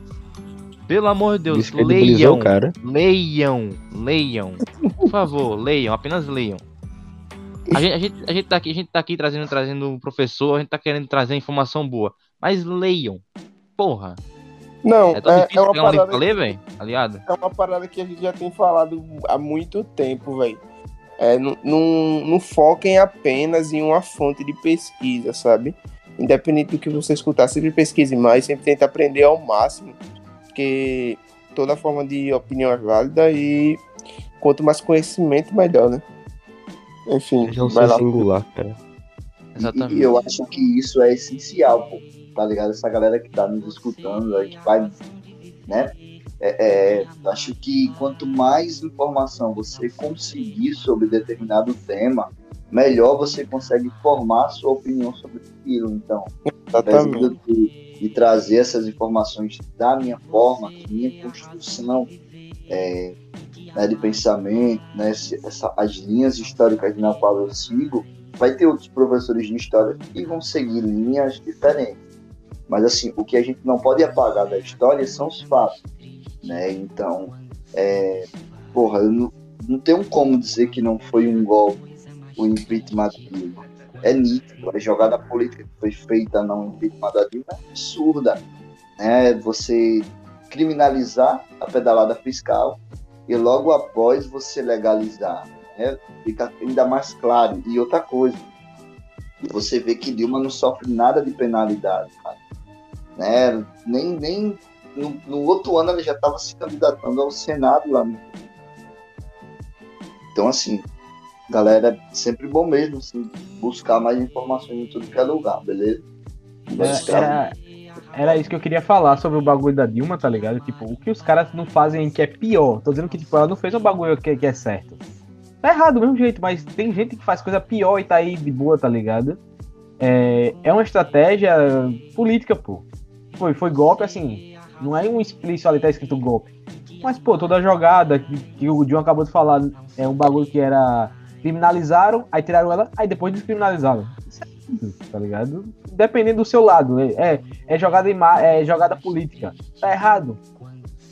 Pelo amor de Deus, leiam, cara. leiam, leiam, por favor, leiam, apenas leiam. A gente, a, gente, a, gente tá aqui, a gente tá aqui trazendo, trazendo um professor, a gente tá querendo trazer informação boa. Mas leiam. Porra. Não, é, é, é uma parada. Que, ler, véio, aliado? É uma parada que a gente já tem falado há muito tempo, velho. É, não, não, não foquem apenas em uma fonte de pesquisa, sabe? independente do que você escutar, sempre pesquise mais, sempre tente aprender ao máximo, porque toda forma de opinião é válida e quanto mais conhecimento, melhor, né? Enfim, um vai lá. singular, cara. E, Exatamente. e eu acho que isso é essencial, pô. Tá ligado? Essa galera que tá nos escutando, aí, que vai, né? É, é, acho que quanto mais informação você conseguir sobre determinado tema, melhor você consegue formar sua opinião sobre aquilo. Então, Exatamente. De, de trazer essas informações da minha forma, da minha construção é, né, de pensamento, né, essa- as linhas históricas na qual eu sigo, vai ter outros professores de história que vão seguir linhas diferentes. Mas assim, o que a gente não pode apagar da história são os fatos, né? Então, é, porra, eu não, não tenho como dizer que não foi um golpe o impeachment Dilma. É nítido, a jogada política que foi feita no impeachment da Dilma é absurda, né? Você criminalizar a pedalada fiscal e logo após você legalizar, né? Fica ainda mais claro. E outra coisa, você vê que Dilma não sofre nada de penalidade, cara. Né? Nem, nem no, no outro ano ela já estava se candidatando ao Senado lá. Então, assim, galera, é sempre bom mesmo assim, buscar mais informações em tudo que é lugar, beleza? Mas, Era, era, isso que eu queria falar sobre o bagulho da Dilma, tá ligado? Tipo, o que os caras não fazem que é pior. Tô dizendo que, tipo, ela não fez um bagulho que, que é certo. Tá errado do mesmo jeito, mas tem gente que faz coisa pior e tá aí de boa, tá ligado? É, é uma estratégia política, pô. Foi, foi golpe, assim. Não é um explícito ali, tá escrito golpe. Mas, pô, toda jogada que, que o John acabou de falar é um bagulho que era. Criminalizaram, aí tiraram ela, aí depois descriminalizaram. Isso é tudo, tá ligado? Dependendo do seu lado. É, é, é jogada, é jogada política. Tá errado.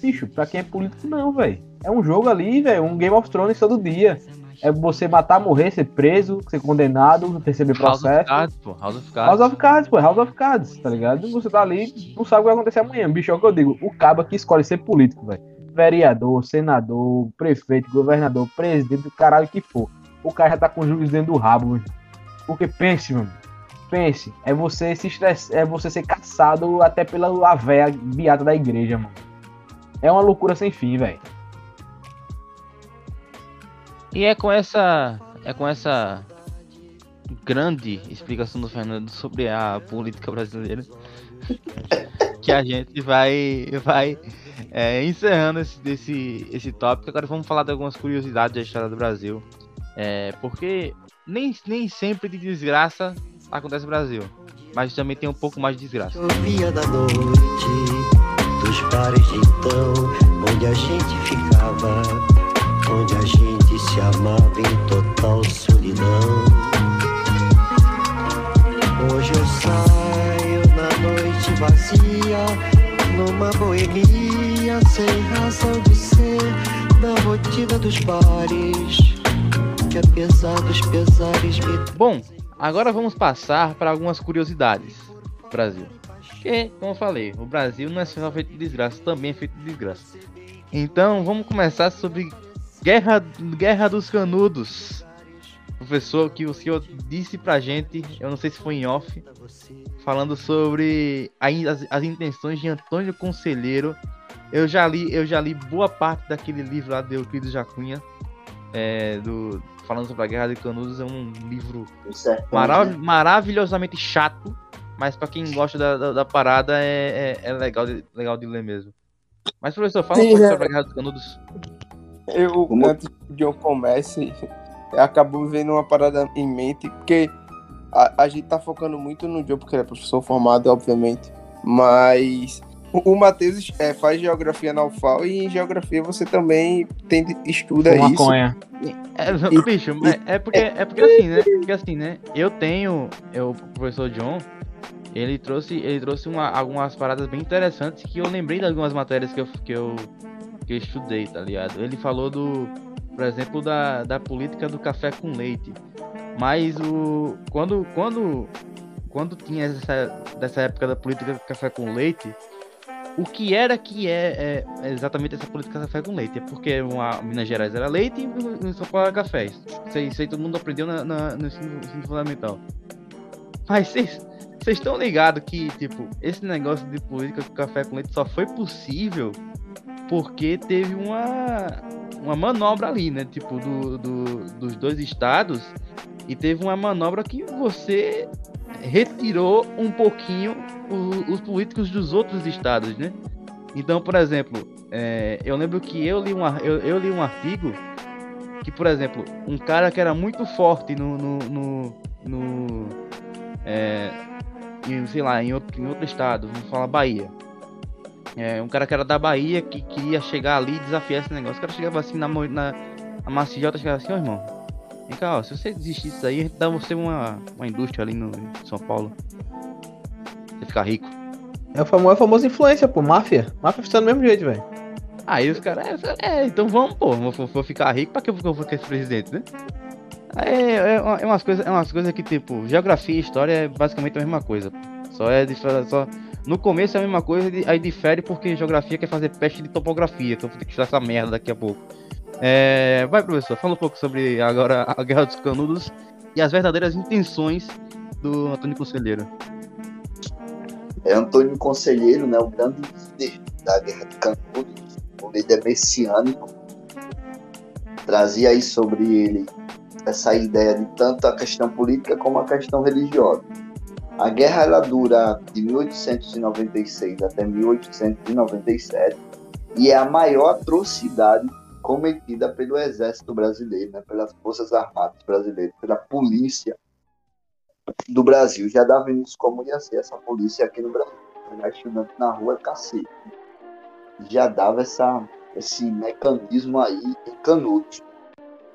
Bicho, pra quem é político, não, velho. É um jogo ali, velho. Um Game of Thrones todo dia. É você matar, morrer, ser preso, ser condenado, receber House of processo. Cards, pô. House of Cards. House of Cards, pô, House of Cards, tá ligado? Você tá ali, não sabe o que vai acontecer amanhã. Bicho, é o que eu digo. O cabo que escolhe ser político, velho. Vereador, senador, prefeito, governador, presidente, do caralho que for. O cara já tá com juiz dentro do rabo, velho. Porque pense, mano. Pense. É você se estressar, é você ser caçado até pela véia beata da igreja, mano. É uma loucura sem fim, velho. E é com essa. É com essa grande explicação do Fernando sobre a política brasileira (laughs) que a gente vai, vai é, encerrando esse, esse, esse tópico. Agora vamos falar de algumas curiosidades da história do Brasil. É, porque nem, nem sempre de desgraça acontece no Brasil. Mas também tem um pouco mais de desgraça. Chovia da noite dos bares de então, onde a gente ficava, onde a gente se amava em total solidão. Hoje eu saio na noite vazia, numa boemia sem razão de ser, na rotina dos bares, que apesar dos pesares me Bom, agora vamos passar para algumas curiosidades do Brasil. Como eu falei, o Brasil não é só feito de desgraça, também é feito de desgraça. Então, vamos começar sobre Guerra, Guerra dos Canudos. Professor, que o senhor disse pra gente, eu não sei se foi em off, falando sobre a as, as intenções de Antônio Conselheiro. Eu já li, eu já li boa parte daquele livro lá de Euclides Jacunha, é, do, falando sobre a Guerra de Canudos, é um livro Marav- né? maravilhosamente chato, mas pra quem gosta da, da, da parada é, é, é legal, de, legal de ler mesmo. Mas, professor, fala um Sim, pouco é. sobre a Guerra dos Canudos. Eu, Como- antes que o John comece, acabou vendo uma parada em mente, porque a, a gente tá focando muito no John, porque ele é professor formado, obviamente, mas o, o Matheus é, faz geografia na UFAL e em geografia você também tem, estuda Com isso. maconha. É, E- (laughs) bicho, é, é porque, é porque assim, né? Porque assim, né? Eu tenho, eu, o professor John, ele trouxe, ele trouxe uma, algumas paradas bem interessantes que eu lembrei de algumas matérias que eu, que eu, que eu estudei, tá ligado? Ele falou do, por exemplo, da, da política do café com leite. Mas o quando quando quando tinha essa dessa época da política do café com leite, o que era que é, é exatamente essa política café com leite? É porque uma, Minas Gerais era leite e São Paulo era café. Isso isso aí todo mundo aprendeu na, na- no ensino, ensino fundamental. Mas vocês estão ligados que, tipo, esse negócio de política com café com leite só foi possível porque teve uma, uma manobra ali, né? Tipo, do, do, dos dois estados. E teve uma manobra que você retirou um pouquinho os políticos dos outros estados, né? Então, por exemplo, é, eu lembro que eu li, um, eu, eu, li um artigo que, por exemplo, um cara que era muito forte no. no, no, no é, em, sei lá, em outro, em outro estado, vamos falar Bahia. É, um cara que era da Bahia que queria chegar ali e desafiar esse negócio. O cara chegava assim na, na, na Maciota chegava assim, ó oh, irmão, vem cá, ó, se você desistir disso aí, dá você uma, uma indústria ali no em São Paulo. Você ficar rico. É o famoso, é famoso influência, pô, máfia. Máfia funciona do mesmo jeito, velho. Aí os caras, é, é, então vamos, pô, vou, vou, ficar rico, pra que eu vou ficar esse presidente, né? É, é, é, umas coisas, é umas coisas que, tipo, geografia e história é basicamente a mesma coisa. Só é só No começo é a mesma coisa, aí difere porque geografia quer fazer peste de topografia, então vou ter que estudar essa merda daqui a pouco. É, vai, professor, fala um pouco sobre agora a Guerra dos Canudos e as verdadeiras intenções do Antônio Conselheiro. É Antônio Conselheiro, né, o grande líder da Guerra de Canudos, o líder messiânico, trazia aí sobre ele essa ideia de tanto a questão política como a questão religiosa. A guerra ela dura de 1896 até 1897 e é a maior atrocidade cometida pelo Exército Brasileiro, né, pelas Forças Armadas Brasileiras, pela polícia do Brasil. Já dava início como ia ser essa polícia aqui no Brasil. Pegar estudante na rua é cacete. Já dava essa, esse mecanismo aí em Canudos.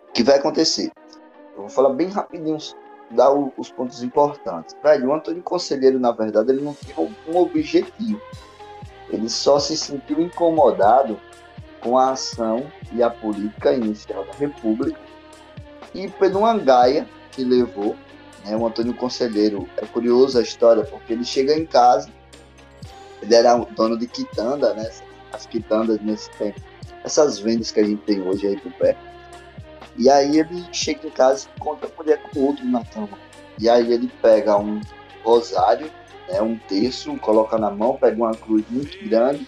O que vai acontecer? Eu vou falar bem rapidinho, dar o, os pontos importantes. Velho, o Antônio Conselheiro, na verdade, ele não tinha um objetivo. Ele só se sentiu incomodado com a ação e a política inicial da República e pelo uma gaia que levou né, o Antônio Conselheiro. É curioso a história, porque ele chega em casa, ele era dono de quitanda, né, as quitandas nesse tempo, essas vendas que a gente tem hoje aí por perto. E aí ele chega em casa e encontra a mulher com outro na cama. E aí ele pega um rosário, né, um terço, coloca na mão, pega uma cruz muito grande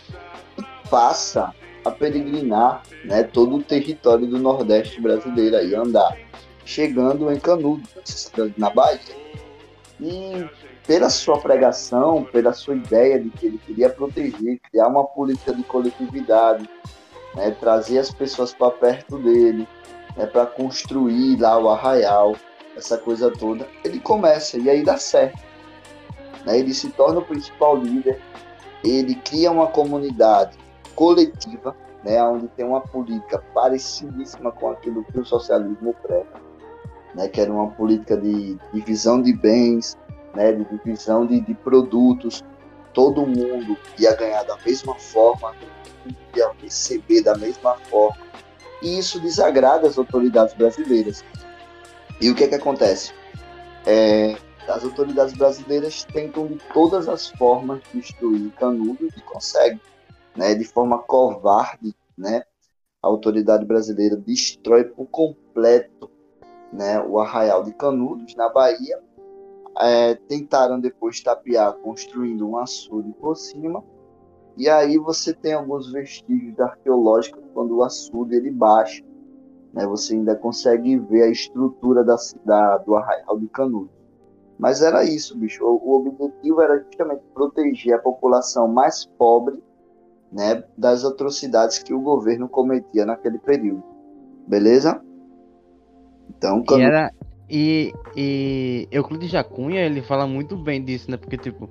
e passa a peregrinar né, todo o território do Nordeste brasileiro aí, andar, chegando em Canudos, na Bahia. E pela sua pregação, pela sua ideia de que ele queria proteger, criar uma política de coletividade, né, trazer as pessoas para perto dele, né, para construir lá o arraial, essa coisa toda, ele começa e aí dá certo. Né, ele se torna o principal líder, ele cria uma comunidade coletiva, né, onde tem uma política parecidíssima com aquilo que o socialismo prega, né, que era uma política de divisão de bens, né, de divisão de, de produtos, todo mundo ia ganhar da mesma forma, ia receber da mesma forma, e isso desagrada as autoridades brasileiras. E o que é que acontece? É, as autoridades brasileiras tentam de todas as formas destruir Canudos e conseguem né, de forma covarde, né, a autoridade brasileira destrói por completo né, o arraial de Canudos, na Bahia. É, tentaram depois tapear construindo um açude por cima. E aí você tem alguns vestígios arqueológicos quando o açude ele baixa. Né, você ainda consegue ver a estrutura da, cidade do arraial de Canudos. Mas era isso, bicho. O, o objetivo era justamente proteger a população mais pobre né, das atrocidades que o governo cometia naquele período. Beleza? Então, quando... e, era, e, e Euclides Jacunha, ele fala muito bem disso, né? Porque, tipo,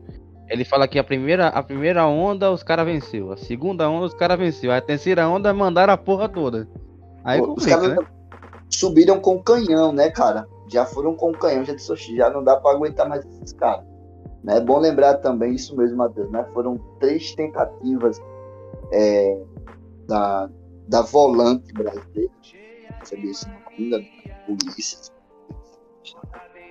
ele fala que a primeira, a primeira onda os caras venceu, a segunda onda os caras venceu, a terceira onda mandaram a porra toda. Aí Pô, complica, os caras né? subiram com canhão, né, cara? Já foram com canhão, já disse, já não dá para aguentar mais esses caras. Né? É bom lembrar também isso mesmo, Matheus, né? Foram três tentativas é, da, da volante brasileira, sabia esse nome ainda, Ulisses,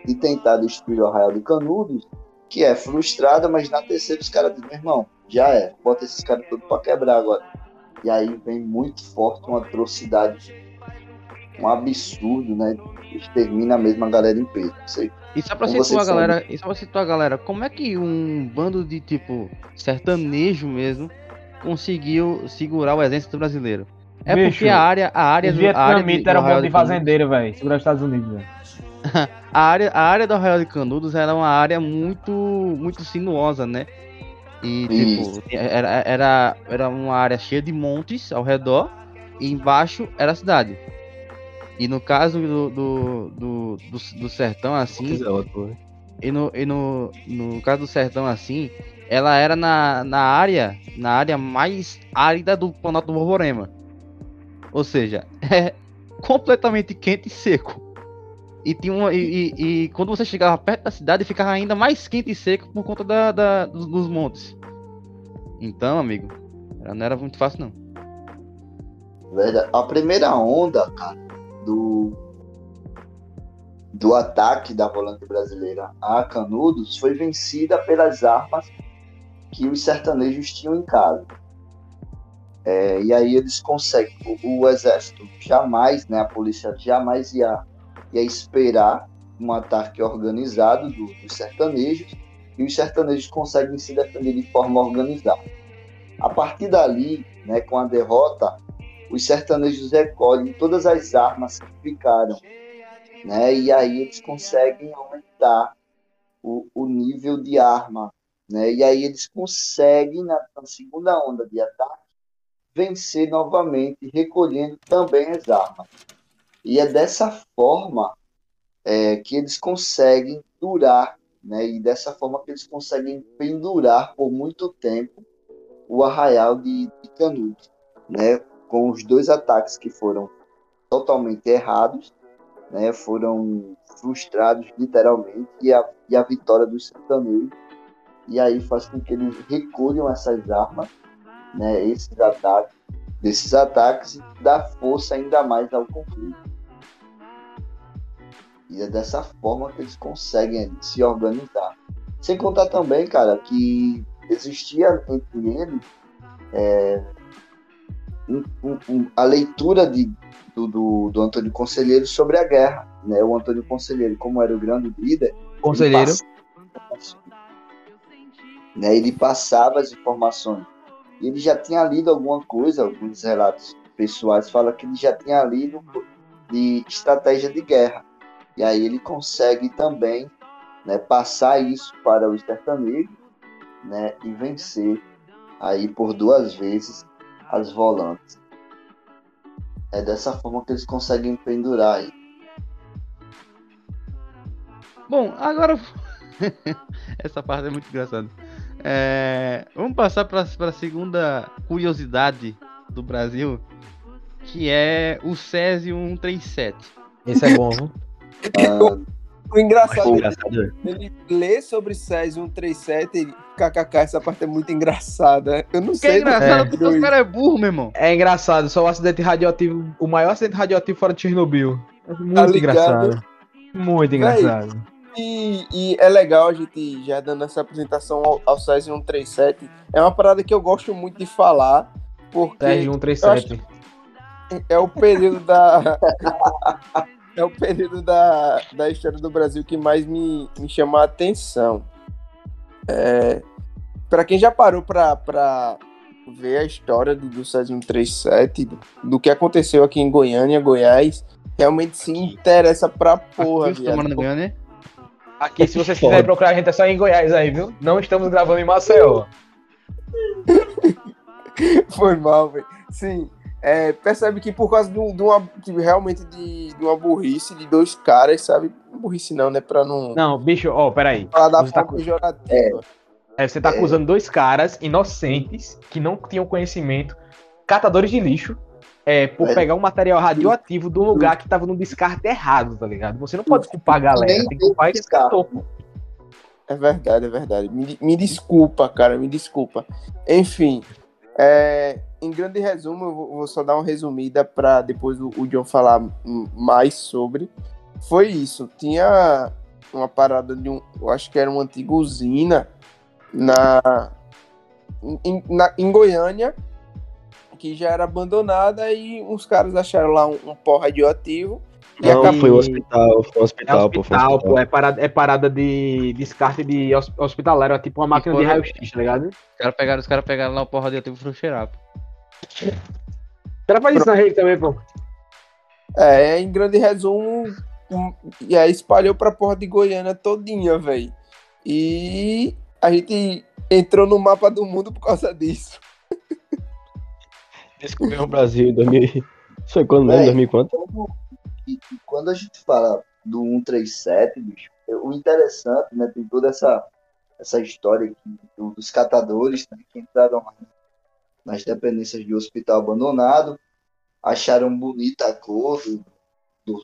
de tentar destruir o Arraial de Canudos, que é frustrada, mas na terceira os caras dizem, meu irmão, já é, bota esses caras todos para quebrar agora. E aí vem muito forte uma atrocidade, um absurdo, né? extermina mesmo a galera em peso. Você, E só pra Como situar a galera, e só pra situar a galera, como é que um bando de tipo sertanejo mesmo conseguiu segurar o exército brasileiro? É Bicho, porque a área, a área, do, a área eram Arraial bando de Canudos- fazendeiro, velho. Segurar os Estados Unidos, velho. (laughs) a área, a área do Arraial de Canudos era uma área muito, muito sinuosa, né? E tipo, era, era, era uma área cheia de montes ao redor e embaixo era a cidade. E no caso do, do, do, do, do sertão assim, e no, e no, no caso do sertão assim, ela era na, na área, na área mais árida do Planalto do Borborema. Ou seja, (laughs) é completamente quente e seco. E, tinha uma, e, e- e quando você chegava perto da cidade, ficava ainda mais quente e seco por conta da, da- dos, dos montes. Então, amigo, não era muito fácil não. A primeira onda, cara, do, do ataque da volante brasileira a Canudos foi vencida pelas armas que os sertanejos tinham em casa. É, e aí eles conseguem, o, o exército jamais, né, a polícia jamais ia, ia esperar um ataque organizado do- dos sertanejos, e os sertanejos conseguem se defender de forma organizada. A partir dali, né, com a derrota, os sertanejos recolhem todas as armas que ficaram, né? E aí eles conseguem aumentar o, o nível de arma, né? E aí eles conseguem na, na segunda onda de ataque vencer novamente, recolhendo também as armas. E é dessa forma é, que eles conseguem durar, né? E dessa forma que eles conseguem pendurar por muito tempo o arraial de, de né? com os dois ataques que foram totalmente errados, né, foram frustrados literalmente, e a, e a vitória dos sertanejos, e aí faz com que eles recolham essas armas, né, esses ataques, desses ataques, e dá força ainda mais ao conflito. E é dessa forma que eles conseguem se organizar. Sem contar também, cara, que existia entre eles é, um- um- um- a leitura de, do, do, do Antônio Conselheiro sobre a guerra. Né? O Antônio Conselheiro, como era o grande líder, ele Conselheiro. Né? ele passava as informações. Ele já tinha lido alguma coisa, alguns relatos pessoais falam que ele já tinha lido de estratégia de guerra. E aí ele consegue também né, passar isso para os sertanejos né, e vencer aí por duas vezes as volantes. É dessa forma que eles conseguem pendurar aí. Bom, agora. (laughs) Essa parte é muito engraçada. É, Vamos passar para a segunda curiosidade do Brasil, que é o Césio 137. Esse é bom, viu? (laughs) Ah, O engraçado é que Engraçado. ele lê sobre Césio 137 e kkk, essa parte é muito engraçada. Eu não Que sei. é engraçado né? porque os caras é burro, meu irmão. É engraçado, só o acidente radioativo, o maior acidente radioativo fora de Chernobyl. É Muito Tá engraçado. Muito engraçado. E, e é legal a gente já dando essa apresentação ao, ao Césio 137. É uma parada que eu gosto muito de falar, porque Sérgio 137. é o período da. (laughs) é o período da, da história do Brasil que mais me, me chama a atenção. É, para quem já parou pra, pra ver a história do, do Césio 137, do, do que aconteceu aqui em Goiânia, Goiás, realmente se interessa pra porra, viado. Goiânia? Aqui, se vocês quiserem procurar, a gente é só em Goiás aí, viu? Não estamos gravando em Maceió. Foi mal, velho. Sim. É, percebe que por causa de, um- uma. realmente de, de uma burrice de dois caras, sabe? Burrice não, né? Pra não. Não, bicho, ó, peraí. falar da você tá pejorativa. É, você tá acusando dois caras inocentes que não tinham conhecimento, catadores de lixo, é, por É. pegar um material radioativo um lugar que tava no descarte errado, tá ligado? Você não pode culpar a galera, tem que culpar catou, pô. É verdade, é verdade. Me, me desculpa, cara, me desculpa. Enfim, é, em grande resumo, eu vou, só dar uma resumida para depois o, o John falar mais sobre. Foi isso. Tinha uma parada de um. Eu acho que era uma antiga usina na, em, na- em Goiânia, que já era abandonada, e uns caras acharam lá um, um pó radioativo Não, acabou. foi o hospital, foi o É hospital, pô. Foi hospital, pô, é parada, é parada de descarte de hos- hospitalário, é tipo uma máquina de raio-x, tá ligado? Os caras pegaram, os caras pegaram lá o porra de tempo e foram cheirar, pô. O cara faz isso na rede também, pô. É, em grande resumo, um- e aí espalhou pra porra de Goiânia todinha, velho. E a gente entrou no mapa do mundo por causa disso. Descobriu o Brasil em 2000. Isso (laughs) foi quando mesmo? Véi. 2000 quanto? Quando, a gente fala do 137, bicho, é- o interessante, né, tem toda essa, essa história aqui do- dos catadores né, que entraram nas dependências de hospital abandonado, acharam bonita a cor do, do,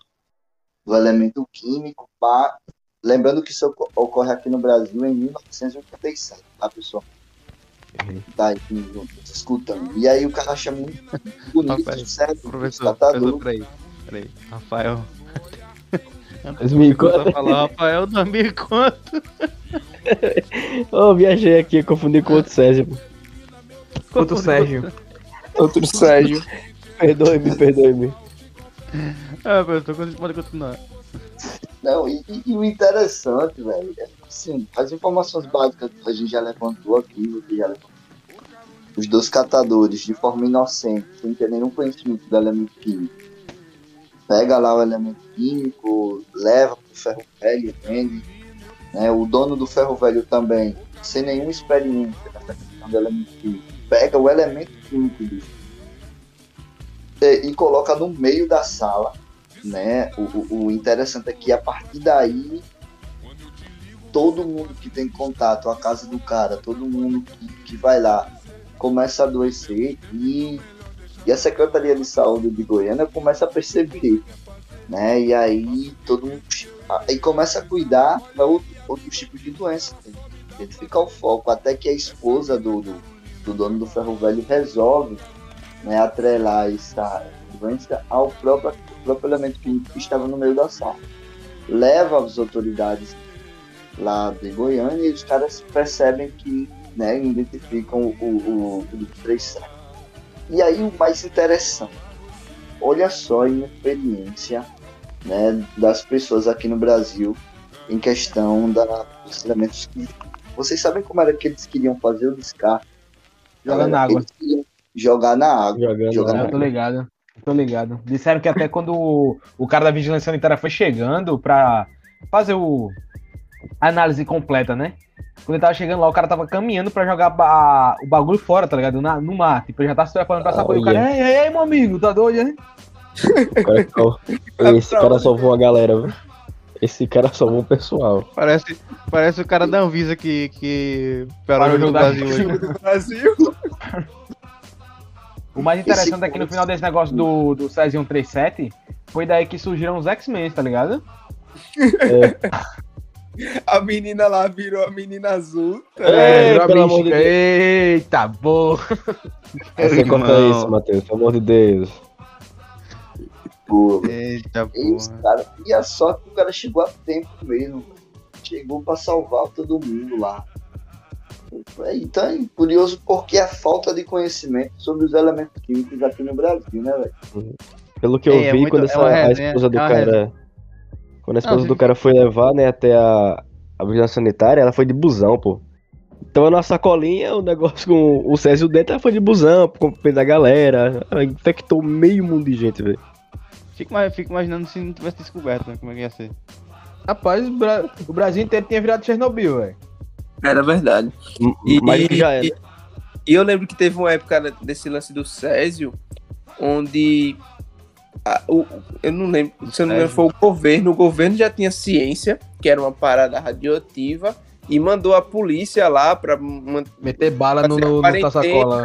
do elemento químico, pá. lembrando que isso oco- ocorre aqui no Brasil em 1987, tá, pessoal? Tá aí escutando. E aí o cara acha muito bonito, Rapaz, certo? Os Professor, catadores. professor, peraí. Peraí. Rafael. 2000 Começou quanto? a falar, Rafael, 2000 quanto? (laughs) Ô, viajei aqui, confundi com outro César. pô. Quanto o Sérgio. Outro Sérgio. (laughs) Perdoe-me, perdoe-me. Ah, professor, quando pode continuar. Não, e, e- o interessante, velho, é assim, as informações básicas que a gente já levantou aqui, já levantou. Os dois catadores, de forma inocente, sem ter nenhum conhecimento do elemento químico, pega lá o elemento químico, leva pro ferro velho, vende. Né? O dono do ferro velho também, sem nenhuma experiência nessa questão do elemento químico, pega o elemento químico e, e coloca no meio da sala né? O, o- interessante é que a partir daí todo mundo que tem contato à casa do cara, todo mundo que, que vai lá começa a adoecer e, e a Secretaria de Saúde de Goiânia começa a perceber, né? E aí todo mundo aí começa a cuidar para outro, outros tipos de doença, identificar o foco, até que a esposa do, do, do dono do ferro velho resolve né, atrelar essa doença ao próprio, próprio elemento químico que estava no meio da sala. Leva as autoridades lá de Goiânia e os caras percebem que né, identificam o, o, o grupo 37. E aí o mais interessante, olha só a inexperiência né, das pessoas aqui no Brasil em questão da, dos elementos químicos. Vocês sabem como era que eles queriam fazer o descarte? Jogar na água. Jogar na água. Jogando lá. Eu tô ligado. Tô ligado. Disseram que até quando o, o cara da vigilância sanitária foi chegando pra fazer o a análise completa, né? Quando ele tava chegando lá, o cara tava caminhando pra jogar ba- o bagulho fora, tá ligado? Na- no mar. Tipo, ele já tá se preparando pra Ah, sair. O cara, ei, ei, ei, meu amigo, tá doido, hein? Só- (laughs) Esse cara salvou a galera, viu? Esse cara salvou o pessoal. Parece, parece o cara da Anvisa que, que Parou o jogo do Brasil hoje. (laughs) Brasil. O mais interessante é que no final desse negócio do, do Cesium 37, foi daí que surgiram os X-Men, tá ligado? (laughs) A menina lá virou a menina azul. tá É, virou a pelo amor de. Deus. Eita, boa. (laughs) Você corta Irmão. isso, Matheus, pelo amor de Deus. Pô, Eita porra. cara. E a sorte que o cara chegou a tempo mesmo. Chegou pra salvar todo mundo lá. Então é curioso porque a falta de conhecimento sobre os elementos químicos aqui no Brasil, né, velho? Pelo que eu É, é vi, muito- quando é essa, uma a esposa do é cara. Quando a esposa Não, do cara foi levar, né, até a, a vigilância sanitária, ela foi de busão, pô. Então na sacolinha, o negócio com o Césio dentro, ela foi de busão, com o peito da galera. Ela infectou meio mundo de gente, velho. Fico, ima- fico imaginando se não tivesse descoberto, né? Como é que ia ser. Rapaz, o, Bra- o Brasil inteiro tinha virado Chernobyl, velho. Era verdade. E, Mas que já era. e- e eu lembro que teve uma época desse lance do Césio, onde a- o, eu não lembro, se eu não me engano, foi o governo. O governo já tinha ciência que era uma parada radioativa e mandou a polícia lá pra man- Meter bala no, no, a no sacola.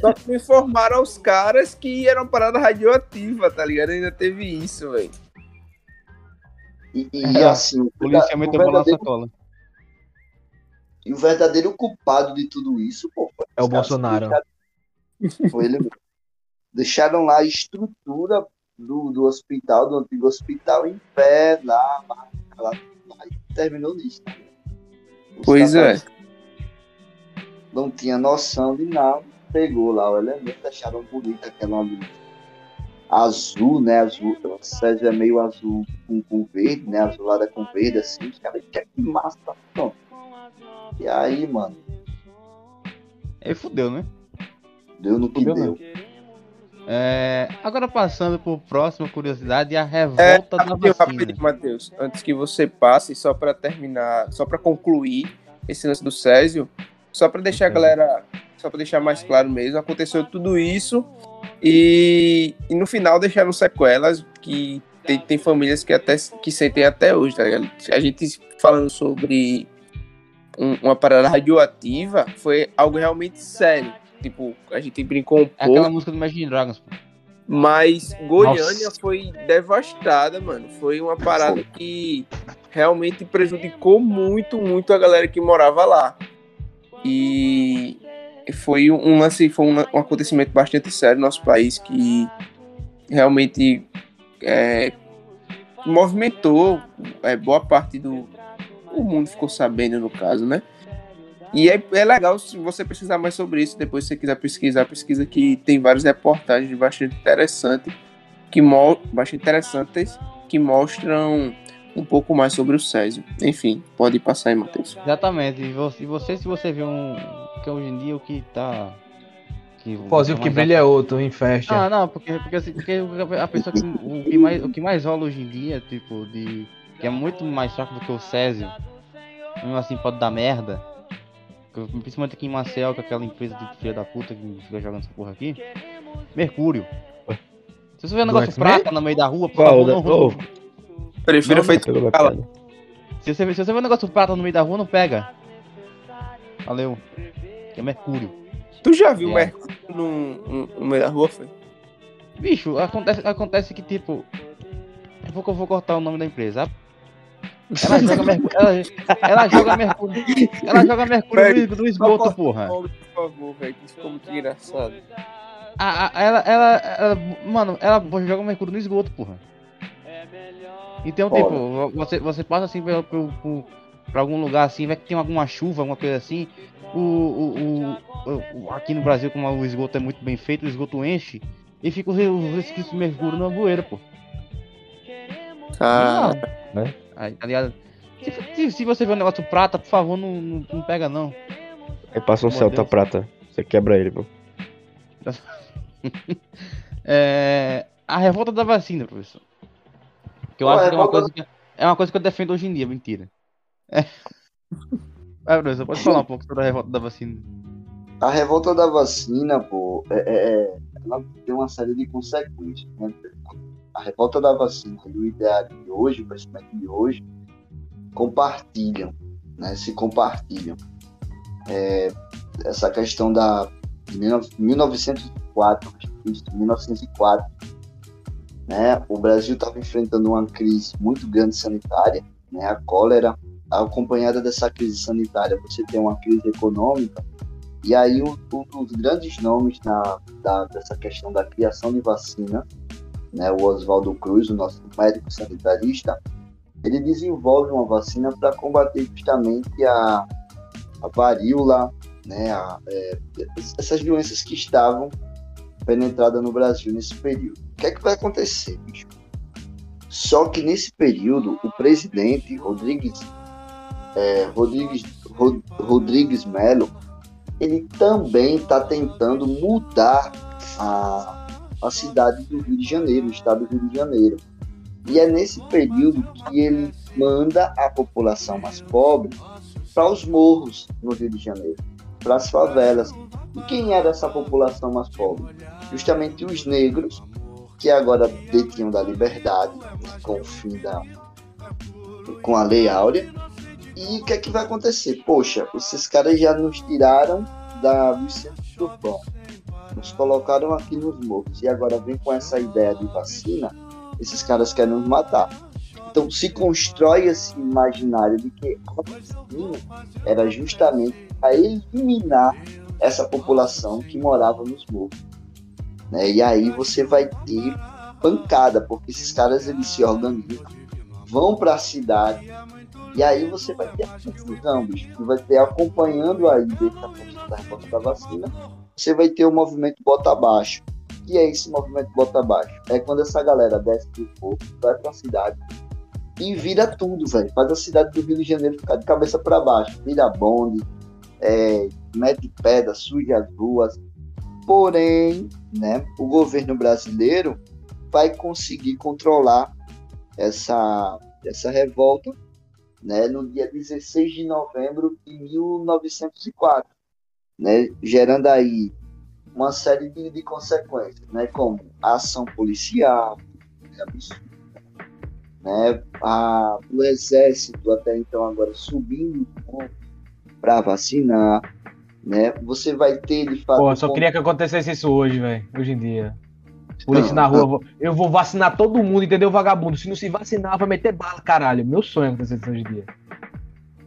Só que informaram aos caras que era uma parada radioativa, tá ligado? Ainda teve isso, velho. E, e, É, assim, o, Polícia o meteu bola na sacola. E o verdadeiro culpado de tudo isso, pô, foi É o Bolsonaro. deixaram- Foi ele mesmo. Deixaram lá a estrutura do, do hospital, do antigo hospital, em pé, lá, lá, lá, lá e terminou nisso. Os Pois é. Não tinha noção de nada, pegou lá o elemento, acharam bonita aquela luz azul, né? Azul, o é meio azul com, com verde, né? Azulada com verde, assim. Os caras, que massa, pronto. E aí, mano, Aí fudeu, né? deu no que Fudeu deu. É, agora passando por próxima curiosidade, a É, revolta da rapidinho, vacina. rapidinho, Matheus. Antes que você passe, só pra terminar, só pra concluir esse lance do Césio, só pra deixar a galera, só pra deixar mais claro mesmo, aconteceu tudo isso e, e no final deixaram sequelas que tem, tem famílias que até que sentem até hoje, tá ligado? A gente falando sobre um- uma parada radioativa foi algo realmente sério. Tipo, a gente brincou um É pouco. aquela música do Imagine Dragons. pô. Mas Goiânia Nossa. foi devastada, mano. Foi uma parada que realmente prejudicou muito, muito a galera que morava lá. E foi um lance, foi um, um acontecimento bastante sério no nosso país que realmente é, movimentou é, boa parte do o mundo ficou sabendo no caso, né? E é, é legal se você pesquisar mais sobre isso, depois se você quiser pesquisar, pesquisa que tem várias reportagens bastante interessantes que mo bastante interessantes que mostram um pouco mais sobre o Césio. Enfim, pode passar aí, Matheus. Exatamente. E você, você, se você vê um. Que hoje em dia o que tá. Que Pozinho que brilha é outro, em festa. Ah, não, porque, porque, assim, porque a pessoa que. O que, mais, o que mais rola hoje em dia, tipo, de. Que é muito mais fraco do que o Césio. Mesmo assim pode dar merda. Principalmente aqui em Marcel, com aquela empresa de filha da puta que fica jogando essa porra aqui. Mercúrio. Se você vê um negócio prata no meio da rua, por favor, não, Prefiro feito. Se você, se você vê um negócio prata no meio da rua, não pega. Valeu. Que é Mercúrio. Tu já viu o É. Mercúrio no, no, no meio da rua, foi? Bicho, acontece, acontece que tipo. Eu vou, eu vou cortar o nome da empresa. Ela joga (laughs) Mercúrio. Ela, ela joga Mercúrio. Ela joga Mercúrio no, no esgoto, porra. Por favor, velho, que isso ficou muito engraçado. A- a- ela, ela, ela- Mano, ela joga Mercúrio no esgoto, porra. Então, Foda. tipo, você, você passa assim pra, pra, algum lugar assim, vai que tem alguma chuva, alguma coisa assim. O, o, o- o- aqui no Brasil, como o esgoto é muito bem feito, o esgoto enche e fica os, re- os resquícios de mercúrio na bueira, pô. Ah, Não. Aí, tá ligado? Se, se, se você vê um negócio prata, por favor, não, não, não pega não. Aí passa um Meu Celta Deus. prata. Você quebra ele, pô. (laughs) É, a revolta da vacina, professor. Que eu acho que é uma, coisa que, é uma coisa que eu defendo hoje em dia, mentira. É. Vai, professor, pode falar um pouco sobre a revolta da vacina. A revolta da vacina, pô, é, é- é- ela tem uma série de consequências. Né? A revolta da vacina e o ideário de hoje, o pensamento de hoje, compartilham, né? se compartilham. É, essa questão da de 19- 1904, isso, 1904, né? o Brasil estava enfrentando uma crise muito grande sanitária, né? a cólera, acompanhada dessa crise sanitária, você tem uma crise econômica, e aí um, um dos grandes nomes na, da, dessa questão da criação de vacina, né, o Oswaldo Cruz, o nosso médico sanitarista, ele desenvolve uma vacina para combater justamente a, a varíola, né, a, é, essas doenças que estavam penetradas no Brasil nesse período. O que é que vai acontecer, bicho? Só que nesse período, o presidente Rodrigues, é, Rodrigues, Rod- Rodrigues Melo, ele também está tentando mudar a, a cidade do Rio de Janeiro, o estado do Rio de Janeiro. E é nesse período que ele manda a população mais pobre para os morros no Rio de Janeiro, para as favelas. E quem era essa população mais pobre? Justamente os negros, que agora detinham da liberdade, com o fim da. com a Lei Áurea. E o que é que vai acontecer? Poxa, esses caras já nos tiraram da, centros urbanos, nos colocaram aqui nos morros, e agora vem com essa ideia de vacina, esses caras querem nos matar. Então se constrói esse imaginário de que a vacina era justamente para eliminar essa população que morava nos morros. Né? E aí você vai ter pancada, porque esses caras eles se organizam, vão para a cidade, e aí você vai ter a confusão, bicho. Você vai ter acompanhando aí questão da da vacina, você vai ter o movimento bota abaixo. que é esse movimento bota abaixo? É quando essa galera desce do fogo, vai pra cidade e vira tudo, velho. Faz a cidade do Rio de Janeiro ficar de cabeça para baixo. Vira bonde, é, mete pedra, suja as ruas. Porém, né, o governo brasileiro vai conseguir controlar essa, essa revolta né, no dia 16 de novembro de 1904, né, gerando aí uma série de, de consequências, né, como a ação policial, é absurdo, né, a, o exército até então agora subindo para vacinar, né, você vai ter de fato... Pô, só como... queria que acontecesse isso hoje, velho, hoje em dia. Polícia na rua, eu vou vacinar todo mundo, entendeu, vagabundo? Se não se vacinar, vai meter bala, caralho. Meu sonho é acontecer isso hoje em dia.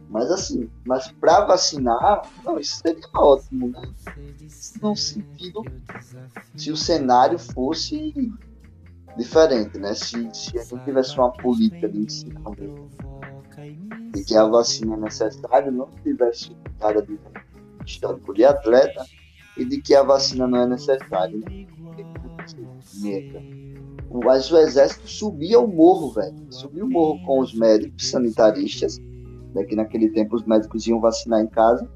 Mas assim, mas pra vacinar, não, isso seria ótimo, né? Não sentido se o cenário fosse diferente, né? Se, se a gente tivesse uma política de ensino de que a vacina é necessária, não tivesse cara de histórico de atleta e de que a vacina não é necessária, né? Mas o exército subia o morro, velho. Subia o morro com os médicos sanitaristas, né, que naquele tempo os médicos iam vacinar em casa,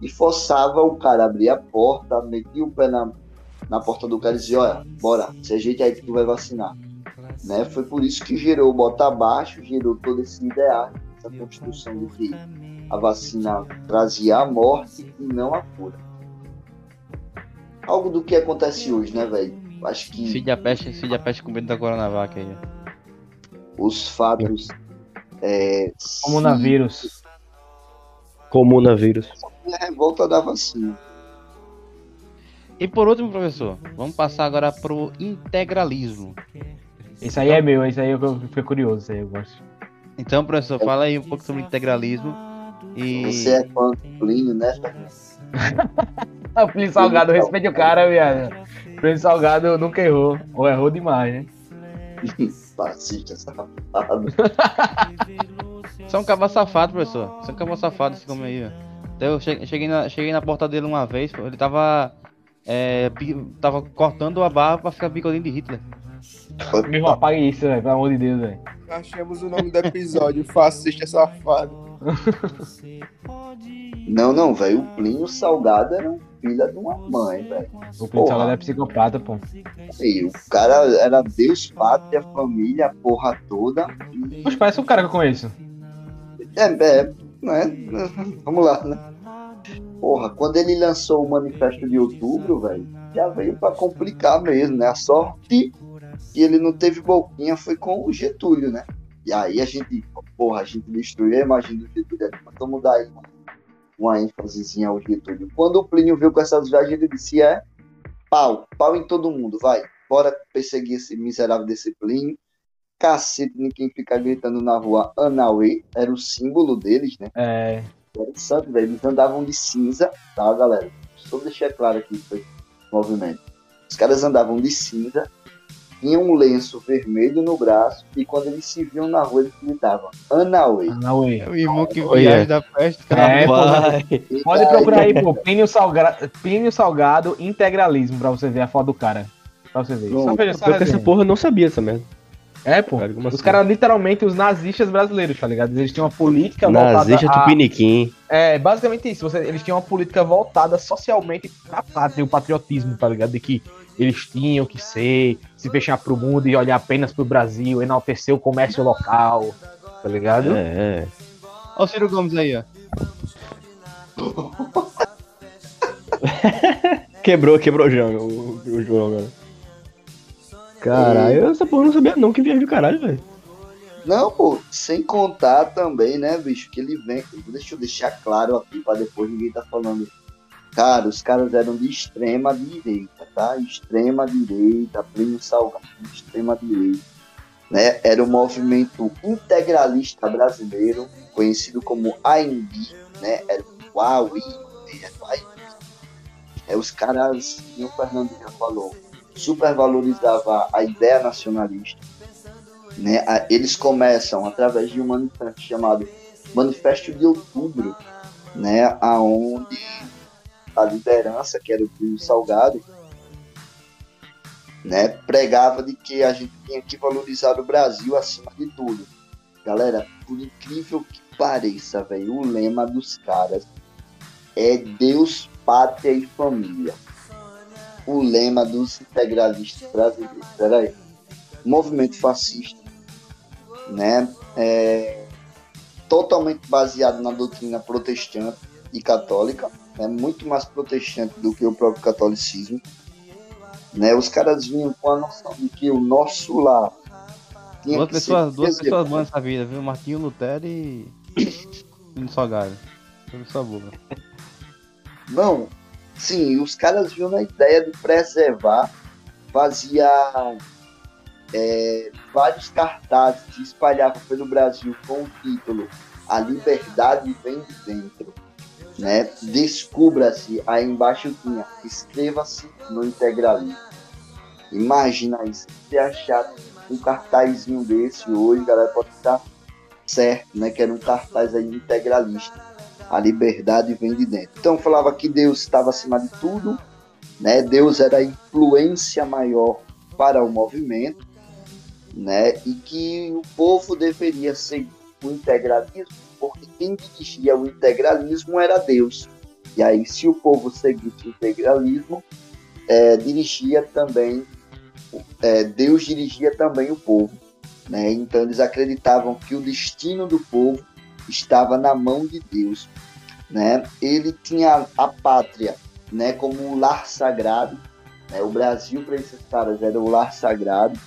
e forçava o cara a abrir a porta, metia o pé na, na porta do cara e dizia, olha, bora, se ajeita aí que tu vai vacinar. Né? Foi por isso que gerou o bota abaixo, gerou todo esse ideal, essa construção de que a vacina trazia a morte e não a cura. Algo do que acontece hoje, né, velho? Acho que. Filho da peste, filho da peste com medo da Coronavac aí. Os fatos. É, Comunavírus. Comunavírus. É a revolta da vacina. E por último, professor, vamos passar agora pro integralismo. Isso aí é meu, isso aí eu fiquei curioso, isso aí eu gosto. Então, professor, fala aí um pouco sobre integralismo. E... Você é fã do Plínio, né? (laughs) o Plínio Salgado, respeite o cara, viado. Plínio Salgado nunca errou, ou errou demais, né? (laughs) Fascista, safado. (laughs) São um cavalo safado, professor. São um cavalo safado esse como aí, ó. Então, eu cheguei na, cheguei na porta dele uma vez, ele tava. É, tava cortando a barra pra ficar bigodinho de Hitler. Mesmo apague isso, velho, pelo amor de Deus, velho. Achamos o nome do episódio, fascista safado. Não, não, velho. O Plínio Salgado era um filho de uma mãe, velho. O Salgado é psicopata, pô. E o cara era Deus, pátria, família, a porra toda. Mas parece um cara que eu conheço. É, é, né? Vamos lá, né? Porra, quando ele lançou o manifesto de outubro, velho, já veio pra complicar mesmo, né? A sorte que ele não teve boquinha foi com o Getúlio, né? E aí a gente, porra, a gente destruiu a imagem do Getúlio. Vamos dar aí uma, uma ênfasezinha ao Getúlio. Quando o Plínio viu com essas viagens, ele disse: é pau, pau em todo mundo, vai. Bora perseguir esse miserável desse Plínio. Cacete, ninguém ficar gritando na rua Anauê, era o símbolo deles, né? É. Interessante, velho. Eles andavam de cinza, tá, galera? Só deixar claro aqui foi o movimento. Os caras andavam de cinza tinha um lenço vermelho no braço e quando eles se viam na rua, eles gritavam Anauê. Anauê. É o irmão que viaja da peste, é, pô, Pode procurar aí, (laughs) pô, Plínio Salgado, Plínio Salgado Integralismo, pra você ver a foto do cara. Pra você ver. Só veja essa, essa porra eu não sabia essa merda. É, pô. Cara, os assim? caras, literalmente, os nazistas brasileiros, tá ligado? Eles tinham uma política Nazista voltada. Tupiniquim. É, basicamente isso. Você, eles tinham uma política voltada socialmente pra pátria, o patriotismo, tá ligado? De que eles tinham que ser, se fechar pro mundo e olhar apenas pro Brasil, enaltecer o comércio local, tá ligado? É, é. Olha o Ciro Gomes aí, ó. (laughs) quebrou, quebrou o João, o, o João agora. Caralho, essa porra não sabia não que viaja do caralho, velho. Não, pô, sem contar também, né, bicho, que ele vem. Deixa eu deixar claro aqui pra depois ninguém tá falando Cara, os caras eram de extrema direita, tá? Extrema direita, Plínio Salgado, extrema direita. Né? Era o movimento integralista brasileiro, conhecido como AIMB, né? Era o AUI, é, os caras, como o Fernando já falou, supervalorizava a ideia nacionalista. Né? Eles começam através de um manifesto chamado Manifesto de Outubro, né? aonde a liderança, que era o Plínio Salgado, né, pregava de que a gente tinha que valorizar o Brasil acima de tudo. Galera, por incrível que pareça, velho, o lema dos caras é Deus, Pátria e Família. O lema dos integralistas brasileiros. Peraí. Movimento fascista, né? É, totalmente baseado na doutrina protestante e católica, né? muito mais protestante do que o próprio catolicismo. Né? Os caras vinham com a noção de que o nosso lar tinha Duas pessoas, duas pessoas boas nessa vida, viu? Martinho Lutero e. (coughs) Menino Salgado. Sua boca. Não, sim, os caras viam na ideia de preservar, fazia é, vários cartazes que espalhavam pelo Brasil com o título A Liberdade Vem de Dentro. Né? Descubra-se, aí embaixo tinha Inscreva-se no integralismo. Imagina isso, se achar um cartazinho desse hoje, galera, pode estar certo, né? Que era um cartaz aí integralista a liberdade vem de dentro. Então falava que Deus estava acima de tudo, né? Deus era a influência maior para o movimento, né? E que o povo deveria seguir o integralismo, porque quem dirigia o integralismo era Deus. E aí, se o povo seguisse o integralismo, é, dirigia também, é, Deus dirigia também o povo. Né? Então eles acreditavam que o destino do povo estava na mão de Deus. Né? Ele tinha a pátria né, como um lar sagrado. Né? O Brasil para esses caras era o lar sagrado.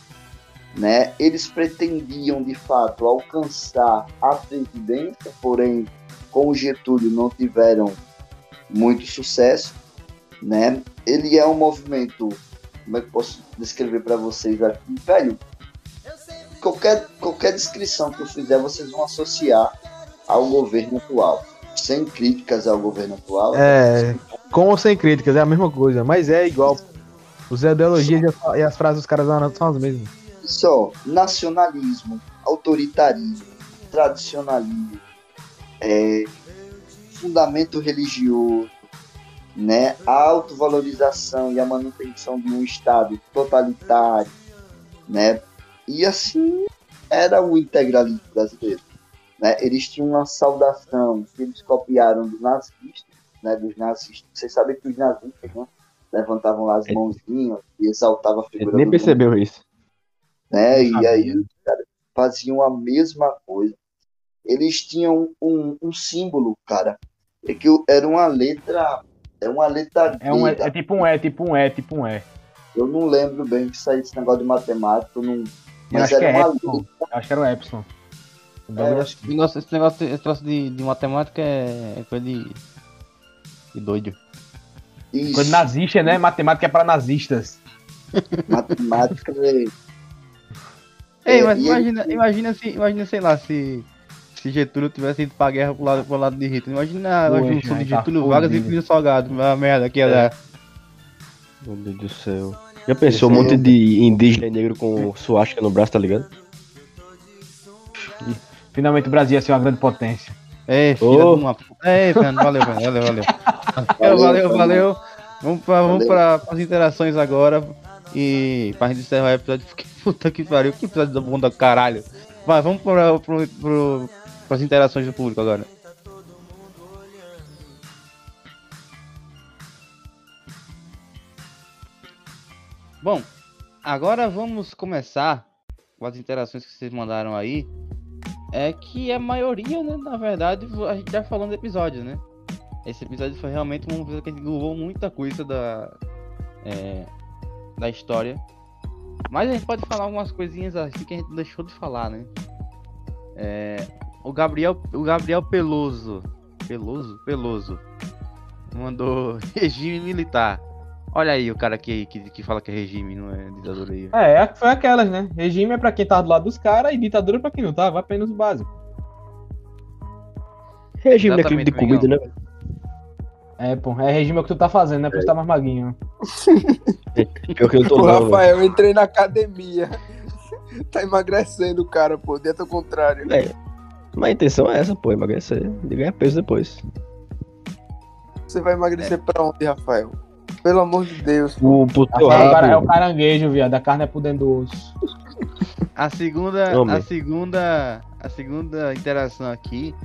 Né? Eles pretendiam de fato alcançar a presidência, porém com o Getúlio não tiveram muito sucesso. Né? Ele é um movimento, como é que posso descrever para vocês aqui, velho? Qualquer, qualquer descrição que eu fizer, vocês vão associar ao governo atual. Sem críticas ao governo atual. É, com ou sem críticas, é a mesma coisa, mas é igual. Os ideologias e as- as frases dos caras são as mesmas. Só nacionalismo, autoritarismo, tradicionalismo, é, fundamento religioso, né, a autovalorização e a manutenção de um Estado totalitário, né, e assim era o integralismo brasileiro. Né? Eles tinham uma saudação que eles copiaram dos nazistas, né, dos nazistas. Vocês sabem que os nazistas né, levantavam lá as mãozinhas e exaltavam a Ele figura nem do percebeu isso. Né? E aí cara, faziam a mesma coisa. Eles tinham um, um símbolo, cara, é que era uma letra, é uma letra É, um, é, é tipo um E, tipo um E, tipo um E. Eu não lembro bem que saiu esse negócio de matemática, não, mas era é uma Epsilon. letra. Eu acho que era o Epsilon. O É, eu é assim. Esse negócio, esse negócio, de, de matemática é, é coisa de. de doido. Isso, Coisa nazista, né? Matemática é para nazistas. matemática é, Ei, É, mas imagina, ele- imagina se, imagina, sei lá, se, se Getúlio tivesse ido pra guerra pro lado, pro lado de Hitler. Imagina a Poxa, junção de tá Getúlio Vargas e. Plínio Salgado. A merda que ia dar. Meu Deus do céu. Já pensou um Esse é- monte de indígena e negro com suástica no braço, tá ligado? Finalmente o Brasil ia ser uma grande potência. É, filha Ô. de uma puta. É, Fernando, valeu, valeu, valeu. Valeu, valeu, valeu. Vamos, pra, vamos para as interações agora. E pra gente encerrar o episódio, (laughs) porque puta que pariu, que episódio da bunda caralho. Vai, vamos para pro, pro, pras interações do público agora. Bom, agora vamos começar com as interações que vocês mandaram aí. É que a maioria, né, na verdade, a gente já falou no episódio, né? Esse episódio foi realmente um episódio que a gente muita coisa da, é, da história. Mas a gente pode falar algumas coisinhas assim que a gente deixou de falar, né? É, o Gabriel, o Gabriel Peloso, Peloso, Peloso, mandou (laughs) regime militar. Olha aí o cara que, que, que fala que é regime, não é ditadura aí. É, é- foi aquelas, né? Regime é pra quem tá do lado dos caras e ditadura é pra quem não tá. Vai apenas o básico. Regime daquele Exatamente, de comida, né? É, pô. É regime é o que tu tá fazendo, né? Pra você tá mais maguinho. (laughs) Pior que eu tô Ô, não, velho. Rafael, eu entrei na academia. (laughs) tá emagrecendo o cara, pô. Dieta ao contrário. É. Mas a intenção é essa, pô, emagrecer. De ganhar peso depois. Você vai emagrecer pra onde, Rafael? Pelo amor de Deus. O, pro É teu o, cara- é o caranguejo, viado. A carne é por dentro do osso. A segunda, Homem. a segunda, a segunda interação aqui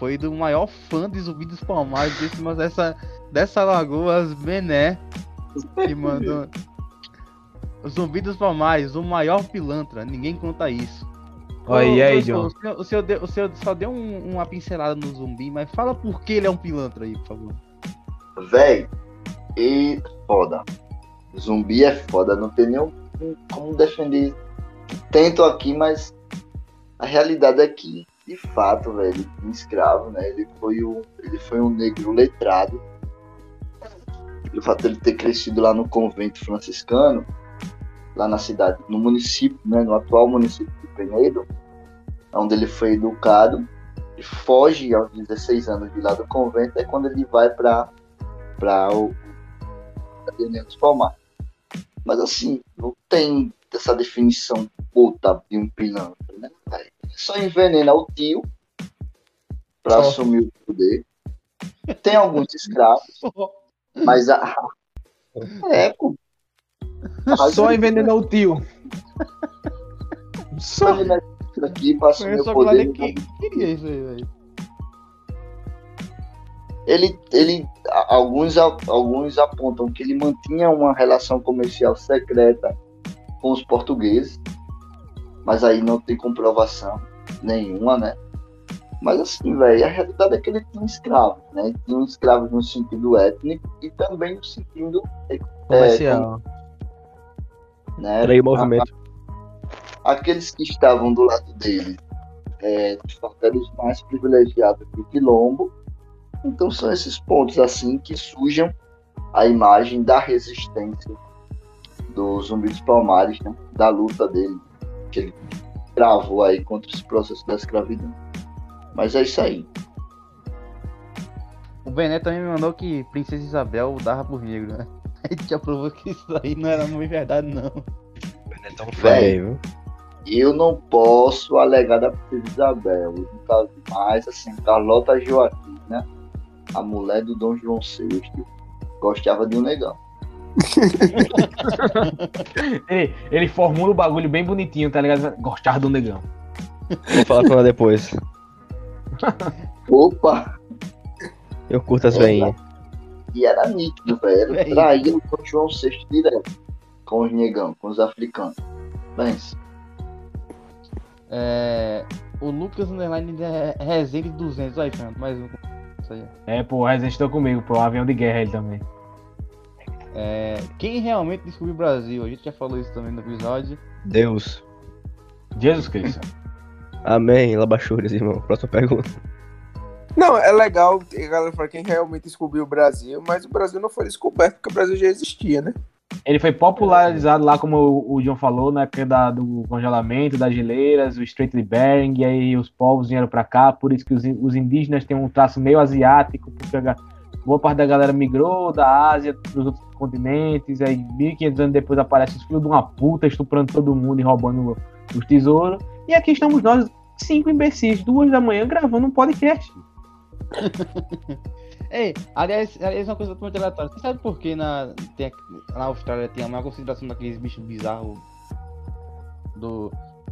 foi do maior fã de Zumbi dos Palmares desse, mas dessa, dessa Lagoas Bené, que mandou. O Zumbi dos Palmares, o maior pilantra, ninguém conta isso. Ô, aí, John. O senhor, o, senhor deu- o senhor só deu um- uma pincelada no zumbi, mas fala por que ele é um pilantra aí, por favor. Véi, e foda. Zumbi é foda, não tem nem como defender. Tento aqui, mas a realidade é que, de fato, velho, ele um escravo, né? Ele foi, o, ele foi um negro letrado. Pelo fato dele ter crescido lá no convento franciscano, lá na cidade, no município, né? No atual município de Penedo, onde ele foi educado. E foge aos 16 anos de lá do convento, é quando ele vai para para o Academia dos Palmares. Mas assim, não tem essa definição puta de um pilantra, né? Só envenena o tio para assumir o poder. Tem alguns escravos, (laughs) mas a. (laughs) É, pô. Só ele envenenou o tio. Só. envenena aqui para assumir o poder. que queria isso aí, velho. ele, ele alguns, alguns apontam que ele mantinha uma relação comercial secreta com os portugueses, mas aí não tem comprovação nenhuma, né? Mas assim, velho, a realidade é que ele tinha escravos, né? Tinha escravos no sentido étnico e também no sentido Comercial. né? Era aí o movimento. aqueles que estavam do lado dele é, de fato, eram os mais privilegiados do quilombo. Então são esses pontos assim que sujam a imagem da resistência do Zumbi dos Palmares, né? da luta dele, que ele travou aí contra esse processo da escravidão. Mas é isso aí. O Bené também me mandou que Princesa Isabel dava por negro, né? (laughs) A gente já provou que isso aí não era muito verdade, não. Então foi, viu? Eu não posso alegar da Princesa Isabel. Eu nunca vi mais assim, Carlota Joaquina, a mulher do Dom João VI, gostava de um negão. Ele, ele formula o bagulho bem bonitinho, tá ligado? Gostava do negão. Vou falar com ela depois. Opa! Eu curto as veinhas. E era nítido, velho. Véi. Traía o Dom João VI direto. Com os negão, com os africanos. Pensa. É, o Lucas Underline é Resende 200. Aí, Fernando, mais um. É, pô, o Resident tá comigo, pô. Avião de guerra ele também. É, quem realmente descobriu o Brasil? A gente já falou isso também no episódio. Deus. Jesus Cristo. (laughs) Amém, Labachures, irmão. Próxima pergunta. Não, é legal a galera falar quem realmente descobriu o Brasil, mas o Brasil não foi descoberto porque o Brasil já existia, né? Ele foi popularizado lá, como o John falou, na época da- do congelamento, das geleiras, o Strait de Bering, e aí os povos vieram pra cá, por isso que os, os indígenas têm um traço meio asiático, porque a boa parte da galera migrou da Ásia para os outros continentes, aí 1500 anos depois aparece os filhos de uma puta estuprando todo mundo e roubando os tesouros, e aqui estamos nós, cinco imbecis, duas da manhã, gravando um podcast. (laughs) Ei, aliás, aliás, uma coisa totalmente aleatória. Você sabe por que na, tem, na Austrália tem a maior concentração daqueles bichos bizarros do.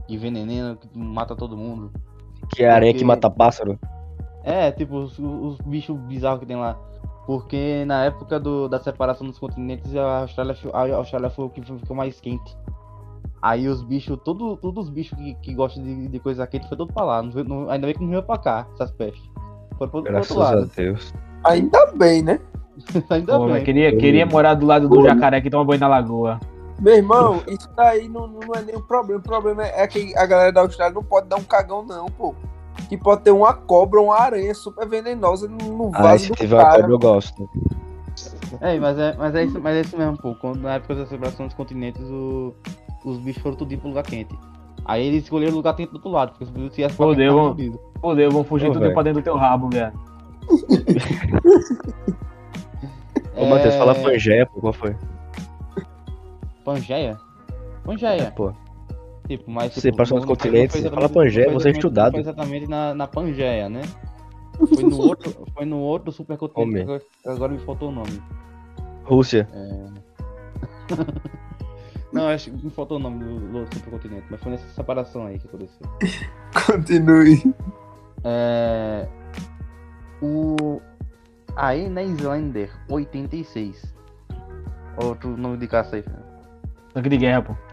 de veneneno que mata todo mundo? Que é a que Porque- mata pássaro. É, tipo, os, os bichos bizarros que tem lá. Porque na época do, da separação dos continentes, a Austrália, a Austrália foi o que ficou mais quente. Aí os bichos, todo, todos os bichos que, que gostam de, de coisa quente foi todo pra lá. Não, veio- não- ainda bem que não veio pra cá, essas pestes. Foi pro, pro Graças outro a lado. Deus. Ainda bem, né? (laughs) ainda Pô, bem. queria, queria morar do lado do jacaré que toma banho na lagoa. Meu irmão, isso daí não, não é nenhum problema. O problema é que a galera da Austrália não pode dar um cagão, não, pô. Que pode ter uma cobra, uma aranha super venenosa no, Ah, vaso se do tiver uma cara. cobra eu gosto. É, mas é, mas é isso, mas é isso mesmo, pô. Quando, na época da separação dos continentes, o- os bichos foram tudo pro lugar quente. Aí eles escolheram o lugar quente do outro lado, porque se Fodeu, cá, tava vamos. fudido. Fodeu, vão fugir Ô, tudo pra dentro do teu rabo, velho. Ô, Matheus, É, fala Pangeia, pô, qual foi? Pangeia? Pangeia. Pô, Tipo, mas. Você tipo, passou não- nos continentes, você fala Pangeia, você é estudado. Foi exatamente na, na Pangeia, né? (laughs) Foi no outro, foi no outro supercontinente. Agora, agora me faltou o nome. Rússia. (laughs) Não, acho que me faltou o nome do, do supercontinente, mas foi nessa separação aí que aconteceu. (laughs) Continue. É, o. Aí, né, Islander 86. Outro nome de caça aí. Tanque de guerra, pô.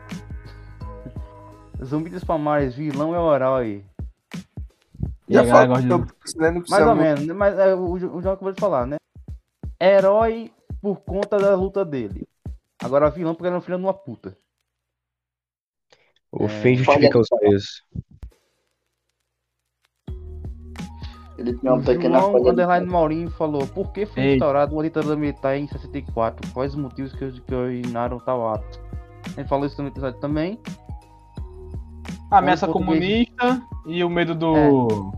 Zumbi dos Palmares, vilão é o herói. E a Já gosta de- né? Mais ou muito. menos, né? mas é, o, o João acabou de falar, né? Herói por conta da luta dele. Agora vilão porque ele é um filho de uma puta. O fim justifica os meios. Ele tem uma o pequena João Underline Maurinho falou, por que foi Ei. instaurada uma ditadura militar em 64? Quais os motivos que, que originaram tal ato? Ele falou isso no episódio também. A ameaça O português- comunista e o medo do.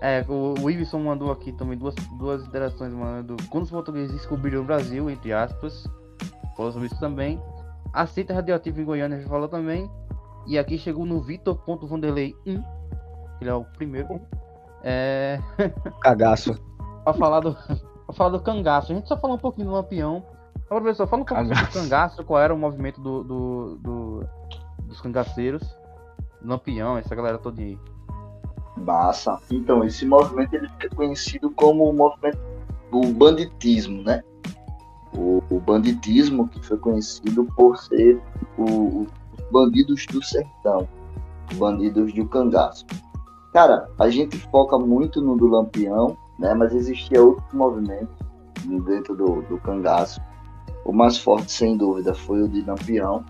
É, o, o Iveson mandou aqui também duas, duas interações, mano. do- Quando os portugueses descobriram o Brasil, entre aspas. Falou sobre isso também. A seita radioativa em Goiânia já falou também. E aqui chegou no Vitor.vanderlei 1. Ele é o primeiro. É. (laughs) Cagaço. pra falar do. pra falar do cangaço. A gente só falou um pouquinho do Lampião. Agora, professor, fala um pouco sobre o Cangaço. cangaço, qual era o movimento do, do, do- dos cangaceiros. Lampião, essa galera toda aí. Massa. Então, esse movimento ele fica conhecido como o movimento do banditismo, né? O, o banditismo que foi conhecido por ser o- os bandidos do sertão, os bandidos do cangaço. Cara, a gente foca muito no do Lampião, né? Mas existia outros movimentos dentro do, do cangaço. O mais forte, sem dúvida, foi o de Lampião.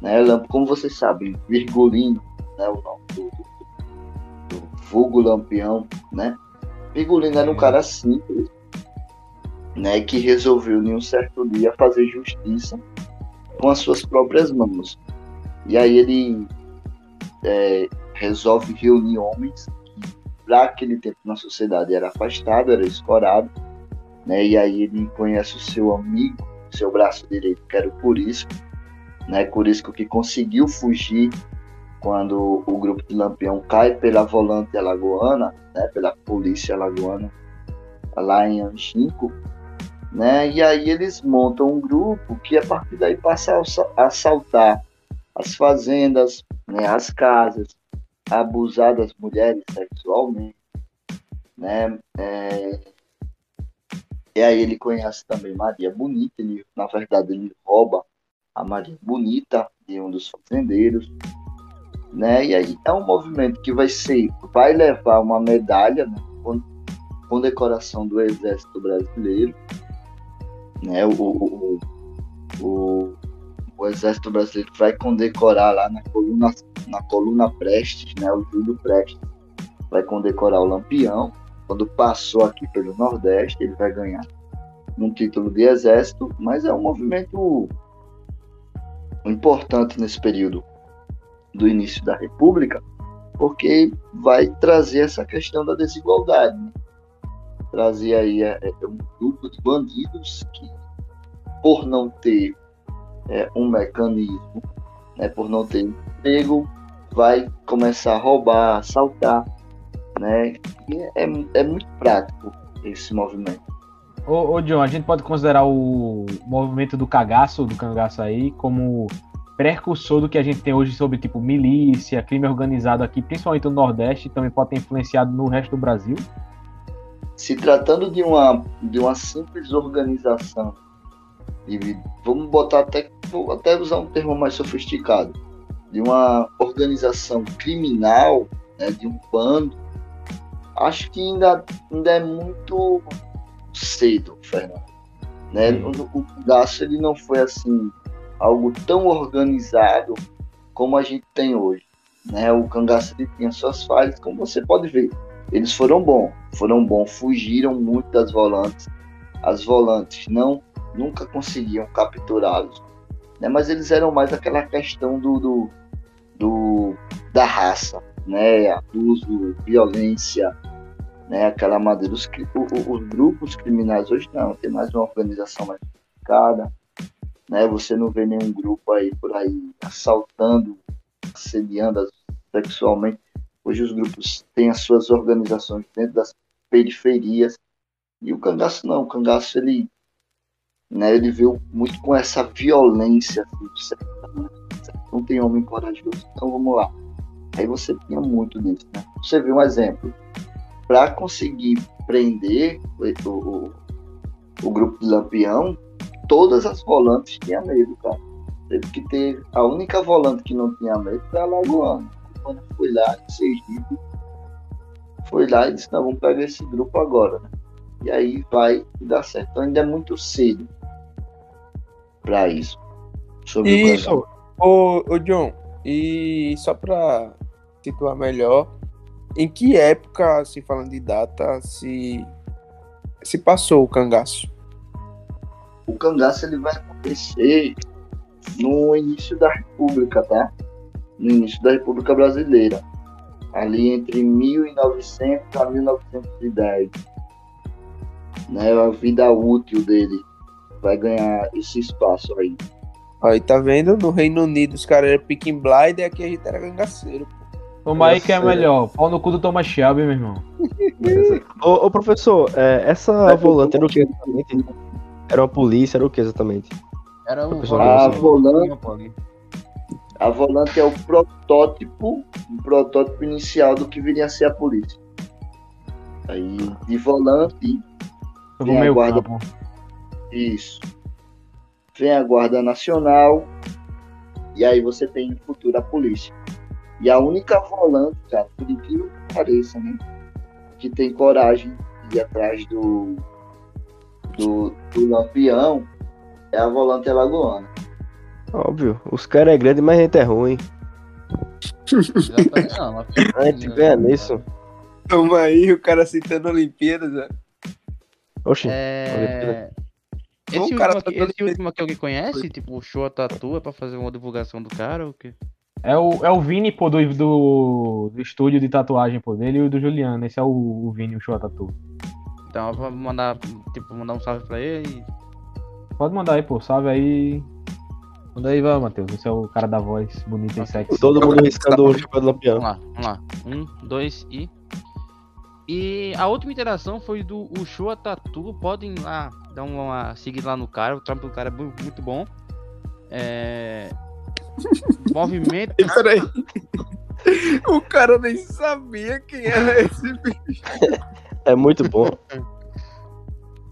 Né? Como vocês sabem, Virgulino, né? o nome do, do vulgo Lampião, né? Virgulino era um cara simples, né? Que resolveu em um certo dia fazer justiça com as suas próprias mãos. E aí ele é, resolve reunir homens que, para aquele tempo na sociedade era afastado, era escorado, né? E aí ele conhece o seu amigo, seu braço direito, que era o Curisco, né? Curisco que conseguiu fugir quando o grupo de Lampião cai pela volante alagoana, né, pela polícia alagoana, lá em Anchico, né, e aí eles montam um grupo que a partir daí passa a assa- a assaltar as fazendas, né, as casas, abusar das mulheres sexualmente, né, é, e aí ele conhece também Maria Bonita, ele, na verdade ele rouba a Maria Bonita de um dos fazendeiros, né? E aí é um movimento que vai ser, vai levar uma medalha né, com, com decoração do Exército Brasileiro, né? O, o, o, o, Exército Brasileiro vai condecorar lá na coluna, na coluna Prestes, né? O Júlio Prestes vai condecorar o Lampião. Quando passou aqui pelo Nordeste, ele vai ganhar um título de exército, mas é um movimento importante nesse período do início da República, porque vai trazer essa questão da desigualdade. né? Trazer aí é, é, um grupo de bandidos que, por não ter é, um mecanismo, né, por não ter emprego, vai começar a roubar, assaltar. Né? E é, é muito prático esse movimento. Ô, ô, John, a gente pode considerar o movimento do cagaço, do cangaço aí, como precursor do que a gente tem hoje sobre, tipo, milícia, crime organizado aqui, principalmente no Nordeste, também pode ter influenciado no resto do Brasil. se tratando de uma, de uma simples organização, de, vamos botar até, vou até usar um termo mais sofisticado, de uma organização criminal, né, de um bando, acho que ainda, ainda é muito cedo, Fernando. Né? Hum. O, o ele não foi assim algo tão organizado como a gente tem hoje. Né? O cangaço ele tinha suas falhas, como você pode ver. Eles foram bons, foram bons, fugiram muito das volantes. As volantes não nunca conseguiam capturá-los, né? Mas eles eram mais aquela questão do, do, do da raça, né? Abuso, violência, né? Aquela maneira. Os, cri- o- o- os grupos criminais hoje não, tem mais uma organização mais sofisticada, né? Você não vê nenhum grupo aí por aí assaltando, assediando sexualmente. Hoje os grupos têm as suas organizações dentro das periferias e o cangaço não. O cangaço ele né? Ele veio muito com essa violência, assim, né? Não tem homem corajoso, então vamos lá. Aí você tinha muito disso, né? Você viu um exemplo. Para conseguir prender o, o, o grupo de Lampião, todas as volantes tinham medo, cara. Teve que ter. A única volante que não tinha medo foi a Lagoana. Quando foi lá em Sergipe, foi lá e disse: não, vamos pegar esse grupo agora, né? E aí vai dar certo. Então ainda é muito cedo para isso. Sobre o Isso, ô, ô John, e só para situar melhor, em que época, se falando de data, se, se passou o cangaço? O cangaço ele vai acontecer no início da República, tá? No início da República Brasileira. Ali entre 1900 a 1910. Né? A vida útil dele vai ganhar esse espaço aí. Aí tá vendo? No Reino Unido os caras eram picking blind e aqui a gente era cangaceiro. Aí que é melhor. Pau no cu do Thomas Shelby, meu irmão. (laughs) Ô, ô, professor, é, essa volante era o que? Era uma polícia, era o que exatamente? Era um Professor, A volante, a volante é o protótipo, o protótipo inicial do que viria a ser a polícia. Aí de volante Vem meio aguarda. campo. Isso. Vem a Guarda Nacional. E aí você tem no futuro a polícia. E a única volante, cara, por incrível que pareça, né? Que tem coragem de ir atrás do, do, do lampião é a volante alagoana. Óbvio, os caras é grande, mas a gente é ruim. Exatamente. (laughs) Não, mas- A gente ganha nisso. Toma aí, o cara citando Olimpíadas, né? Oxi, É... Esse, Um cara último, aqui, tocando- esse último aqui alguém conhece? Tipo, o show Tatu é pra fazer uma divulgação do cara ou o quê? É o, é o Vini, pô, do, do, do estúdio de tatuagem, pô, dele e o do Juliano. Esse é o, o Vini, o show tatu. Então, eu vou mandar, tipo, mandar um salve pra ele Pode mandar aí, pô, salve aí. Manda aí, vai, Matheus. Esse é o cara da voz bonita e sexy. todo mundo riscando o chapéu do lampião. Vamos lá, vamos lá. Um, dois e. E a última interação foi do Ushua Tatu. Podem lá dar uma seguida lá no cara. O trampo do cara é mu- muito bom. É. (laughs) Movimento. Peraí. (laughs) O cara nem sabia quem era esse bicho. (laughs) É muito bom.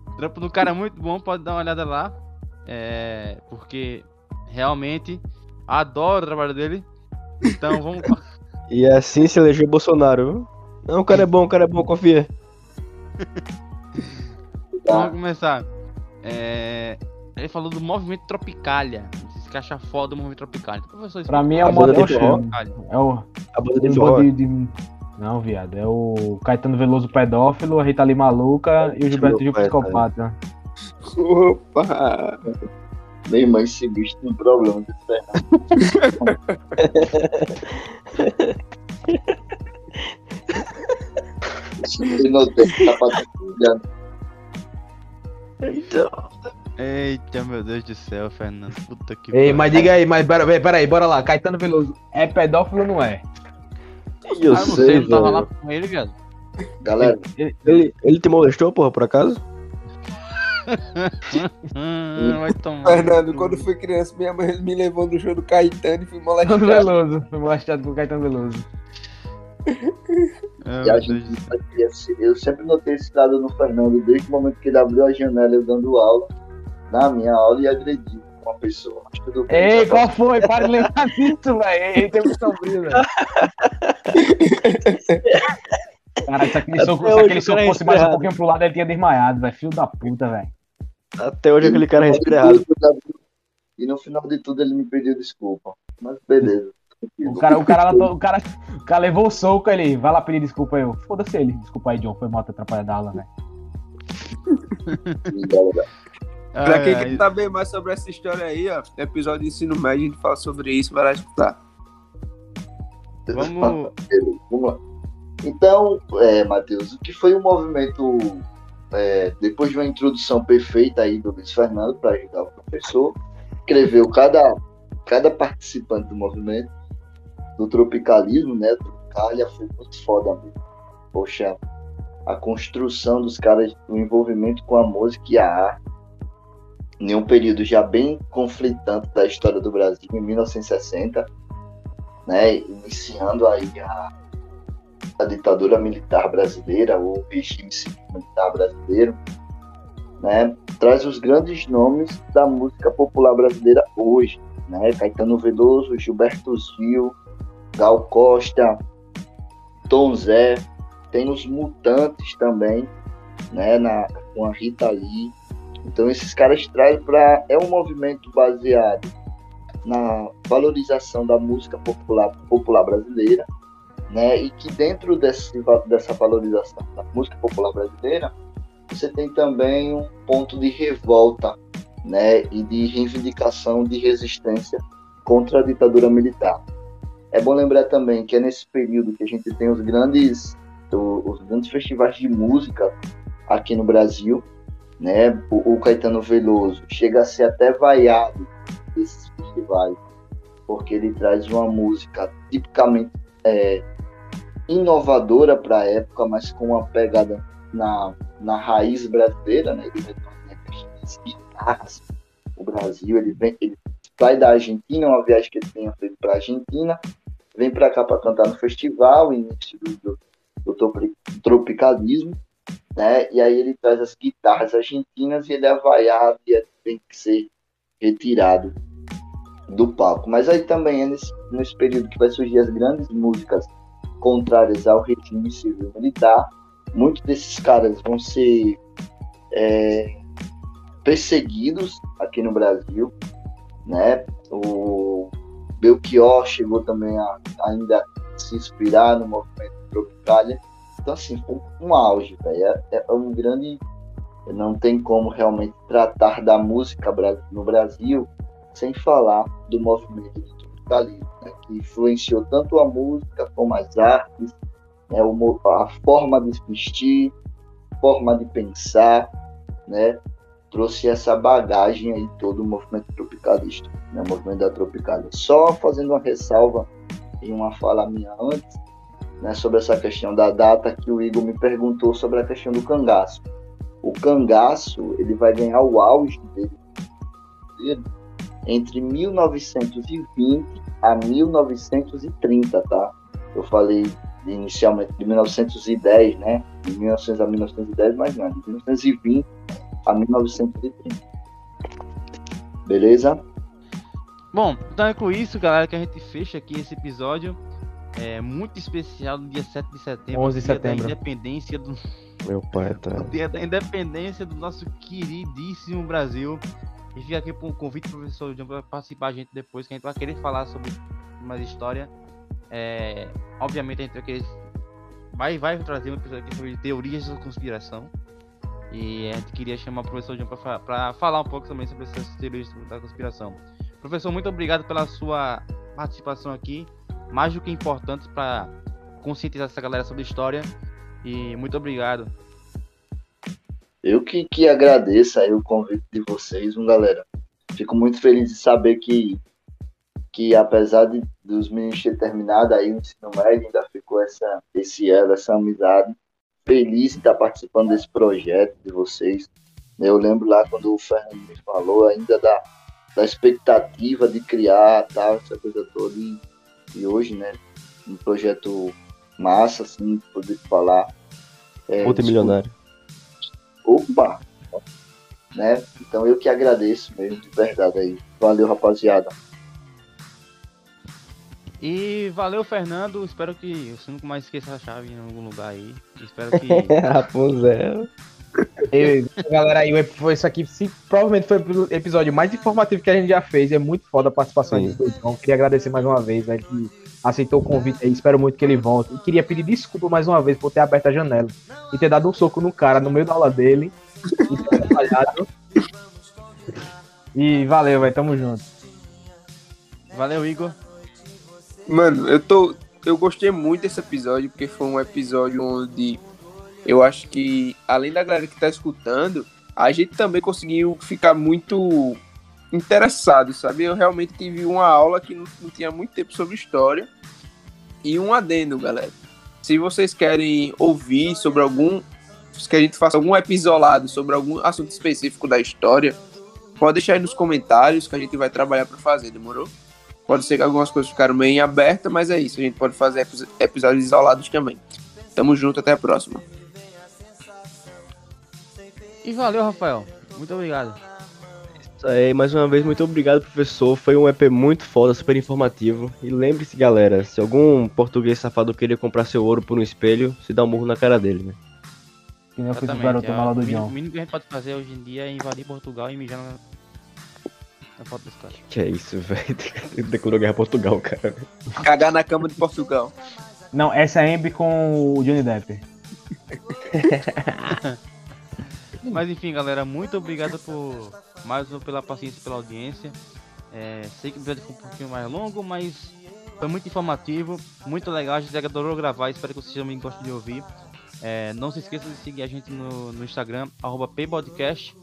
O (laughs) trampo do cara é muito bom. Pode dar uma olhada lá. É. Porque realmente adoro o trabalho dele. Então vamos. (laughs) E assim se elegeu Bolsonaro, viu? Não, o cara é bom, o cara é bom, confia. (laughs) Vamos começar. É, Ele falou do movimento Tropicália. Vocês que acham foda o movimento Tropicália. Então, professor, Pra mim é A o. Tropicália. É o. A banda de de, de- Não, viado. É o Caetano Veloso pedófilo, a Rita Lee maluca e o Gilberto Gil psicopata. Opa! Meu irmão, esse bicho tem problema de patrocinando. Eita, meu Deus do céu, Fernando. Puta que Ei, pariu. mas diga aí, mas pera, pera aí, bora lá. Caetano Veloso é pedófilo ou não é? Eu Ah, não sei, sei, não tava lá com ele, viado. Galera, Ele, ele te molestou, porra, por acaso? Hum, (laughs) vai tomar. Fernando, quando fui criança, minha mãe me levou no show do Caetano e fui Caetano molestado. Veloso. Foi molestado com o Caetano Veloso. (laughs) E a gente eu sempre notei esse lado no Fernando, desde o momento que ele abriu a janela eu dando aula, na minha aula e agrediu uma pessoa. Mas tudo bem, Ei, já qual foi? Para de lembrar disso, velho. Ei, tem muito sombrio, velho. (laughs) Cara, se aquele Até soco, se aquele é fosse mais um pouquinho pro lado, ele tinha desmaiado, velho. Filho da puta, velho. Até hoje aquele cara respira errado. E no final de tudo ele me pediu desculpa. Mas beleza. O cara, o, cara, lá- o, cara, o cara levou o soco, ele vai lá pedir desculpa eu, Foda-se ele. Desculpa aí, John. Foi mal ter atrapalhado a aula, velho. Galera, Pra quem ai, quer saber mais sobre essa história aí, ó, episódio de ensino médio, a gente fala sobre isso, vai lá escutar. Vamos. Vamos lá. Então, é, Matheus, o que foi um movimento, é, depois de uma introdução perfeita aí do Luiz Fernando para ajudar o professor, escreveu cada, cada participante do movimento, do tropicalismo, né? Tropicalia foi muito foda mesmo. Poxa, a construção dos caras, o envolvimento com a música e a arte. Em um período já bem conflitante da história do Brasil, em 1960, né, iniciando aí a, a ditadura militar brasileira, o regime militar brasileiro, né, traz os grandes nomes da música popular brasileira hoje, né, Caetano Veloso, Gilberto Gil, Gal Costa, Tom Zé, tem os Mutantes também, né, na, com a Rita Lee. Então esses caras trazem para é um movimento baseado na valorização da música popular popular brasileira, né, e que dentro desse, dessa valorização da música popular brasileira você tem também um ponto de revolta, né, e de reivindicação de resistência contra a ditadura militar. É bom lembrar também que é nesse período que a gente tem os grandes, os grandes festivais de música aqui no Brasil, né? O, o Caetano Veloso chega a ser até vaiado desses festivais, porque ele traz uma música tipicamente é, inovadora para a época, mas com uma pegada na, na raiz brasileira, né? Ele as guitarras, o Brasil, ele vem, ele sai da Argentina, uma viagem que ele tinha feito para a Argentina, vem para cá para cantar no festival, início do, do, do, tropicalismo, né? E aí ele traz as guitarras argentinas e ele é vaiado e tem que ser retirado do palco. Mas aí também é nesse, nesse período que vai surgir as grandes músicas contrárias ao regime civil militar. Muitos desses caras vão ser é, perseguidos aqui no Brasil, né? O Belchior chegou também a ainda se inspirar no movimento Tropicália. Então, assim, foi um auge, velho. É, é, um grande. Não tem como realmente tratar da música no Brasil sem falar do movimento do tropicalismo, né, que influenciou tanto a música como as artes, né, a forma de vestir, forma de pensar, né, trouxe essa bagagem aí todo o movimento tropicalista, né, o movimento da Tropicália. Só fazendo uma ressalva em uma fala minha antes, né, sobre essa questão da data que o Igor me perguntou sobre a questão do cangaço. O cangaço, ele vai ganhar o auge dele entre 1920 a 1930, tá? Eu falei inicialmente de 1910, né? De 1900 a 1910, mas não, de 1920 a 1930. Beleza? Bom, então é com isso, galera, que a gente fecha aqui esse episódio. É muito especial no dia 7 de setembro. 11 de dia setembro. Da independência do. Meu pai (laughs) tá. O dia da independência do nosso queridíssimo Brasil. E fica aqui com um convite pro professor John para participar a gente depois, que a gente vai querer falar sobre mais história. É, obviamente a gente vai querer. Vai, vai trazer um episódio aqui sobre teorias da conspiração. E a gente queria chamar o professor John para falar um pouco também sobre essas teorias da conspiração. Professor, muito obrigado pela sua participação aqui. Mais do que importante para conscientizar essa galera sobre história. E muito obrigado. Eu que, que agradeço aí o convite de vocês, um galera. Fico muito feliz de saber que, que apesar de, dos meninos terem terminado aí o ensino médio, ainda ficou essa, esse elo, essa amizade feliz de estar participando desse projeto de vocês. Eu lembro lá quando o Fernando me falou ainda da, da expectativa de criar tal, essa coisa toda. E, e hoje, né, um projeto massa, assim, poder falar. É, Multimilionário. Opa! Né? Então eu que agradeço mesmo, de verdade aí. Valeu, rapaziada. E valeu, Fernando. Espero que você nunca mais esqueça a chave em algum lugar aí. Espero (laughs) que. Rapunzel. E, galera, aí foi isso aqui. Sim, provavelmente foi o episódio mais informativo que a gente já fez. É muito foda a participação Sim. do Então, queria agradecer mais uma vez, né, que aceitou o convite aí. Espero muito que ele volte. E queria pedir desculpa mais uma vez por ter aberto a janela e ter dado um soco no cara no meio da aula dele. E. E valeu, vai. Tamo junto. Valeu, Igor. Mano, eu tô. Eu gostei muito desse episódio, porque foi um episódio onde eu acho que, além da galera que tá escutando, a gente também conseguiu ficar muito interessado, sabe? Eu realmente tive uma aula que não, não tinha muito tempo sobre história. E um adendo, galera. Se vocês querem ouvir sobre algum. Se que a gente faça algum episódio sobre algum assunto específico da história, pode deixar aí nos comentários que a gente vai trabalhar para fazer, demorou? Pode ser que algumas coisas ficaram meio em aberta, mas é isso. A gente pode fazer episódios isolados também. Tamo junto, até a próxima. E valeu, Rafael. Muito obrigado. Isso aí, mais uma vez, muito obrigado, professor. Foi um EP muito foda, super informativo. E lembre-se, galera, se algum português safado querer comprar seu ouro por um espelho, se dá um murro na cara dele, né? Que nem eu fiz o garoto é, mala do John. O mínimo que a gente pode fazer hoje em dia é invadir Portugal e mijar na, na foto dos caras. Que é isso, (laughs) velho. Declarou guerra a Portugal, cara. Cagar na cama de Portugal. Não, essa é Ambi com o Johnny Depp. (laughs) Mas enfim, galera, muito obrigado por mais pela paciência pela audiência. É, sei que o episódio foi um pouquinho mais longo, mas foi muito informativo, muito legal. A gente adorou gravar, espero que vocês também gostem de ouvir. É, não se esqueça de seguir a gente no, no Instagram, @pbodcast.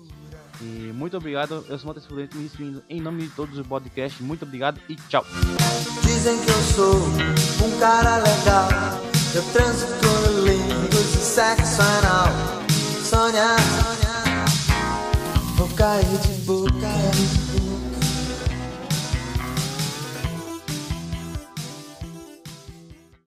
E muito obrigado, eu sou Matheus Prudente, me despedindo em nome de todos os podcasts. Muito obrigado e tchau. Dizem que eu sou um cara legal, eu transo com línguas e sexo anal. Sonhar, vou cair de boca.